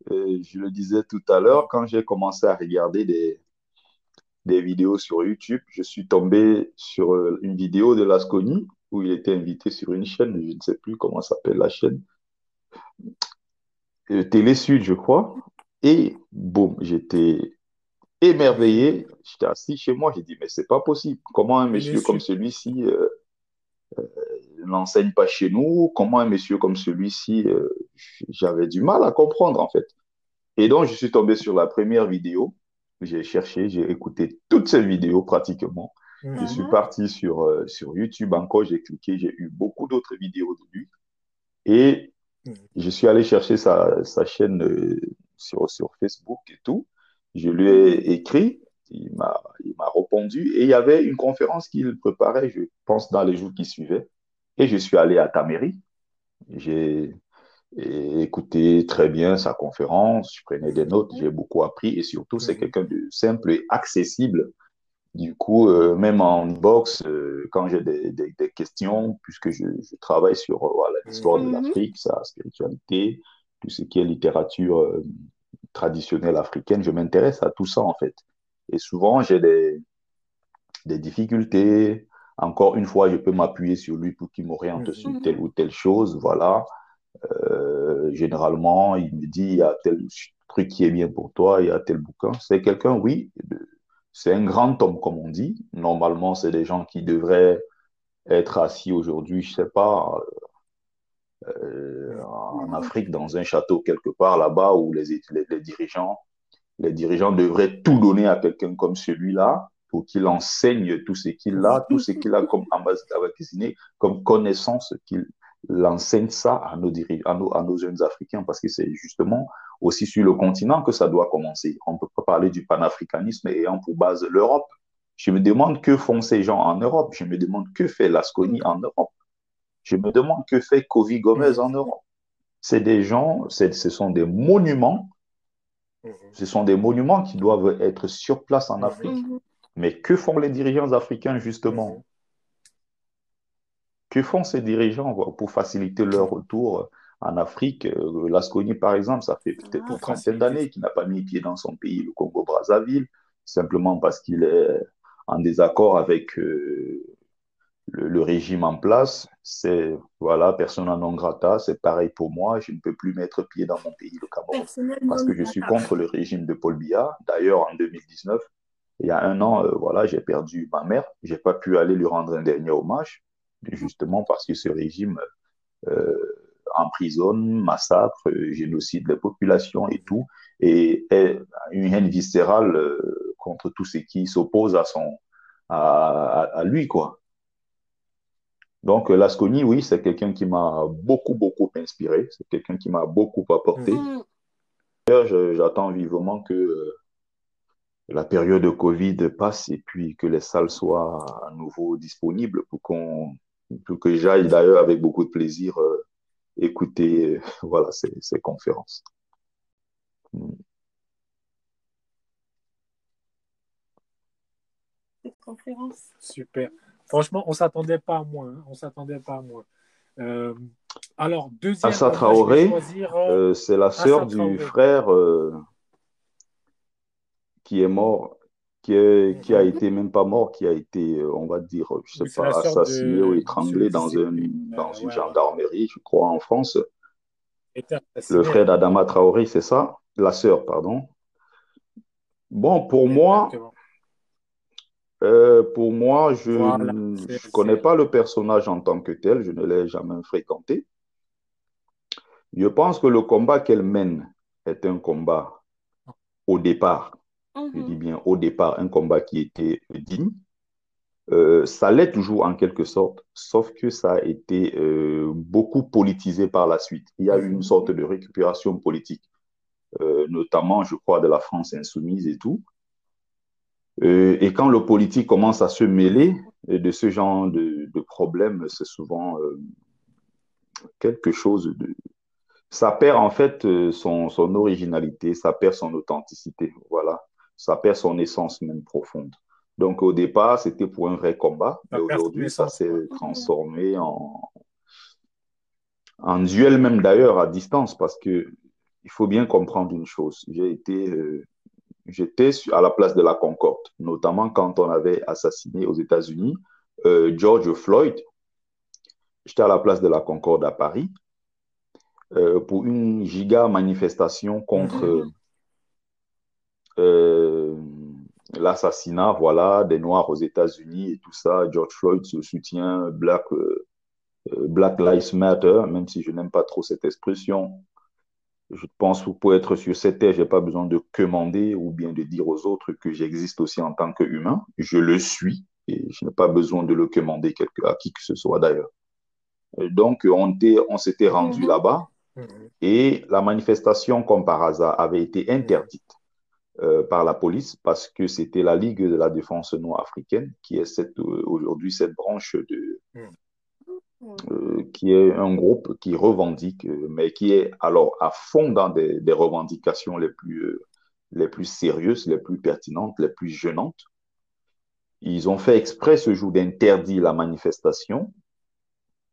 Speaker 3: je le disais tout à l'heure, quand j'ai commencé à regarder des, des vidéos sur YouTube. Je suis tombé sur euh, une vidéo de Lasconi où il était invité sur une chaîne, je ne sais plus comment s'appelle la chaîne, euh, Télé Sud, je crois. Et boum, j'étais émerveillé. J'étais assis chez moi, j'ai dit, mais c'est pas possible. Comment un monsieur comme celui-ci euh, n'enseigne pas chez nous Comment un monsieur comme celui-ci, j'avais du mal à comprendre en fait. Et donc, je suis tombé sur la première vidéo j'ai cherché, j'ai écouté toutes ces vidéos pratiquement. Je suis mhm. parti sur, euh, sur YouTube encore, j'ai cliqué, j'ai eu beaucoup d'autres vidéos de lui. Et mhm. je suis allé chercher sa, sa chaîne euh, sur, sur Facebook et tout. Je lui ai écrit, il m'a répondu. Et il y avait une conférence qu'il préparait, je pense, dans les jours qui suivaient. Et je suis allé à Taméry. J'ai et écouter très bien sa conférence. Je prenais des notes, j'ai beaucoup appris et surtout, c'est mhm. quelqu'un de simple et accessible. Du coup, euh, même en box, euh, quand j'ai des, des, questions, puisque je, je travaille sur euh, l'histoire de mhm. l'Afrique, sa spiritualité, tout ce qui est littérature traditionnelle africaine, je m'intéresse à tout ça en fait. Et souvent, j'ai des, des difficultés. Encore une fois, je peux m'appuyer sur lui pour qu'il m'oriente mhm. sur telle ou telle chose. Voilà. Euh, généralement, il me dit, il y a tel truc qui est bien pour toi, il y a tel bouquin. C'est quelqu'un, oui, c'est un grand homme, comme on dit. Normalement, c'est des gens qui devraient être assis aujourd'hui, je sais pas, euh, en Afrique, dans un château quelque part là-bas, où les, les, les, dirigeants, les dirigeants devraient tout donner à quelqu'un comme celui-là pour qu'il enseigne tout ce qu'il a, tout ce qu'il a comme ambassadeur comme connaissance, qu'il enseigne ça à nos jeunes Africains, parce que c'est justement aussi sur le continent que ça doit commencer. On ne peut pas parler du panafricanisme ayant pour base l'Europe. Je me demande que font ces gens en Europe. Je me demande que fait Lasconi en Europe. Je me demande que fait Kovi Gomez en Europe. C'est des gens, ce sont des monuments. Mhm. Ce sont des monuments qui doivent être sur place en Afrique. Mhm. Mais que font les dirigeants africains justement mhm. Que font ces dirigeants pour faciliter leur retour en Afrique? Euh, Lasconi, par exemple, ça fait peut-être une trentaine d'années qu'il n'a pas mis pied dans son pays, le Congo-Brazzaville, simplement parce qu'il est en désaccord avec euh, le, régime en place. C'est, voilà, persona non grata, c'est pareil pour moi, je ne peux plus mettre pied dans mon pays, le Cameroun, parce que je suis contre le régime de Paul Biya. D'ailleurs, en 2019, il y a un an, euh, voilà, j'ai perdu ma mère, j'ai pas pu aller lui rendre un dernier hommage, justement parce que ce régime euh, emprisonne, massacre, génocide des populations et tout, et, une haine viscérale euh, contre tout ce qui s'oppose à son à, à, lui, quoi. Donc, Lasconi, oui, c'est quelqu'un qui m'a beaucoup, beaucoup inspiré. C'est quelqu'un qui m'a beaucoup apporté. Mm. J'attends vivement que euh, la période de Covid passe et puis que les salles soient à nouveau disponibles pour qu'on que j'aille d'ailleurs avec beaucoup de plaisir euh, écouter euh, [LAUGHS] voilà, ces, ces conférences.
Speaker 2: Hmm. conférences.
Speaker 1: Super. Franchement, on ne s'attendait pas à moins. Hein. On s'attendait pas à moins. Euh, alors, deuxième.
Speaker 3: Assa Traoré, c'est la sœur du frère qui est mort qui, qui a été même pas mort, qui a été, euh, on va dire, je sais pas, assassiné ou étranglé dans, un, dans une gendarmerie, je crois, en France. Le frère d'Adama Traoré, c'est ça? La sœur, pardon. Bon, pour moi, euh, pour moi, je ne connais pas le personnage en tant que tel, je ne l'ai jamais fréquenté. Je pense que le combat qu'elle mène est un combat au départ je dis mhm. bien au départ, un combat qui était digne. Euh, ça l'est toujours en quelque sorte, sauf que ça a été euh, beaucoup politisé par la suite. Il y a eu une mhm. sorte de récupération politique, euh, notamment, je crois, de la France insoumise et tout. Et quand le politique commence à se mêler de ce genre de, de problèmes, c'est souvent quelque chose de... Ça perd en fait son, son originalité, ça perd son authenticité. Voilà ça perd son essence même profonde. Donc au départ, c'était pour un vrai combat, mais aujourd'hui, ça s'est transformé en, en duel même d'ailleurs à distance, parce que il faut bien comprendre une chose. J'ai été, euh, j'étais à la place de la Concorde, notamment quand on avait assassiné aux États-Unis euh, George Floyd. J'étais à la place de la Concorde à Paris euh, pour une giga manifestation contre mm-hmm. Euh, l'assassinat voilà, des Noirs aux États-Unis et tout ça. George Floyd se soutient, Black, Black Lives Matter, même si je n'aime pas trop cette expression. Je pense que pour être sur cette terre, je n'ai pas besoin de commander ou bien de dire aux autres que j'existe aussi en tant qu'humain. Je le suis et je n'ai pas besoin de le commander à qui que ce soit d'ailleurs. Donc, on, on s'était rendu mm-hmm. là-bas mm-hmm. et la manifestation, comme par hasard, avait été interdite. Euh, par la police parce que c'était la Ligue de la défense noire africaine qui est cette, euh, aujourd'hui cette branche de, hmm. Euh, qui est un groupe qui revendique, mais qui est alors à fond dans des, revendications les plus, les plus sérieuses, les plus pertinentes, les plus gênantes. Ils ont fait exprès ce jour d'interdire la manifestation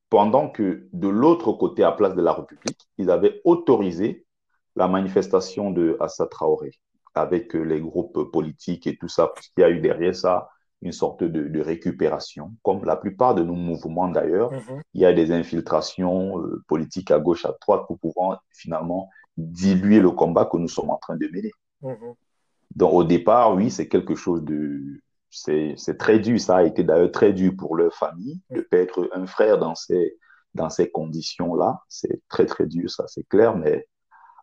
Speaker 3: pendant que de l'autre côté, à Place de la République, ils avaient autorisé la manifestation de Assa Traoré avec euh, les groupes politiques et tout ça, puisqu'il y a eu derrière ça une sorte de, récupération, comme la plupart de nos mouvements d'ailleurs. Mm-hmm. Il y a des infiltrations euh, politiques à gauche, à droite pour pouvoir finalement diluer le combat que nous sommes en train de mener. Mm-hmm. Donc au départ, oui, c'est quelque chose de... C'est très dur, ça a été d'ailleurs très dur pour leur famille de perdre un frère dans ces, dans ces conditions-là. C'est très très dur, ça c'est clair, mais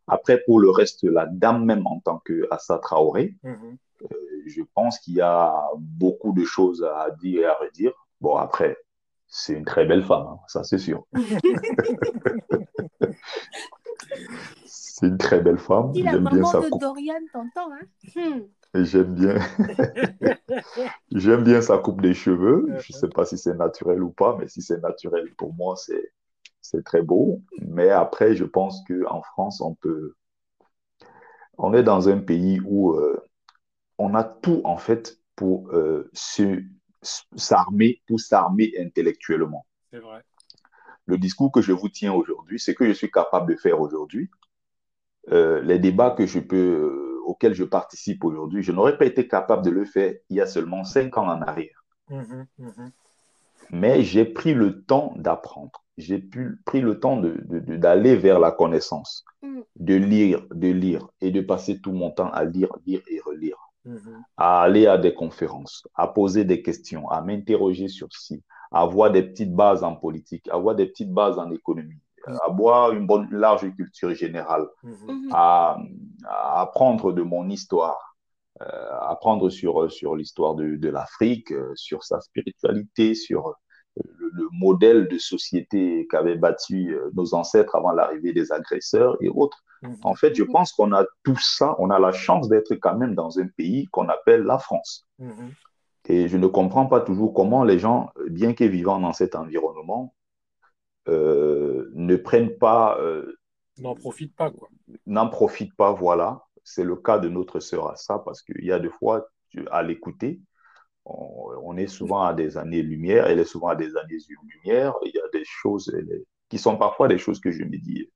Speaker 3: après, pour le reste, la dame même en tant que Assa Traoré. Je pense qu'il y a beaucoup de choses à dire et à redire. Bon, après, c'est une très belle femme, hein, ça c'est sûr. [LAUGHS] c'est une très belle femme. J'aime bien
Speaker 2: maman
Speaker 3: sa
Speaker 2: de
Speaker 3: coupe.
Speaker 2: Dorian t'entend, hein Hmm.
Speaker 3: J'aime bien. [LAUGHS] J'aime bien sa coupe des cheveux. Je ne sais pas si c'est naturel ou pas, mais si c'est naturel, pour moi, c'est c'est très beau. Mais après, je pense qu'en France, on peut. On est dans un pays où euh, on a tout, en fait, pour euh, s'armer, pour s'armer intellectuellement.
Speaker 1: C'est vrai.
Speaker 3: Le discours que je vous tiens aujourd'hui, c'est que je suis capable de faire aujourd'hui. Euh, les débats que je peux, euh, auxquels je participe aujourd'hui, je n'aurais pas été capable de le faire il y a seulement cinq ans en arrière.
Speaker 1: Mhm, mhm.
Speaker 3: Mais j'ai pris le temps d'apprendre. J'ai pu- pris le temps de, de- de- d'aller vers la connaissance, de lire, de lire et de passer tout mon temps à lire, lire et relire,
Speaker 1: Mhm.
Speaker 3: à aller à des conférences, à poser des questions, à m'interroger sur ci, à avoir des petites bases en politique, à avoir des petites bases en économie, à avoir une bonne, large culture générale,
Speaker 1: Mhm.
Speaker 2: Mhm.
Speaker 3: à, à apprendre de mon histoire, euh, apprendre sur, sur l'histoire de, de l'Afrique, euh, sur sa spiritualité, sur euh, le, le modèle de société qu'avaient bâti euh, nos ancêtres avant l'arrivée des agresseurs et autres.
Speaker 1: Mhm.
Speaker 3: En fait, je pense qu'on a tout ça, on a la chance d'être quand même dans un pays qu'on appelle la France.
Speaker 1: Mhm.
Speaker 3: Et je ne comprends pas toujours comment les gens, bien que vivant dans cet environnement, euh, ne prennent pas euh,
Speaker 1: N'en profite pas, quoi.
Speaker 3: n'en profite pas, voilà. C'est le cas de notre sœur Assa, parce qu'il y a des fois, tu- à l'écouter, on, on est souvent à des années-lumière, elle est souvent à des années-lumière, il y a des choses est- qui sont parfois des choses que je me dis,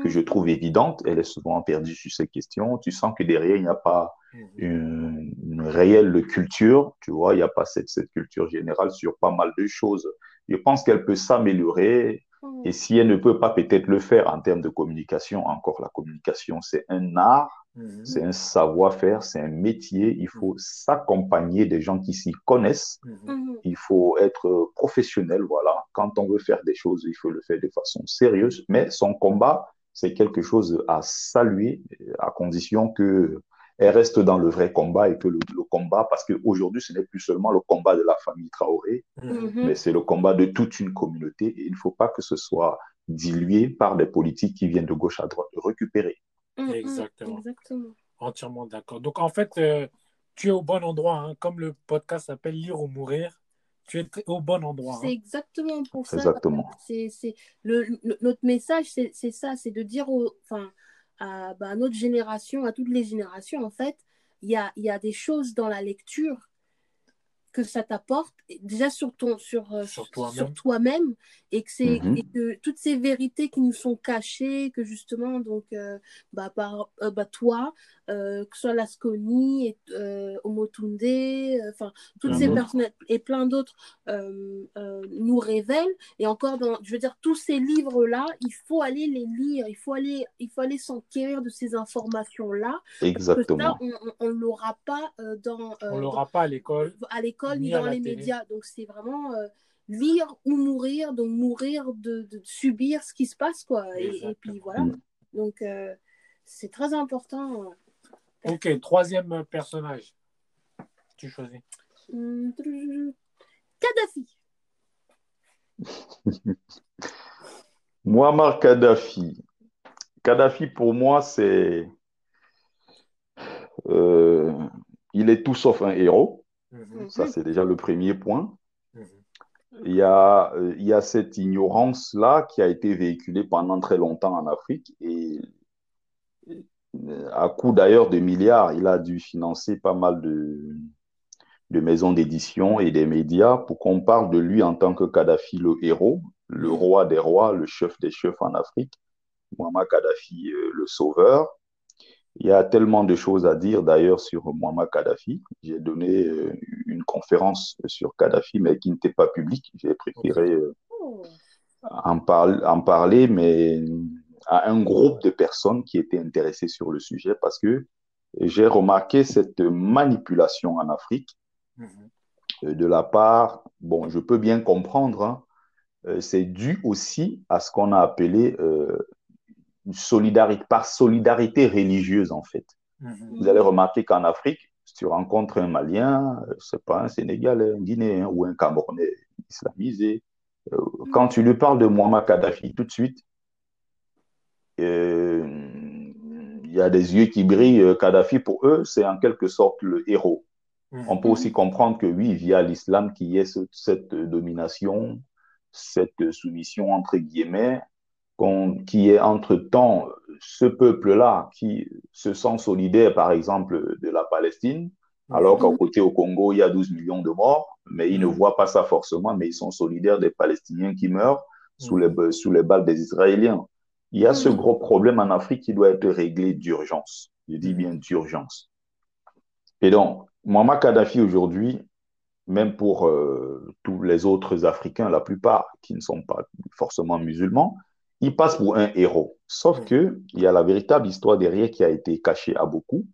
Speaker 3: que je trouve évidentes, elle est souvent perdue sur ces questions, tu sens que derrière, il n'y a pas
Speaker 1: Mhm.
Speaker 3: une, une réelle culture, tu vois, il n'y a pas cette, cette culture générale sur pas mal de choses. Je pense qu'elle peut s'améliorer,
Speaker 2: Mhm.
Speaker 3: et si elle ne peut pas peut-être le faire en termes de communication, encore la communication, c'est un art,
Speaker 1: Mhm.
Speaker 3: c'est un savoir-faire, c'est un métier. Il faut s'accompagner des gens qui s'y connaissent.
Speaker 1: Mhm.
Speaker 2: Mhm.
Speaker 3: Il faut être professionnel, voilà. Quand on veut faire des choses, il faut le faire de façon sérieuse. Mais son combat, c'est quelque chose à saluer, à condition que elle reste dans le vrai combat et que le, le combat, parce qu'aujourd'hui, ce n'est plus seulement le combat de la famille Traoré,
Speaker 1: Mhm.
Speaker 2: Mhm.
Speaker 3: mais c'est le combat de toute une communauté et il ne faut pas que ce soit dilué par des politiques qui viennent de gauche à droite récupérer.
Speaker 2: Mhm.
Speaker 1: Exactement.
Speaker 2: Exactement.
Speaker 1: Entièrement d'accord. Donc, en fait, euh, tu es au bon endroit. hein. Comme le podcast s'appelle Lire ou mourir, tu es au bon endroit.
Speaker 2: C'est
Speaker 1: hein.
Speaker 2: exactement pour ça.
Speaker 3: Exactement.
Speaker 2: C'est, c'est le, le- notre message, c'est, c'est ça, c'est de dire aux, enfin, à, bah, notre génération, à toutes les générations, en fait, il y a, il y a des choses dans la lecture que ça t'apporte, déjà sur, ton, sur, euh,
Speaker 1: Sur toi-même.
Speaker 2: et que, c'est, que toutes ces vérités qui nous sont cachées, que justement, donc, euh, bah, par euh, bah, toi, euh, que ce soit Lasconi, et, euh, Omotunde, euh, enfin, toutes
Speaker 1: Plein
Speaker 2: ces personnes et plein d'autres euh, euh, nous révèlent. Et encore, dans, je veux dire, tous ces livres-là, il faut aller les lire, il faut aller, il faut aller s'enquérir de ces informations-là. Parce que ça,
Speaker 3: Exactement.
Speaker 2: on ne l'aura pas euh, dans, euh,
Speaker 1: On l'aura pas à l'école.
Speaker 2: à l'école ni, dans les
Speaker 1: télé.
Speaker 2: médias. Donc c'est vraiment euh, lire ou mourir, donc mourir de, de subir ce qui se passe, quoi. Et, puis voilà. Donc euh, c'est très important.
Speaker 1: Ok, troisième euh, personnage. Tu choisis.
Speaker 2: Hum, Kadhafi. [LAUGHS]
Speaker 3: Muammar Kadhafi. Kadhafi, pour moi, c'est. euh, il est tout sauf un héros.
Speaker 1: Mhm.
Speaker 3: Ça, c'est déjà le premier point.
Speaker 1: Mhm.
Speaker 3: Il y a, euh, il y a cette ignorance-là qui a été véhiculée pendant très longtemps en Afrique et euh, à coup d'ailleurs de milliards, il a dû financer pas mal de, de maisons d'édition et des médias pour qu'on parle de lui en tant que Kadhafi, le héros, le roi des rois, le chef des chefs en Afrique, Muammar Kadhafi, euh, le sauveur. Il y a tellement de choses à dire d'ailleurs sur Muammar Kadhafi. J'ai donné euh, une conférence sur Kadhafi, mais qui n'était pas publique. J'ai préféré euh, en, parle- en parler, mais à un groupe de personnes qui étaient intéressées sur le sujet parce que j'ai remarqué cette manipulation en Afrique
Speaker 1: Mhm.
Speaker 3: euh, de la part, bon, je peux bien comprendre, hein, c'est dû aussi à ce qu'on a appelé euh, une solidarité, par solidarité religieuse en fait.
Speaker 1: Mhm.
Speaker 3: Vous allez remarquer qu'en Afrique, si tu rencontres un Malien, c'est pas un Sénégalais, un Guinéen ou un Camerounais islamisé. Euh, quand tu lui parles de Muammar Kadhafi, tout de suite, euh, il y a des yeux qui brillent. Kadhafi, pour eux, c'est en quelque sorte le héros. Mm. On peut aussi comprendre que oui, via l'islam, qu'il y ait cette domination, cette soumission entre guillemets, qui est entre-temps ce peuple-là qui se sent solidaire, par exemple, de la Palestine, alors qu'à côté au Congo, il y a 12 millions de morts, mais ils ne mm. voient pas ça forcément, mais ils sont solidaires des Palestiniens qui meurent sous les, mm. sous les balles des Israéliens. Il y a ce gros problème en Afrique qui doit être réglé d'urgence. Je dis bien d'urgence. Et donc, Muammar Kadhafi aujourd'hui, même pour euh, tous les autres Africains, la plupart qui ne sont pas forcément musulmans, il passe pour un héros. Sauf que il y a la véritable histoire derrière qui a été cachée à beaucoup.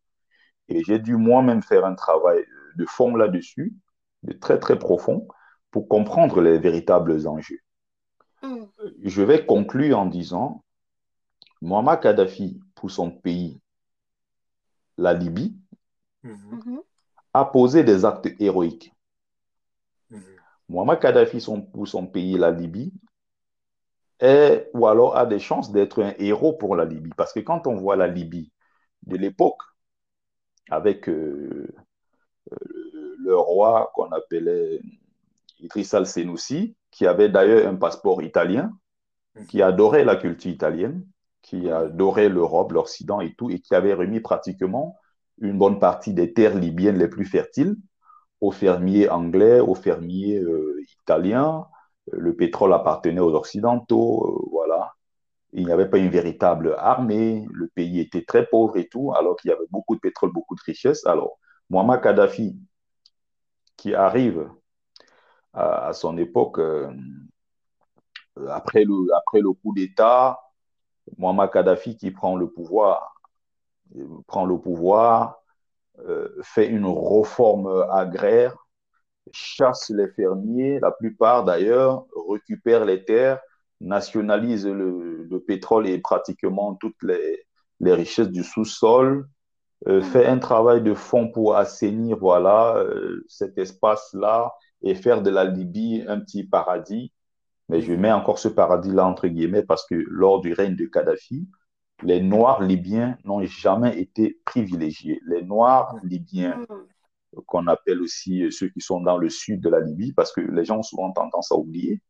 Speaker 3: Et j'ai dû moi-même faire un travail de fond là-dessus, de très très profond, pour comprendre les véritables enjeux. Mm. Je vais conclure en disant, Muammar Kadhafi, pour son pays, la Libye, mm-hmm. Mm-hmm. a posé des actes héroïques. Mm-hmm. Muammar Kadhafi, pour son pays, la Libye, ou alors a des chances d'être un héros pour la Libye. Parce que quand on voit la Libye de l'époque, avec euh, le roi qu'on appelait Idriss al-Senoussi, qui avait d'ailleurs un passeport italien, qui adorait la culture italienne, qui adorait l'Europe, l'Occident et tout, et qui avait remis pratiquement une bonne partie des terres libyennes les plus fertiles aux fermiers anglais, aux fermiers euh, italiens, le pétrole appartenait aux Occidentaux, euh, voilà. Il n'y avait pas une véritable armée, le pays était très pauvre et tout, alors qu'il y avait beaucoup de pétrole, beaucoup de richesses. Alors, Muammar Kadhafi, qui arrive à, son époque, euh, après, le, coup d'État, Muammar Kadhafi qui prend le pouvoir, prend le pouvoir, euh, fait une réforme agraire chasse les fermiers, la plupart d'ailleurs récupèrent les terres, nationalisent le, pétrole et pratiquement toutes les, richesses du sous-sol, euh, mm. fait un travail de fond pour assainir voilà, euh, cet espace-là et faire de la Libye un petit paradis. Mais je mets encore ce paradis-là entre guillemets parce que lors du règne de Kadhafi, les Noirs libyens n'ont jamais été privilégiés. Les Noirs mm. libyens mm qu'on appelle aussi euh, ceux qui sont dans le sud de la Libye, parce que les gens ont souvent tendance à oublier.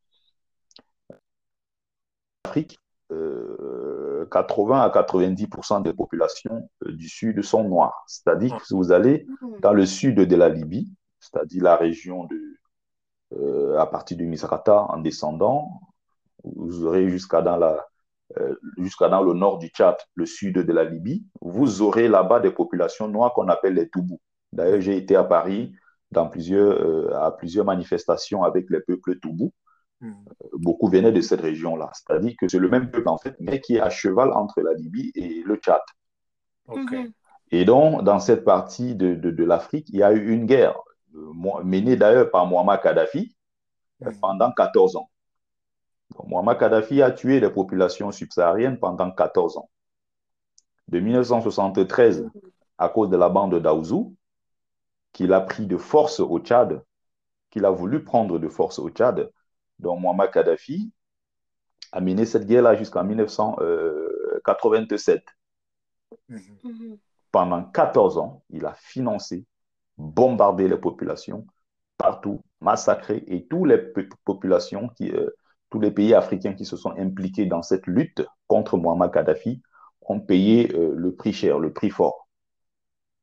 Speaker 3: Afrique, 80 euh, à 90% des populations euh, du sud sont noires. C'est-à-dire que si vous allez dans le sud de la Libye, c'est-à-dire la région de, à partir du Misrata en descendant, vous aurez jusqu'à dans la jusqu'à dans le nord du Tchad, le sud de la Libye, vous aurez là-bas des populations noires qu'on appelle les Toubous. D'ailleurs, j'ai été à Paris dans plusieurs, euh, à plusieurs manifestations avec les peuples Toubou. Hmm. Euh, beaucoup venaient de cette région-là. C'est-à-dire que c'est le même peuple, en fait, mais qui est à cheval entre la Libye et le Tchad. Mhm. Et donc, dans cette partie de, de, l'Afrique, il y a eu une guerre euh, menée d'ailleurs par Muammar Kadhafi hmm. pendant 14 ans. Donc, Muammar Kadhafi a tué les populations subsahariennes pendant 14 ans. De 1973, à cause de la bande d'Aouzou, qu'il a pris de force au Tchad, qu'il a voulu prendre de force au Tchad, dont Muammar Kadhafi a mené cette guerre-là jusqu'en 1987. Mhm. Pendant 14 ans, il a financé, bombardé les populations partout, massacré, et toutes les populations, qui, euh, tous les pays africains qui se sont impliqués dans cette lutte contre Muammar Kadhafi ont payé euh, le prix cher, le prix fort.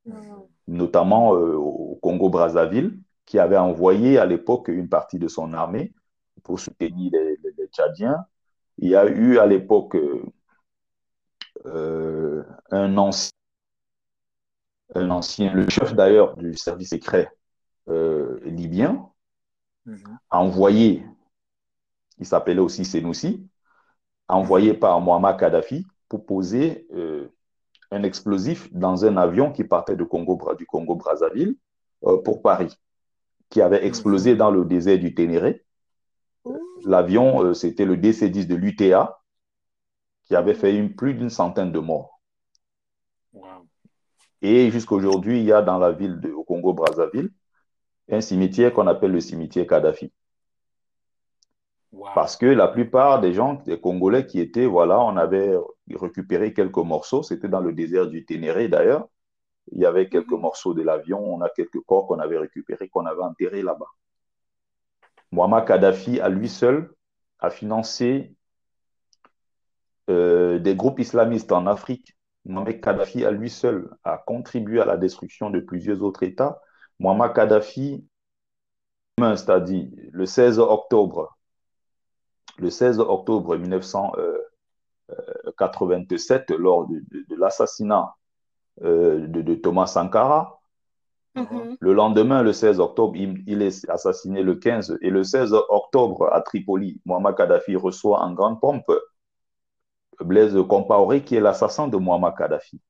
Speaker 3: Mhm notamment euh, au Congo-Brazzaville, qui avait envoyé à l'époque une partie de son armée pour soutenir les, Tchadiens. Il y a eu à l'époque euh, un, ancien, un ancien, le chef d'ailleurs du service secret euh, libyen, mhm. envoyé, il s'appelait aussi Senoussi, envoyé par Muammar Kadhafi pour poser un explosif dans un avion qui partait du Congo-Brazzaville euh, pour Paris, qui avait explosé mhm. dans le désert du Ténéré. L'avion, euh, c'était le DC-10 de l'UTA, qui avait fait une, plus d'une centaine de morts. Et jusqu'à aujourd'hui, il y a dans la ville de Congo-Brazzaville un cimetière qu'on appelle le cimetière Kadhafi. Parce que la plupart des gens, des Congolais qui étaient, voilà, on avait récupéré quelques morceaux, c'était dans le désert du Ténéré d'ailleurs. Il y avait quelques mhm. morceaux de l'avion, on a quelques corps qu'on avait récupérés, qu'on avait enterrés là-bas. Muammar Kadhafi, à lui seul, a financé euh, des groupes islamistes en Afrique. Muammar Kadhafi, à lui seul, a contribué à la destruction de plusieurs autres États. Muammar Kadhafi, c'est-à-dire le 16 octobre, le 16 octobre 1987, lors de, l'assassinat euh, de, Thomas Sankara, mm-hmm. le lendemain, le 16 octobre, il, est assassiné le 15, et le 16 octobre, à Tripoli, Muammar Kadhafi reçoit en grande pompe Blaise Compaoré, qui est l'assassin de Muammar Kadhafi.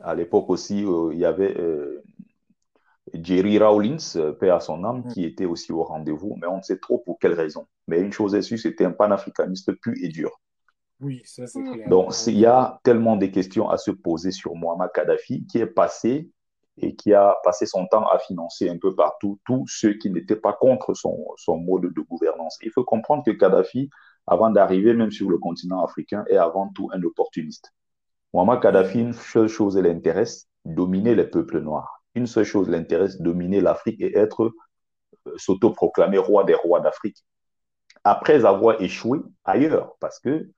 Speaker 3: À l'époque aussi, euh, il y avait euh, Jerry Rawlins, euh, paix à son âme, qui était aussi au rendez-vous, mais on ne sait trop pour quelle raison. Mais une chose est sûre, c'était un panafricaniste pur et dur.
Speaker 1: Oui, ça c'est clair.
Speaker 3: Donc, il y a tellement de questions à se poser sur Muammar Kadhafi, qui est passé et qui a passé son temps à financer un peu partout tous ceux qui n'étaient pas contre son, son mode de gouvernance. Il faut comprendre que Kadhafi, avant d'arriver même sur le continent africain, est avant tout un opportuniste. Muammar Kadhafi, une seule chose l'intéresse, dominer les peuples noirs une seule chose l'intéresse, dominer l'Afrique et être euh, s'autoproclamer roi des rois d'Afrique. Après avoir échoué ailleurs, parce que euh,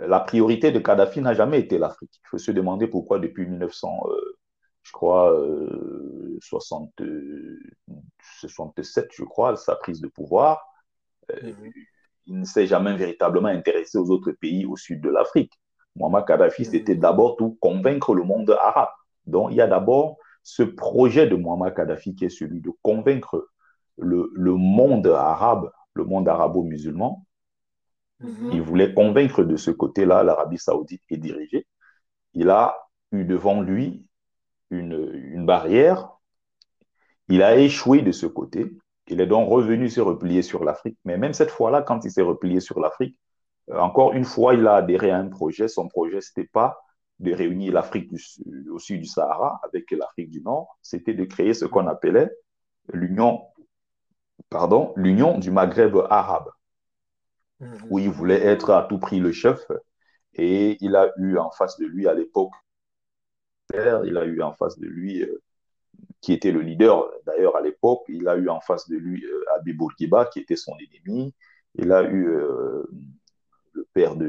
Speaker 3: la priorité de Kadhafi n'a jamais été l'Afrique. Il faut se demander pourquoi depuis 1900, euh, je crois, 67, je crois, sa prise de pouvoir, mhm. il ne s'est jamais véritablement intéressé aux autres pays au sud de l'Afrique. Muammar Kadhafi, mhm. c'était d'abord tout convaincre le monde arabe. Donc, il y a d'abord ce projet de Muammar Kadhafi qui est celui de convaincre le, monde arabe, le monde arabo-musulman. Mhm. Il voulait convaincre de ce côté-là, l'Arabie saoudite est dirigée. Il a eu devant lui une, barrière. Il a échoué de ce côté. Il est donc revenu se replier sur l'Afrique. Mais même cette fois-là, quand il s'est replié sur l'Afrique, euh, encore une fois, il a adhéré à un projet. Son projet, ce n'était pas de réunir l'Afrique au sud du Sahara avec l'Afrique du Nord, c'était de créer ce qu'on appelait l'Union du Maghreb arabe, où il voulait être à tout prix le chef. Et il a eu en face de lui à l'époque, il a eu en face de lui, euh, qui était le leader d'ailleurs à l'époque, il a eu en face de lui euh, Abi Bourguiba, qui était son ennemi. Il a eu euh, le père de,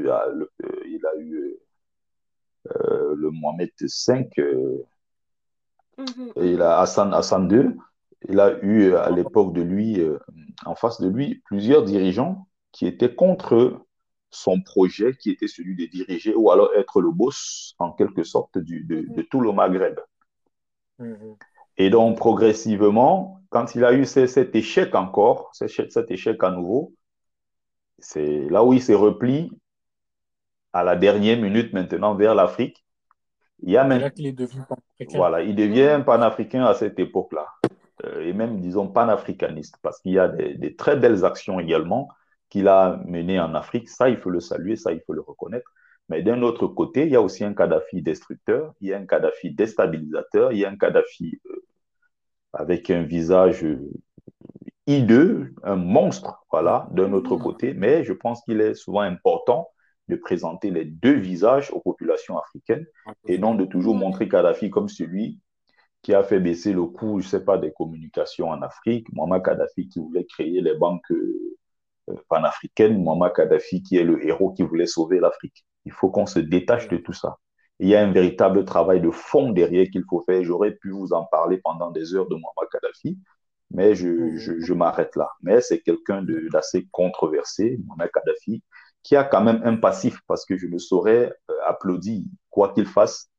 Speaker 3: il a eu euh, le Mohamed V, euh, mhm. et il a Hassan, Hassan II. Il a eu à l'époque de lui, euh, en face de lui, plusieurs dirigeants qui étaient contre son projet, qui était celui de diriger ou alors être le boss, en quelque sorte, du, de, tout le Maghreb. Mhm. Et donc, progressivement, quand il a eu cet échec encore, cet échec à nouveau, c'est là où il s'est repli à la dernière minute maintenant vers l'Afrique. Il y a même...
Speaker 1: il est devenu
Speaker 3: Voilà, il devient panafricain à cette époque-là. Euh, et même, disons, panafricaniste, parce qu'il y a des, très belles actions également qu'il a menées en Afrique. Ça, il faut le saluer, ça, il faut le reconnaître. Mais d'un autre côté, il y a aussi un Kadhafi destructeur, il y a un Kadhafi déstabilisateur, il y a un Kadhafi euh, avec un visage euh, hideux, un monstre, voilà, d'un autre mmh. côté. Mais je pense qu'il est souvent important de présenter les deux visages aux populations africaines et non de toujours montrer Kadhafi comme celui qui a fait baisser le coût, je sais pas, des communications en Afrique, Muammar Kadhafi qui voulait créer les banques euh, panafricaines, Muammar Kadhafi qui est le héros qui voulait sauver l'Afrique. Il faut qu'on se détache de tout ça. Il y a un véritable travail de fond derrière qu'il faut faire. J'aurais pu vous en parler pendant des heures de Muammar Kadhafi, mais je, je m'arrête là. Mais c'est quelqu'un d'assez controversé, Muammar Kadhafi, qui a quand même un passif, parce que je ne saurais euh, applaudir, quoi qu'il fasse,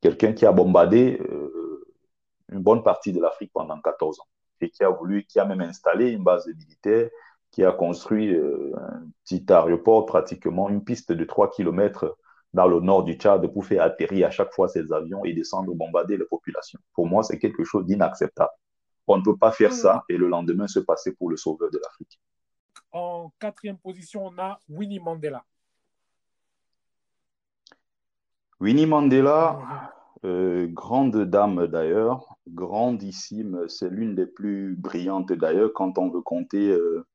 Speaker 3: quelqu'un qui a bombardé euh, une bonne partie de l'Afrique pendant 14 ans, et qui a voulu, qui a même installé une base militaire, qui a construit euh, un petit aéroport, pratiquement une piste de 3 km dans le nord du Tchad pour faire atterrir à chaque fois ses avions et descendre bombarder les populations. Pour moi, c'est quelque chose d'inacceptable. On ne peut pas faire ça mmh. et le lendemain se passer pour le sauveur de l'Afrique.
Speaker 1: En quatrième position, on a Winnie Mandela.
Speaker 3: Winnie Mandela, euh, grande dame d'ailleurs, grandissime, c'est l'une des plus brillantes d'ailleurs quand on veut compter euh,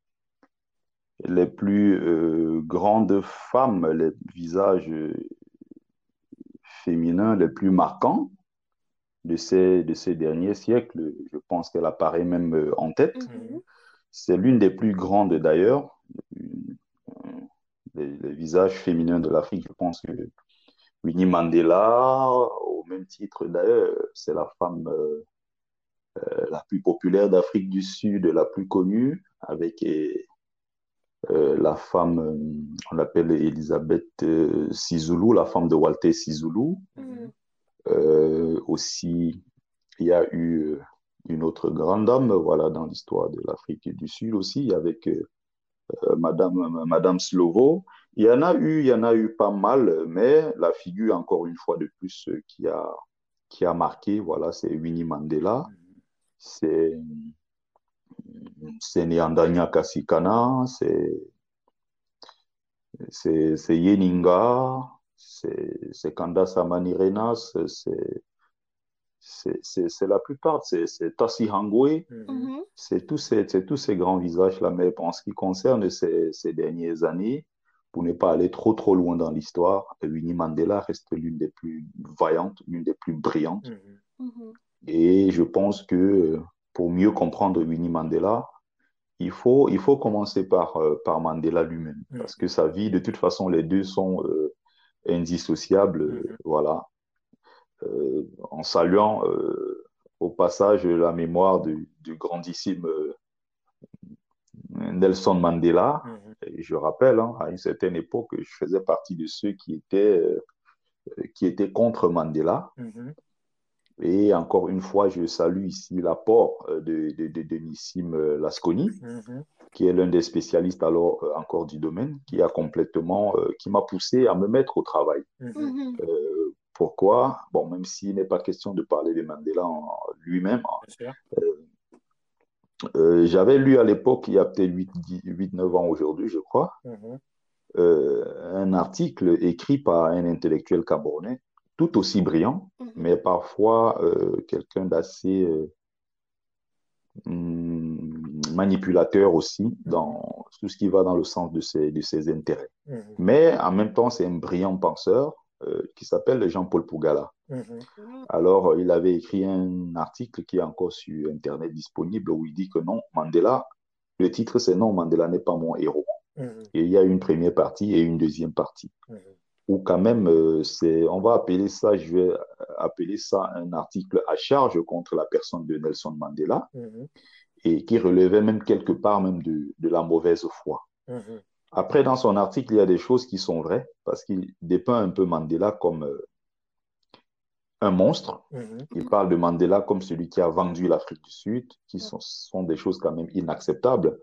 Speaker 3: les plus euh, grandes femmes, les visages féminins les plus marquants de ces, de ces derniers siècles. Je pense qu'elle apparaît même en tête.
Speaker 2: Mhm.
Speaker 3: C'est l'une des plus grandes d'ailleurs. Les, les visages féminins de l'Afrique, je pense que Winnie Mandela, au même titre d'ailleurs, c'est la femme euh, euh, la plus populaire d'Afrique du Sud, la plus connue, avec euh, la femme, euh, on l'appelle Elisabeth euh, Sizoulou, la femme de Walter Sizoulou.
Speaker 2: Mhm.
Speaker 3: Euh, aussi, il y a eu une autre grande dame, voilà, dans l'histoire de l'Afrique du Sud aussi, avec Madame, Madame Slovo. Il y en a eu, il y en a eu pas mal, mais la figure, encore une fois de plus, qui a, qui a marqué, voilà, c'est Winnie Mandela, c'est c'est Neandanya Kasikana, c'est c'est c'est Yeninga, c'est c'est Kanda Samani Renas, c'est c'est c'est- c'est la plupart, c'est c'est Tassi Hangwe,
Speaker 1: Mhm.
Speaker 2: Mhm.
Speaker 3: c'est tous ces, c'est tous ces grands visages-là. Mais en ce qui concerne ces, ces dernières années, pour ne pas aller trop trop loin dans l'histoire, Winnie Mandela reste l'une des plus vaillantes, l'une des plus brillantes.
Speaker 1: Mhm.
Speaker 2: Mhm.
Speaker 3: Et je pense que euh, pour mieux comprendre Winnie Mandela, il faut, il faut commencer par, euh, par Mandela lui-même.
Speaker 1: Mhm.
Speaker 3: Parce que sa vie, de toute façon, les deux sont euh, indissociables. euh,
Speaker 1: Mhm.
Speaker 3: Voilà. Euh, en saluant au passage la mémoire du, du grandissime Nelson Mandela.
Speaker 1: Mhm.
Speaker 3: Je rappelle, hein, à une certaine époque, je faisais partie de ceux qui étaient, qui étaient contre Mandela. Et encore une fois, je salue ici l'apport euh, de, de, de, de Nissim euh, Lasconi,
Speaker 1: Mhm.
Speaker 3: qui est l'un des spécialistes alors euh, encore du domaine, qui a complètement, euh, qui m'a poussé à me mettre au travail.
Speaker 1: Mhm.
Speaker 2: Mhm.
Speaker 3: Euh, pourquoi? Bon, même s'il n'est pas question de parler de Mandela lui-même, euh, j'avais lu à l'époque, il y a peut-être 8-9 ans aujourd'hui, je crois, un article écrit par un intellectuel camerounais, tout aussi brillant,
Speaker 2: Mhm.
Speaker 3: mais parfois euh, quelqu'un d'assez euh, hum, manipulateur aussi dans tout ce qui va dans le sens de ses, de ses intérêts.
Speaker 1: Mhm.
Speaker 3: Mais en même temps, c'est un brillant penseur euh, qui s'appelle Jean-Paul Pougala.
Speaker 1: Mhm.
Speaker 2: Mhm.
Speaker 3: Alors, euh, il avait écrit un article qui est encore sur Internet disponible où il dit que non, Mandela, le titre c'est Non, Mandela n'est pas mon héros.
Speaker 1: Mhm.
Speaker 3: Et il y a une première partie et une deuxième partie. Ou quand même, euh, c'est, on va appeler ça, je vais appeler ça un article à charge contre la personne de Nelson Mandela
Speaker 1: Mhm.
Speaker 3: et qui relevait même quelque part même de, de la mauvaise foi.
Speaker 1: Mhm.
Speaker 3: Après, dans son article, il y a des choses qui sont vraies parce qu'il dépeint un peu Mandela comme euh, un monstre.
Speaker 1: Mhm.
Speaker 3: Il parle de Mandela comme celui qui a vendu l'Afrique du Sud, qui sont, sont des choses quand même inacceptables.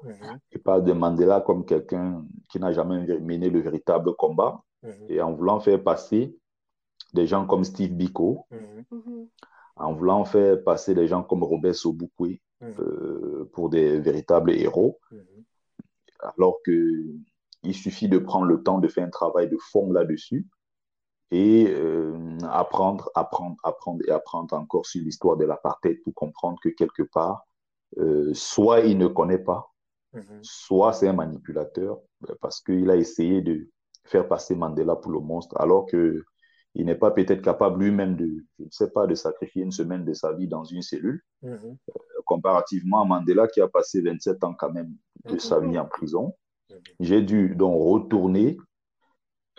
Speaker 3: Il parle de Mandela comme quelqu'un qui n'a jamais mené le véritable combat
Speaker 1: Mhm.
Speaker 3: et en voulant faire passer des gens comme Steve Biko,
Speaker 1: Mhm.
Speaker 2: Mhm.
Speaker 3: en voulant faire passer des gens comme Robert Sobukwe euh, pour des véritables héros, alors que il suffit de prendre le temps de faire un travail de fond là-dessus et euh, apprendre, apprendre, apprendre et apprendre encore sur l'histoire de l'apartheid pour comprendre que quelque part, euh, soit il ne connaît pas, soit c'est un manipulateur parce qu'il a essayé de faire passer Mandela pour le monstre, alors que il n'est pas peut-être capable lui-même de, je ne sais pas, de sacrifier une semaine de sa vie dans une cellule,
Speaker 1: Mhm.
Speaker 3: comparativement à Mandela qui a passé 27 ans quand même de sa vie en prison.
Speaker 1: Mhm.
Speaker 3: J'ai dû donc retourner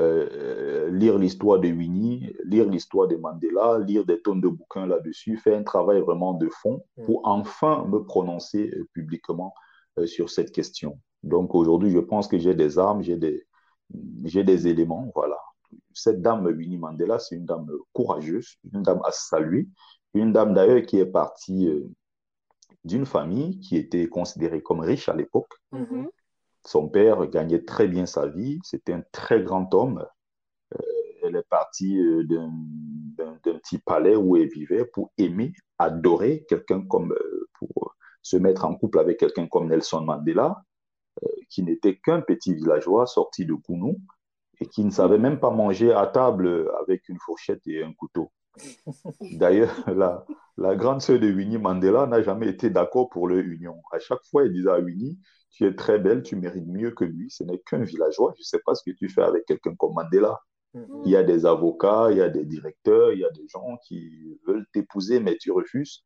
Speaker 3: euh, lire l'histoire de Winnie, lire l'histoire de Mandela, lire des tonnes de bouquins là-dessus, faire un travail vraiment de fond pour enfin me prononcer euh, publiquement euh, sur cette question. Donc aujourd'hui, je pense que j'ai des armes, j'ai des, j'ai des éléments, voilà. Cette dame Winnie Mandela, c'est une dame courageuse, une dame à saluer, une dame d'ailleurs qui est partie euh, d'une famille qui était considérée comme riche à l'époque.
Speaker 2: Mhm.
Speaker 3: Son père gagnait très bien sa vie, c'était un très grand homme. Euh, elle est partie euh, d'un petit palais où elle vivait pour aimer, adorer quelqu'un comme, euh, pour se mettre en couple avec quelqu'un comme Nelson Mandela, qui n'était qu'un petit villageois sorti de Kounou et qui ne savait même pas manger à table avec une fourchette et un couteau. [LAUGHS] D'ailleurs, la, la grande sœur de Winnie Mandela n'a jamais été d'accord pour leur union. À chaque fois, elle disait à Winnie, tu es très belle, tu mérites mieux que lui. Ce n'est qu'un villageois. Je ne sais pas ce que tu fais avec quelqu'un comme Mandela. Il y a des avocats, il y a des directeurs, il y a des gens qui veulent t'épouser, mais tu refuses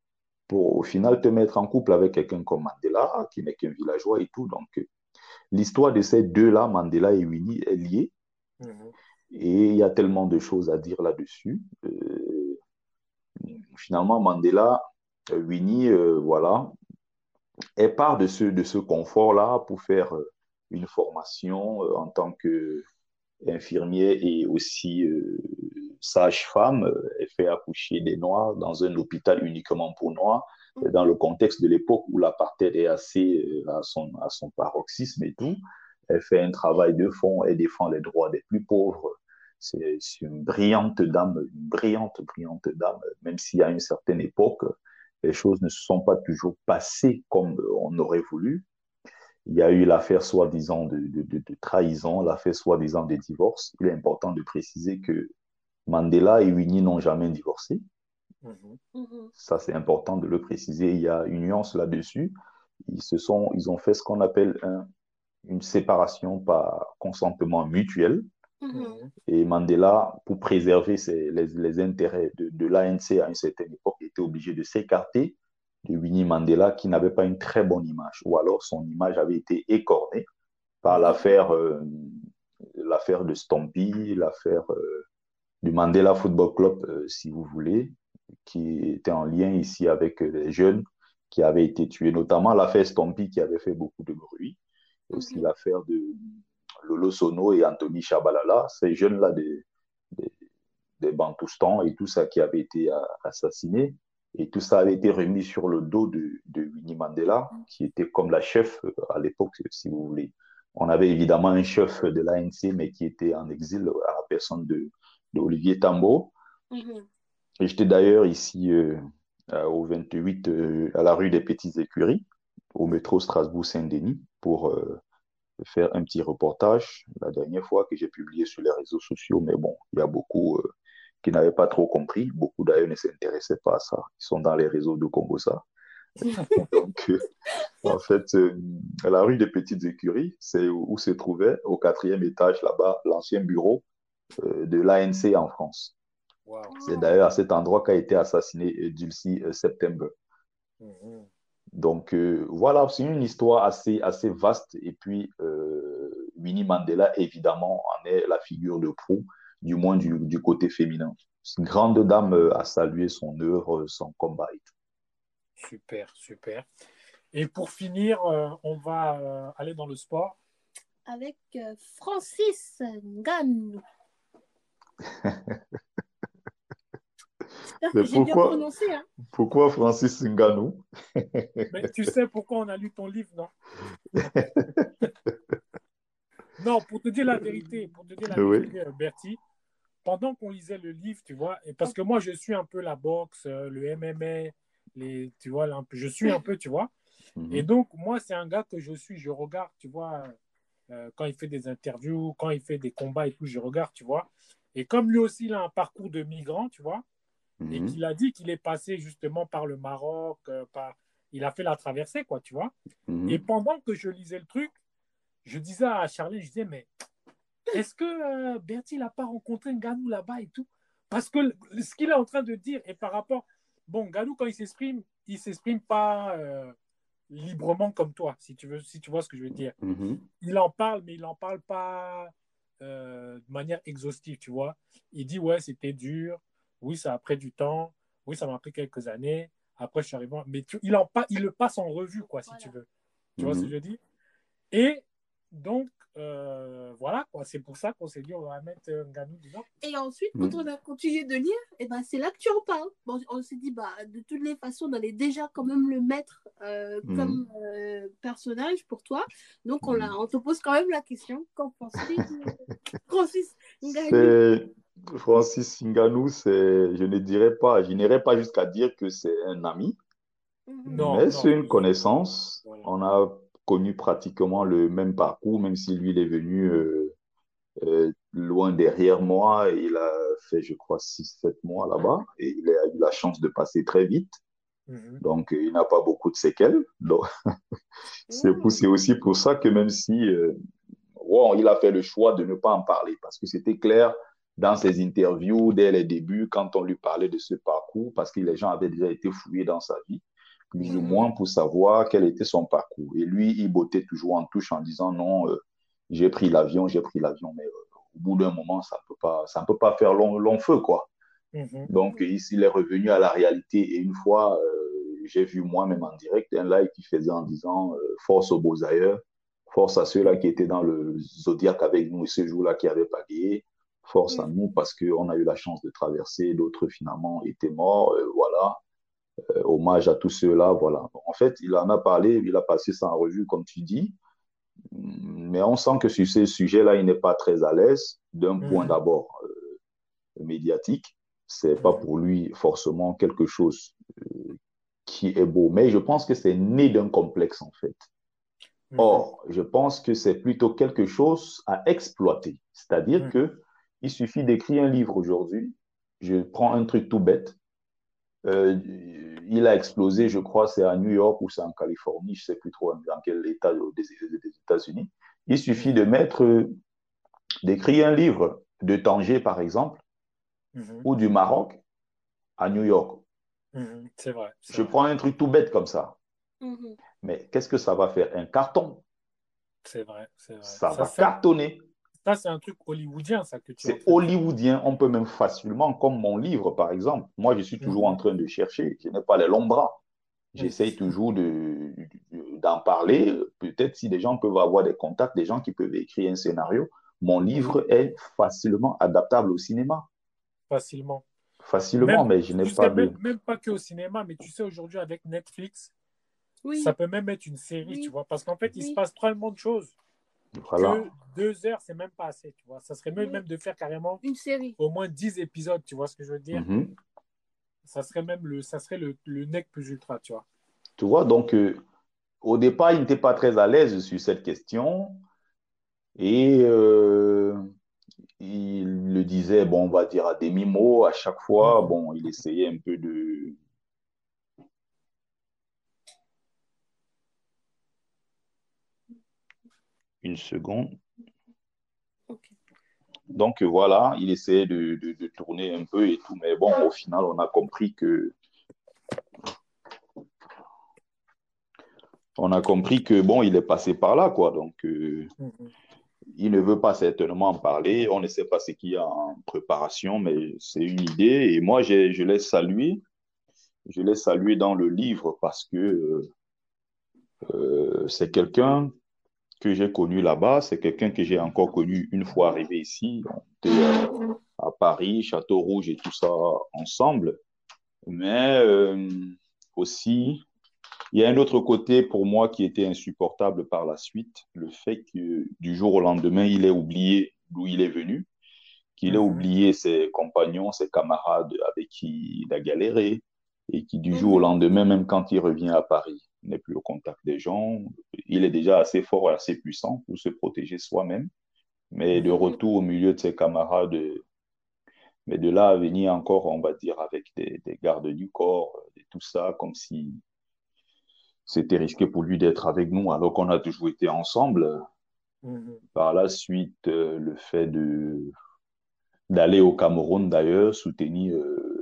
Speaker 3: pour au final te mettre en couple avec quelqu'un comme Mandela, qui n'est qu'un villageois et tout. Donc, l'histoire de ces deux-là, Mandela et Winnie, est liée. Mhm. Et il y a tellement de choses à dire là-dessus. Euh, finalement, Mandela, euh, Winnie, euh, voilà, elle part de ce, de ce confort-là pour faire une formation en tant qu'infirmière et aussi sage-femme. Elle fait accoucher des Noirs dans un hôpital uniquement pour Noirs, dans le contexte de l'époque où l'apartheid est assez à son, à son paroxysme et tout. Elle fait un travail de fond, elle défend les droits des plus pauvres. C'est une brillante dame, une brillante, brillante dame, même si à une certaine époque, les choses ne se sont pas toujours passées comme on aurait voulu. Il y a eu l'affaire soi-disant de, de, trahison, l'affaire soi-disant de divorce. Il est important de préciser que Mandela et Winnie n'ont jamais divorcé. Mm-hmm. Ça, c'est important de le préciser. Il y a une nuance là-dessus. Ils, se sont, ils ont fait ce qu'on appelle un, une séparation par consentement mutuel. Mm-hmm. Et Mandela, pour préserver les, intérêts de, l'ANC à une certaine époque, était obligé de s'écarter de Winnie Mandela, qui n'avait pas une très bonne image, ou alors son image avait été écornée par l'affaire euh, l'affaire de Stompy, l'affaire euh, du Mandela Football Club, euh, si vous voulez, qui était en lien ici avec les jeunes qui avaient été tués, notamment l'affaire Stompy qui avait fait beaucoup de bruit aussi mhm. l'affaire de Lolo Sono et Anthony Chabalala, ces jeunes-là des, des, des, Bantoustans et tout ça qui avaient été assassinés. Et tout ça avait été remis sur le dos de, de Winnie Mandela, qui était comme la chef euh, à l'époque, si vous voulez. On avait évidemment un chef de l'ANC, mais qui était en exil à la personne de, de Olivier Tambo. Mhm. J'étais d'ailleurs ici euh, au 28, euh, à la rue des Petites Écuries, au métro Strasbourg-Saint-Denis pour euh, faire un petit reportage la dernière fois que j'ai publié sur les réseaux sociaux. Mais bon, il y a beaucoup qui n'avaient pas trop compris. Beaucoup d'ailleurs ne s'intéressaient pas à ça. Ils sont dans les réseaux de Congo ça. [LAUGHS] Donc, en fait, la rue des Petites Écuries, c'est où, se trouvait, au quatrième étage là-bas, l'ancien bureau de l'ANC en France. C'est d'ailleurs à cet endroit qu'a été assassiné Dulcie September. Mm-hmm. Donc euh, voilà, c'est une histoire assez, assez vaste. Et puis, euh, Winnie Mandela, évidemment, en est la figure de proue, du moins du, du côté féminin. C'est une grande dame euh, à saluer son œuvre, son combat et tout.
Speaker 1: Super, super. Et pour finir, on va aller dans le sport.
Speaker 2: Avec Francis Ngannou. [LAUGHS] [LAUGHS]
Speaker 3: Mais pourquoi, hein. pourquoi Francis Ngannou? [LAUGHS]
Speaker 1: Mais tu sais pourquoi on a lu ton livre, non? [LAUGHS] Non, pour te dire la vérité, pour te dire la vérité, euh, Bertie, pendant qu'on lisait le livre, tu vois, et parce que moi je suis un peu la boxe, euh, le MMA, les, tu vois, je suis un peu, tu vois. Mhm. Et donc, moi, c'est un gars que je suis, je regarde, tu vois, euh, quand il fait des interviews, quand il fait des combats et tout, je regarde, tu vois. Et comme lui aussi, il a un parcours de migrant, tu vois, et mhm. qu'il a dit qu'il est passé justement par le Maroc, euh, par... il a fait la traversée, quoi, tu vois. Mhm. Et pendant que je lisais le truc, je disais à Charlie, je disais, mais est-ce que euh, Bertie n'a pas rencontré Nganou là-bas et tout? Parce que ce qu'il est en train de dire, et par rapport, bon, Nganou, quand il s'exprime, il s'exprime pas euh, librement comme toi, si tu, veux, si tu vois ce que je veux dire. Mhm. Il en parle, mais il n'en parle pas de manière exhaustive, tu vois. Il dit, ouais, c'était dur, oui, ça a pris du temps. Oui, ça m'a pris quelques années. Après, je suis arrivé. Mais il, en, il le passe en revue, quoi, si tu veux. Tu vois ce que je dis Et donc, euh, voilà, c'est pour ça qu'on s'est dit on va mettre un Nganou dedans.
Speaker 2: Et ensuite, quand mhm. on a continué de lire, et eh ben, c'est là que tu en parles. Bon, on s'est dit, bah, de toutes les façons, on allait déjà quand même le mettre euh, mhm. comme euh, personnage pour toi. Donc, on, on te pose quand même la question qu'en penses-tu [LAUGHS] Francis
Speaker 3: Nganou? Francis Ngannou, je ne dirais pas, je n'irais pas jusqu'à dire que c'est un ami, mhm. mais c'est une connaissance. On a connu pratiquement le même parcours, même si lui il est venu euh, euh, loin derrière moi. Il a fait, je crois, 6-7 mois là-bas et il a eu la chance de passer très vite. Mhm. Donc, il n'a pas beaucoup de séquelles. [LAUGHS] C'est aussi pour ça que même si euh, il a fait le choix de ne pas en parler parce que c'était clair dans ses interviews dès les débuts quand on lui parlait de ce parcours parce que les gens avaient déjà été fouillés dans sa vie plus ou mhm. moins pour savoir quel était son parcours. Et lui, il bottait toujours en touche en disant non, euh, j'ai pris l'avion, j'ai pris l'avion, mais euh, au bout d'un moment, ça ne peut, pas, ça peut pas faire long, long feu, quoi. Mhm. Donc, ici, il est revenu à la réalité. Et une fois, euh, j'ai vu moi-même en direct un live qui faisait en disant force aux beaux ailleurs, force à ceux-là qui étaient dans le zodiaque avec nous ce jour-là qui avaient pagayé, force à nous parce qu'on a eu la chance de traverser, d'autres finalement étaient morts, voilà. Euh, hommage à tous ceux-là. Voilà. En fait, il en a parlé, il a passé ça en revue, comme tu dis. Mais on sent que sur ces sujets-là, il n'est pas très à l'aise. D'un point mhm. d'abord euh, médiatique, c'est pas pour lui forcément quelque chose euh, qui est beau. Mais je pense que c'est né d'un complexe, en fait. Mhm. Or, je pense que c'est plutôt quelque chose à exploiter. C'est-à-dire mhm. que il suffit d'écrire un livre aujourd'hui. Je prends un truc tout bête. Euh, il a explosé, je crois, c'est à New York ou c'est en Californie, je ne sais plus trop dans quel état des, États-Unis. Il suffit de mettre, d'écrire un livre de Tanger, par exemple, mhm. ou du Maroc à New York.
Speaker 1: Mhm, c'est vrai.
Speaker 3: Je prends un truc tout bête comme ça. Mhm. Mais qu'est-ce que ça va faire? Un carton.
Speaker 1: C'est vrai, vrai,
Speaker 3: Ça, va cartonner.
Speaker 1: Ça, c'est un truc hollywoodien, ça que
Speaker 3: tu C'est hollywoodien. On peut même facilement, comme mon livre, par exemple. Moi, je suis toujours mhm. en train de chercher. Je n'ai pas les longs bras. J'essaye toujours de, d'en parler. Peut-être si des gens peuvent avoir des contacts, des gens qui peuvent écrire un scénario. Mon livre mhm. est facilement adaptable au cinéma.
Speaker 1: Facilement.
Speaker 3: Facilement, mais je n'ai pas.
Speaker 1: Même, même, pas que au cinéma, mais tu sais, aujourd'hui, avec Netflix, ça peut même être une série, tu vois. Parce qu'en fait, il se passe tellement de choses. Que deux heures, c'est même pas assez, tu vois. Ça serait mieux même de faire carrément
Speaker 2: une série.
Speaker 1: Au moins dix épisodes, tu vois ce que je veux dire? Mhm. Ça serait même le, ça serait le, le nec plus ultra, tu vois.
Speaker 3: Tu vois, donc euh, au départ, il n'était pas très à l'aise sur cette question. Et euh, il le disait, bon, on va dire à demi-mot à chaque fois. Mhm. Bon, il essayait un peu de, une seconde. Donc voilà, il essayait de, tourner un peu et tout, mais bon, au final, on a compris que on a compris que bon, il est passé par là, quoi. Donc, euh, il ne veut pas certainement en parler. On ne sait pas ce qu'il y a en préparation, mais c'est une idée. Et moi, je l'ai salué. Je l'ai salué dans le livre parce que euh, euh, c'est quelqu'un que j'ai connu là-bas, c'est quelqu'un que j'ai encore connu une fois arrivé ici. On était euh, à Paris, Château Rouge et tout ça ensemble. Mais euh, aussi, il y a un autre côté pour moi qui était insupportable par la suite, le fait que du jour au lendemain, il ait oublié d'où il est venu, qu'il ait mhm. oublié ses compagnons, ses camarades avec qui il a galéré, et qui du jour au mhm. lendemain, même quand il revient à Paris, n'est plus au contact des gens. Il est déjà assez fort et assez puissant pour se protéger soi-même. Mais de mhm. retour au milieu de ses camarades, mais de là à venir encore, on va dire, avec des, gardes du corps et tout ça, comme si c'était risqué pour lui d'être avec nous alors qu'on a toujours été ensemble. Mhm. Par la suite, euh, le fait de d'aller au Cameroun d'ailleurs, soutenir euh,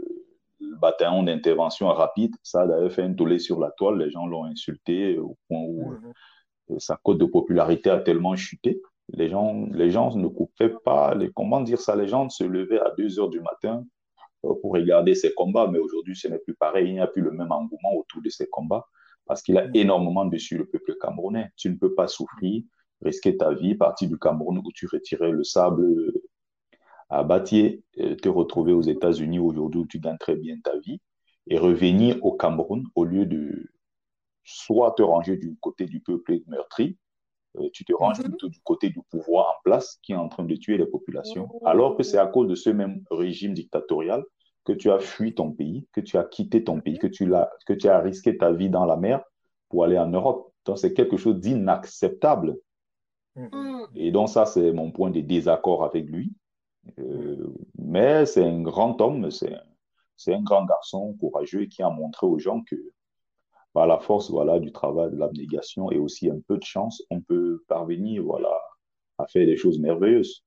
Speaker 3: bataillon d'intervention rapide. Ça a d'ailleurs fait un tollé sur la toile. Les gens l'ont insulté au point où mhm. euh, sa cote de popularité a tellement chuté. Les gens, les gens ne coupaient pas, les, comment dire ça, les gens se levaient à 2 heures du matin euh, pour regarder ces combats. Mais aujourd'hui, ce n'est plus pareil. Il n'y a plus le même engouement autour de ces combats parce qu'il a mhm. énormément dessus le peuple camerounais. Tu ne peux pas souffrir, risquer ta vie, partir du Cameroun où tu retirais le sable à bâtir, euh, te retrouver aux États-Unis aujourd'hui où tu gagnes très bien ta vie et revenir au Cameroun au lieu de soit te ranger du côté du peuple meurtri, euh, tu te ranges mhm. plutôt du côté du pouvoir en place qui est en train de tuer les populations, oh. alors que c'est à cause de ce même régime dictatorial que tu as fui ton pays, que tu as quitté ton pays, que tu, as, que tu as risqué ta vie dans la mer pour aller en Europe. Donc c'est quelque chose d'inacceptable Mhm. Et donc ça, c'est mon point de désaccord avec lui. Euh, mais c'est un grand homme, c'est un grand garçon courageux qui a montré aux gens que par la force voilà, du travail, de l'abnégation et aussi un peu de chance, on peut parvenir voilà, à faire des choses merveilleuses.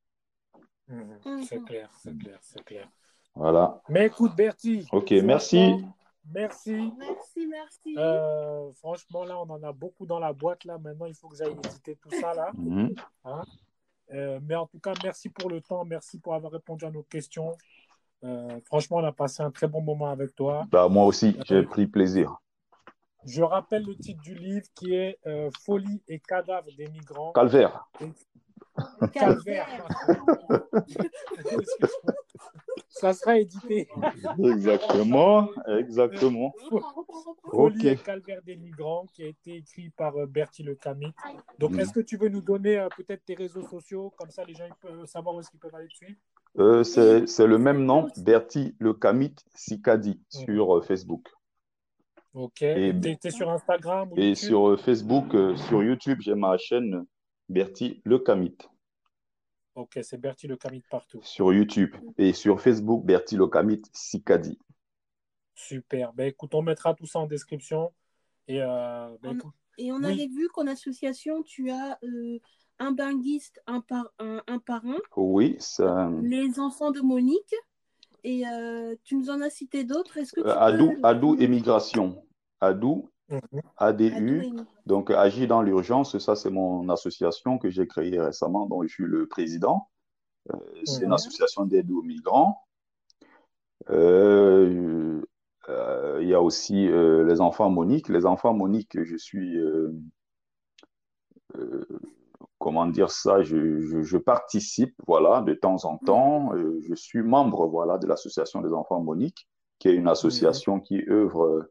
Speaker 1: Mhm. C'est clair, c'est clair, c'est clair.
Speaker 3: Voilà.
Speaker 1: Mais écoute, Bertie.
Speaker 3: Ok, merci.
Speaker 1: Merci.
Speaker 2: Merci, merci.
Speaker 1: Euh, franchement, là, on en a beaucoup dans la boîte. Là, maintenant, il faut que j'aille éditer tout ça. là. Mhm. Hein? Euh, mais en tout cas, merci pour le temps. Merci pour avoir répondu à nos questions. Euh, franchement, on a passé un très bon moment avec toi.
Speaker 3: Bah, moi aussi, j'ai pris plaisir.
Speaker 1: Je rappelle le titre du livre qui est Folie et cadavres des migrants.
Speaker 3: Calvaire.
Speaker 1: Calvaire. [LAUGHS] Ça sera édité.
Speaker 3: Exactement, exactement.
Speaker 1: Ok. Calvaire des migrants, qui a été écrit par euh, Bertie Le Camit. Donc, est-ce que tu veux nous donner euh, peut-être tes réseaux sociaux, comme ça les gens peuvent savoir où est-ce qu'ils peuvent aller te suivre
Speaker 3: euh, C'est le même nom, Bertie Le Camit Sikadi, mhm. sur Facebook.
Speaker 1: Ok. Et es, sur Instagram
Speaker 3: Et sur Facebook, sur YouTube, j'ai ma chaîne Bertie Le Camit.
Speaker 1: Ok, c'est Bertie Le Camit partout.
Speaker 3: Sur YouTube et sur Facebook, Bertie Le Camit Sikadi.
Speaker 1: Super. Ben, écoute, on mettra tout ça en description. Et, euh, ben,
Speaker 2: et on avait vu qu'en association, tu as euh, un banguiste, un par un, un, par un.
Speaker 3: Oui, ça...
Speaker 2: Les enfants de Monique. Et euh, tu nous en as cité d'autres? Est-ce que tu
Speaker 3: Adou, Adou Émigration. Adou. ADU, donc Agir dans l'urgence, ça c'est mon association que j'ai créée récemment, dont je suis le président. Euh, c'est une mhm. association d'aide aux migrants. Euh, euh, il y a aussi les enfants Monique. Les enfants Monique, je suis, comment dire ça, je, je, participe, voilà, de temps en temps. je suis membre, voilà, de l'association des enfants Monique, qui est une association qui œuvre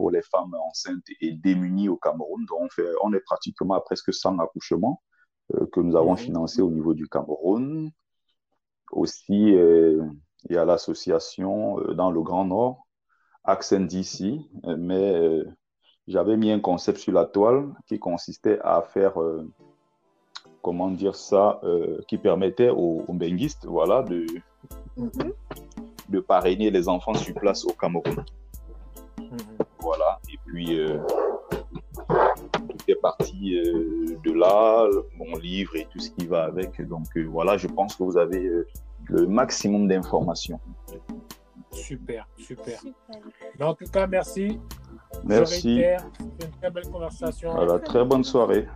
Speaker 3: pour les femmes enceintes et démunies au Cameroun. Donc, on, fait, on est pratiquement à presque 100 accouchements euh, que nous avons financés au niveau du Cameroun. Aussi, euh, il y a l'association euh, dans le Grand Nord, Accent d'ici, mais j'avais mis un concept sur la toile qui consistait à faire, comment dire ça, qui permettait aux, aux benguistes, voilà, de, mhm. de parrainer les enfants sur place au Cameroun. Voilà. Et puis, euh, tout est parti euh, de là, mon livre et tout ce qui va avec. Donc, euh, voilà, je pense que vous avez le maximum d'informations.
Speaker 1: Super, super. en tout cas, merci.
Speaker 3: Merci.
Speaker 1: une très belle conversation.
Speaker 3: Voilà, très bonne soirée.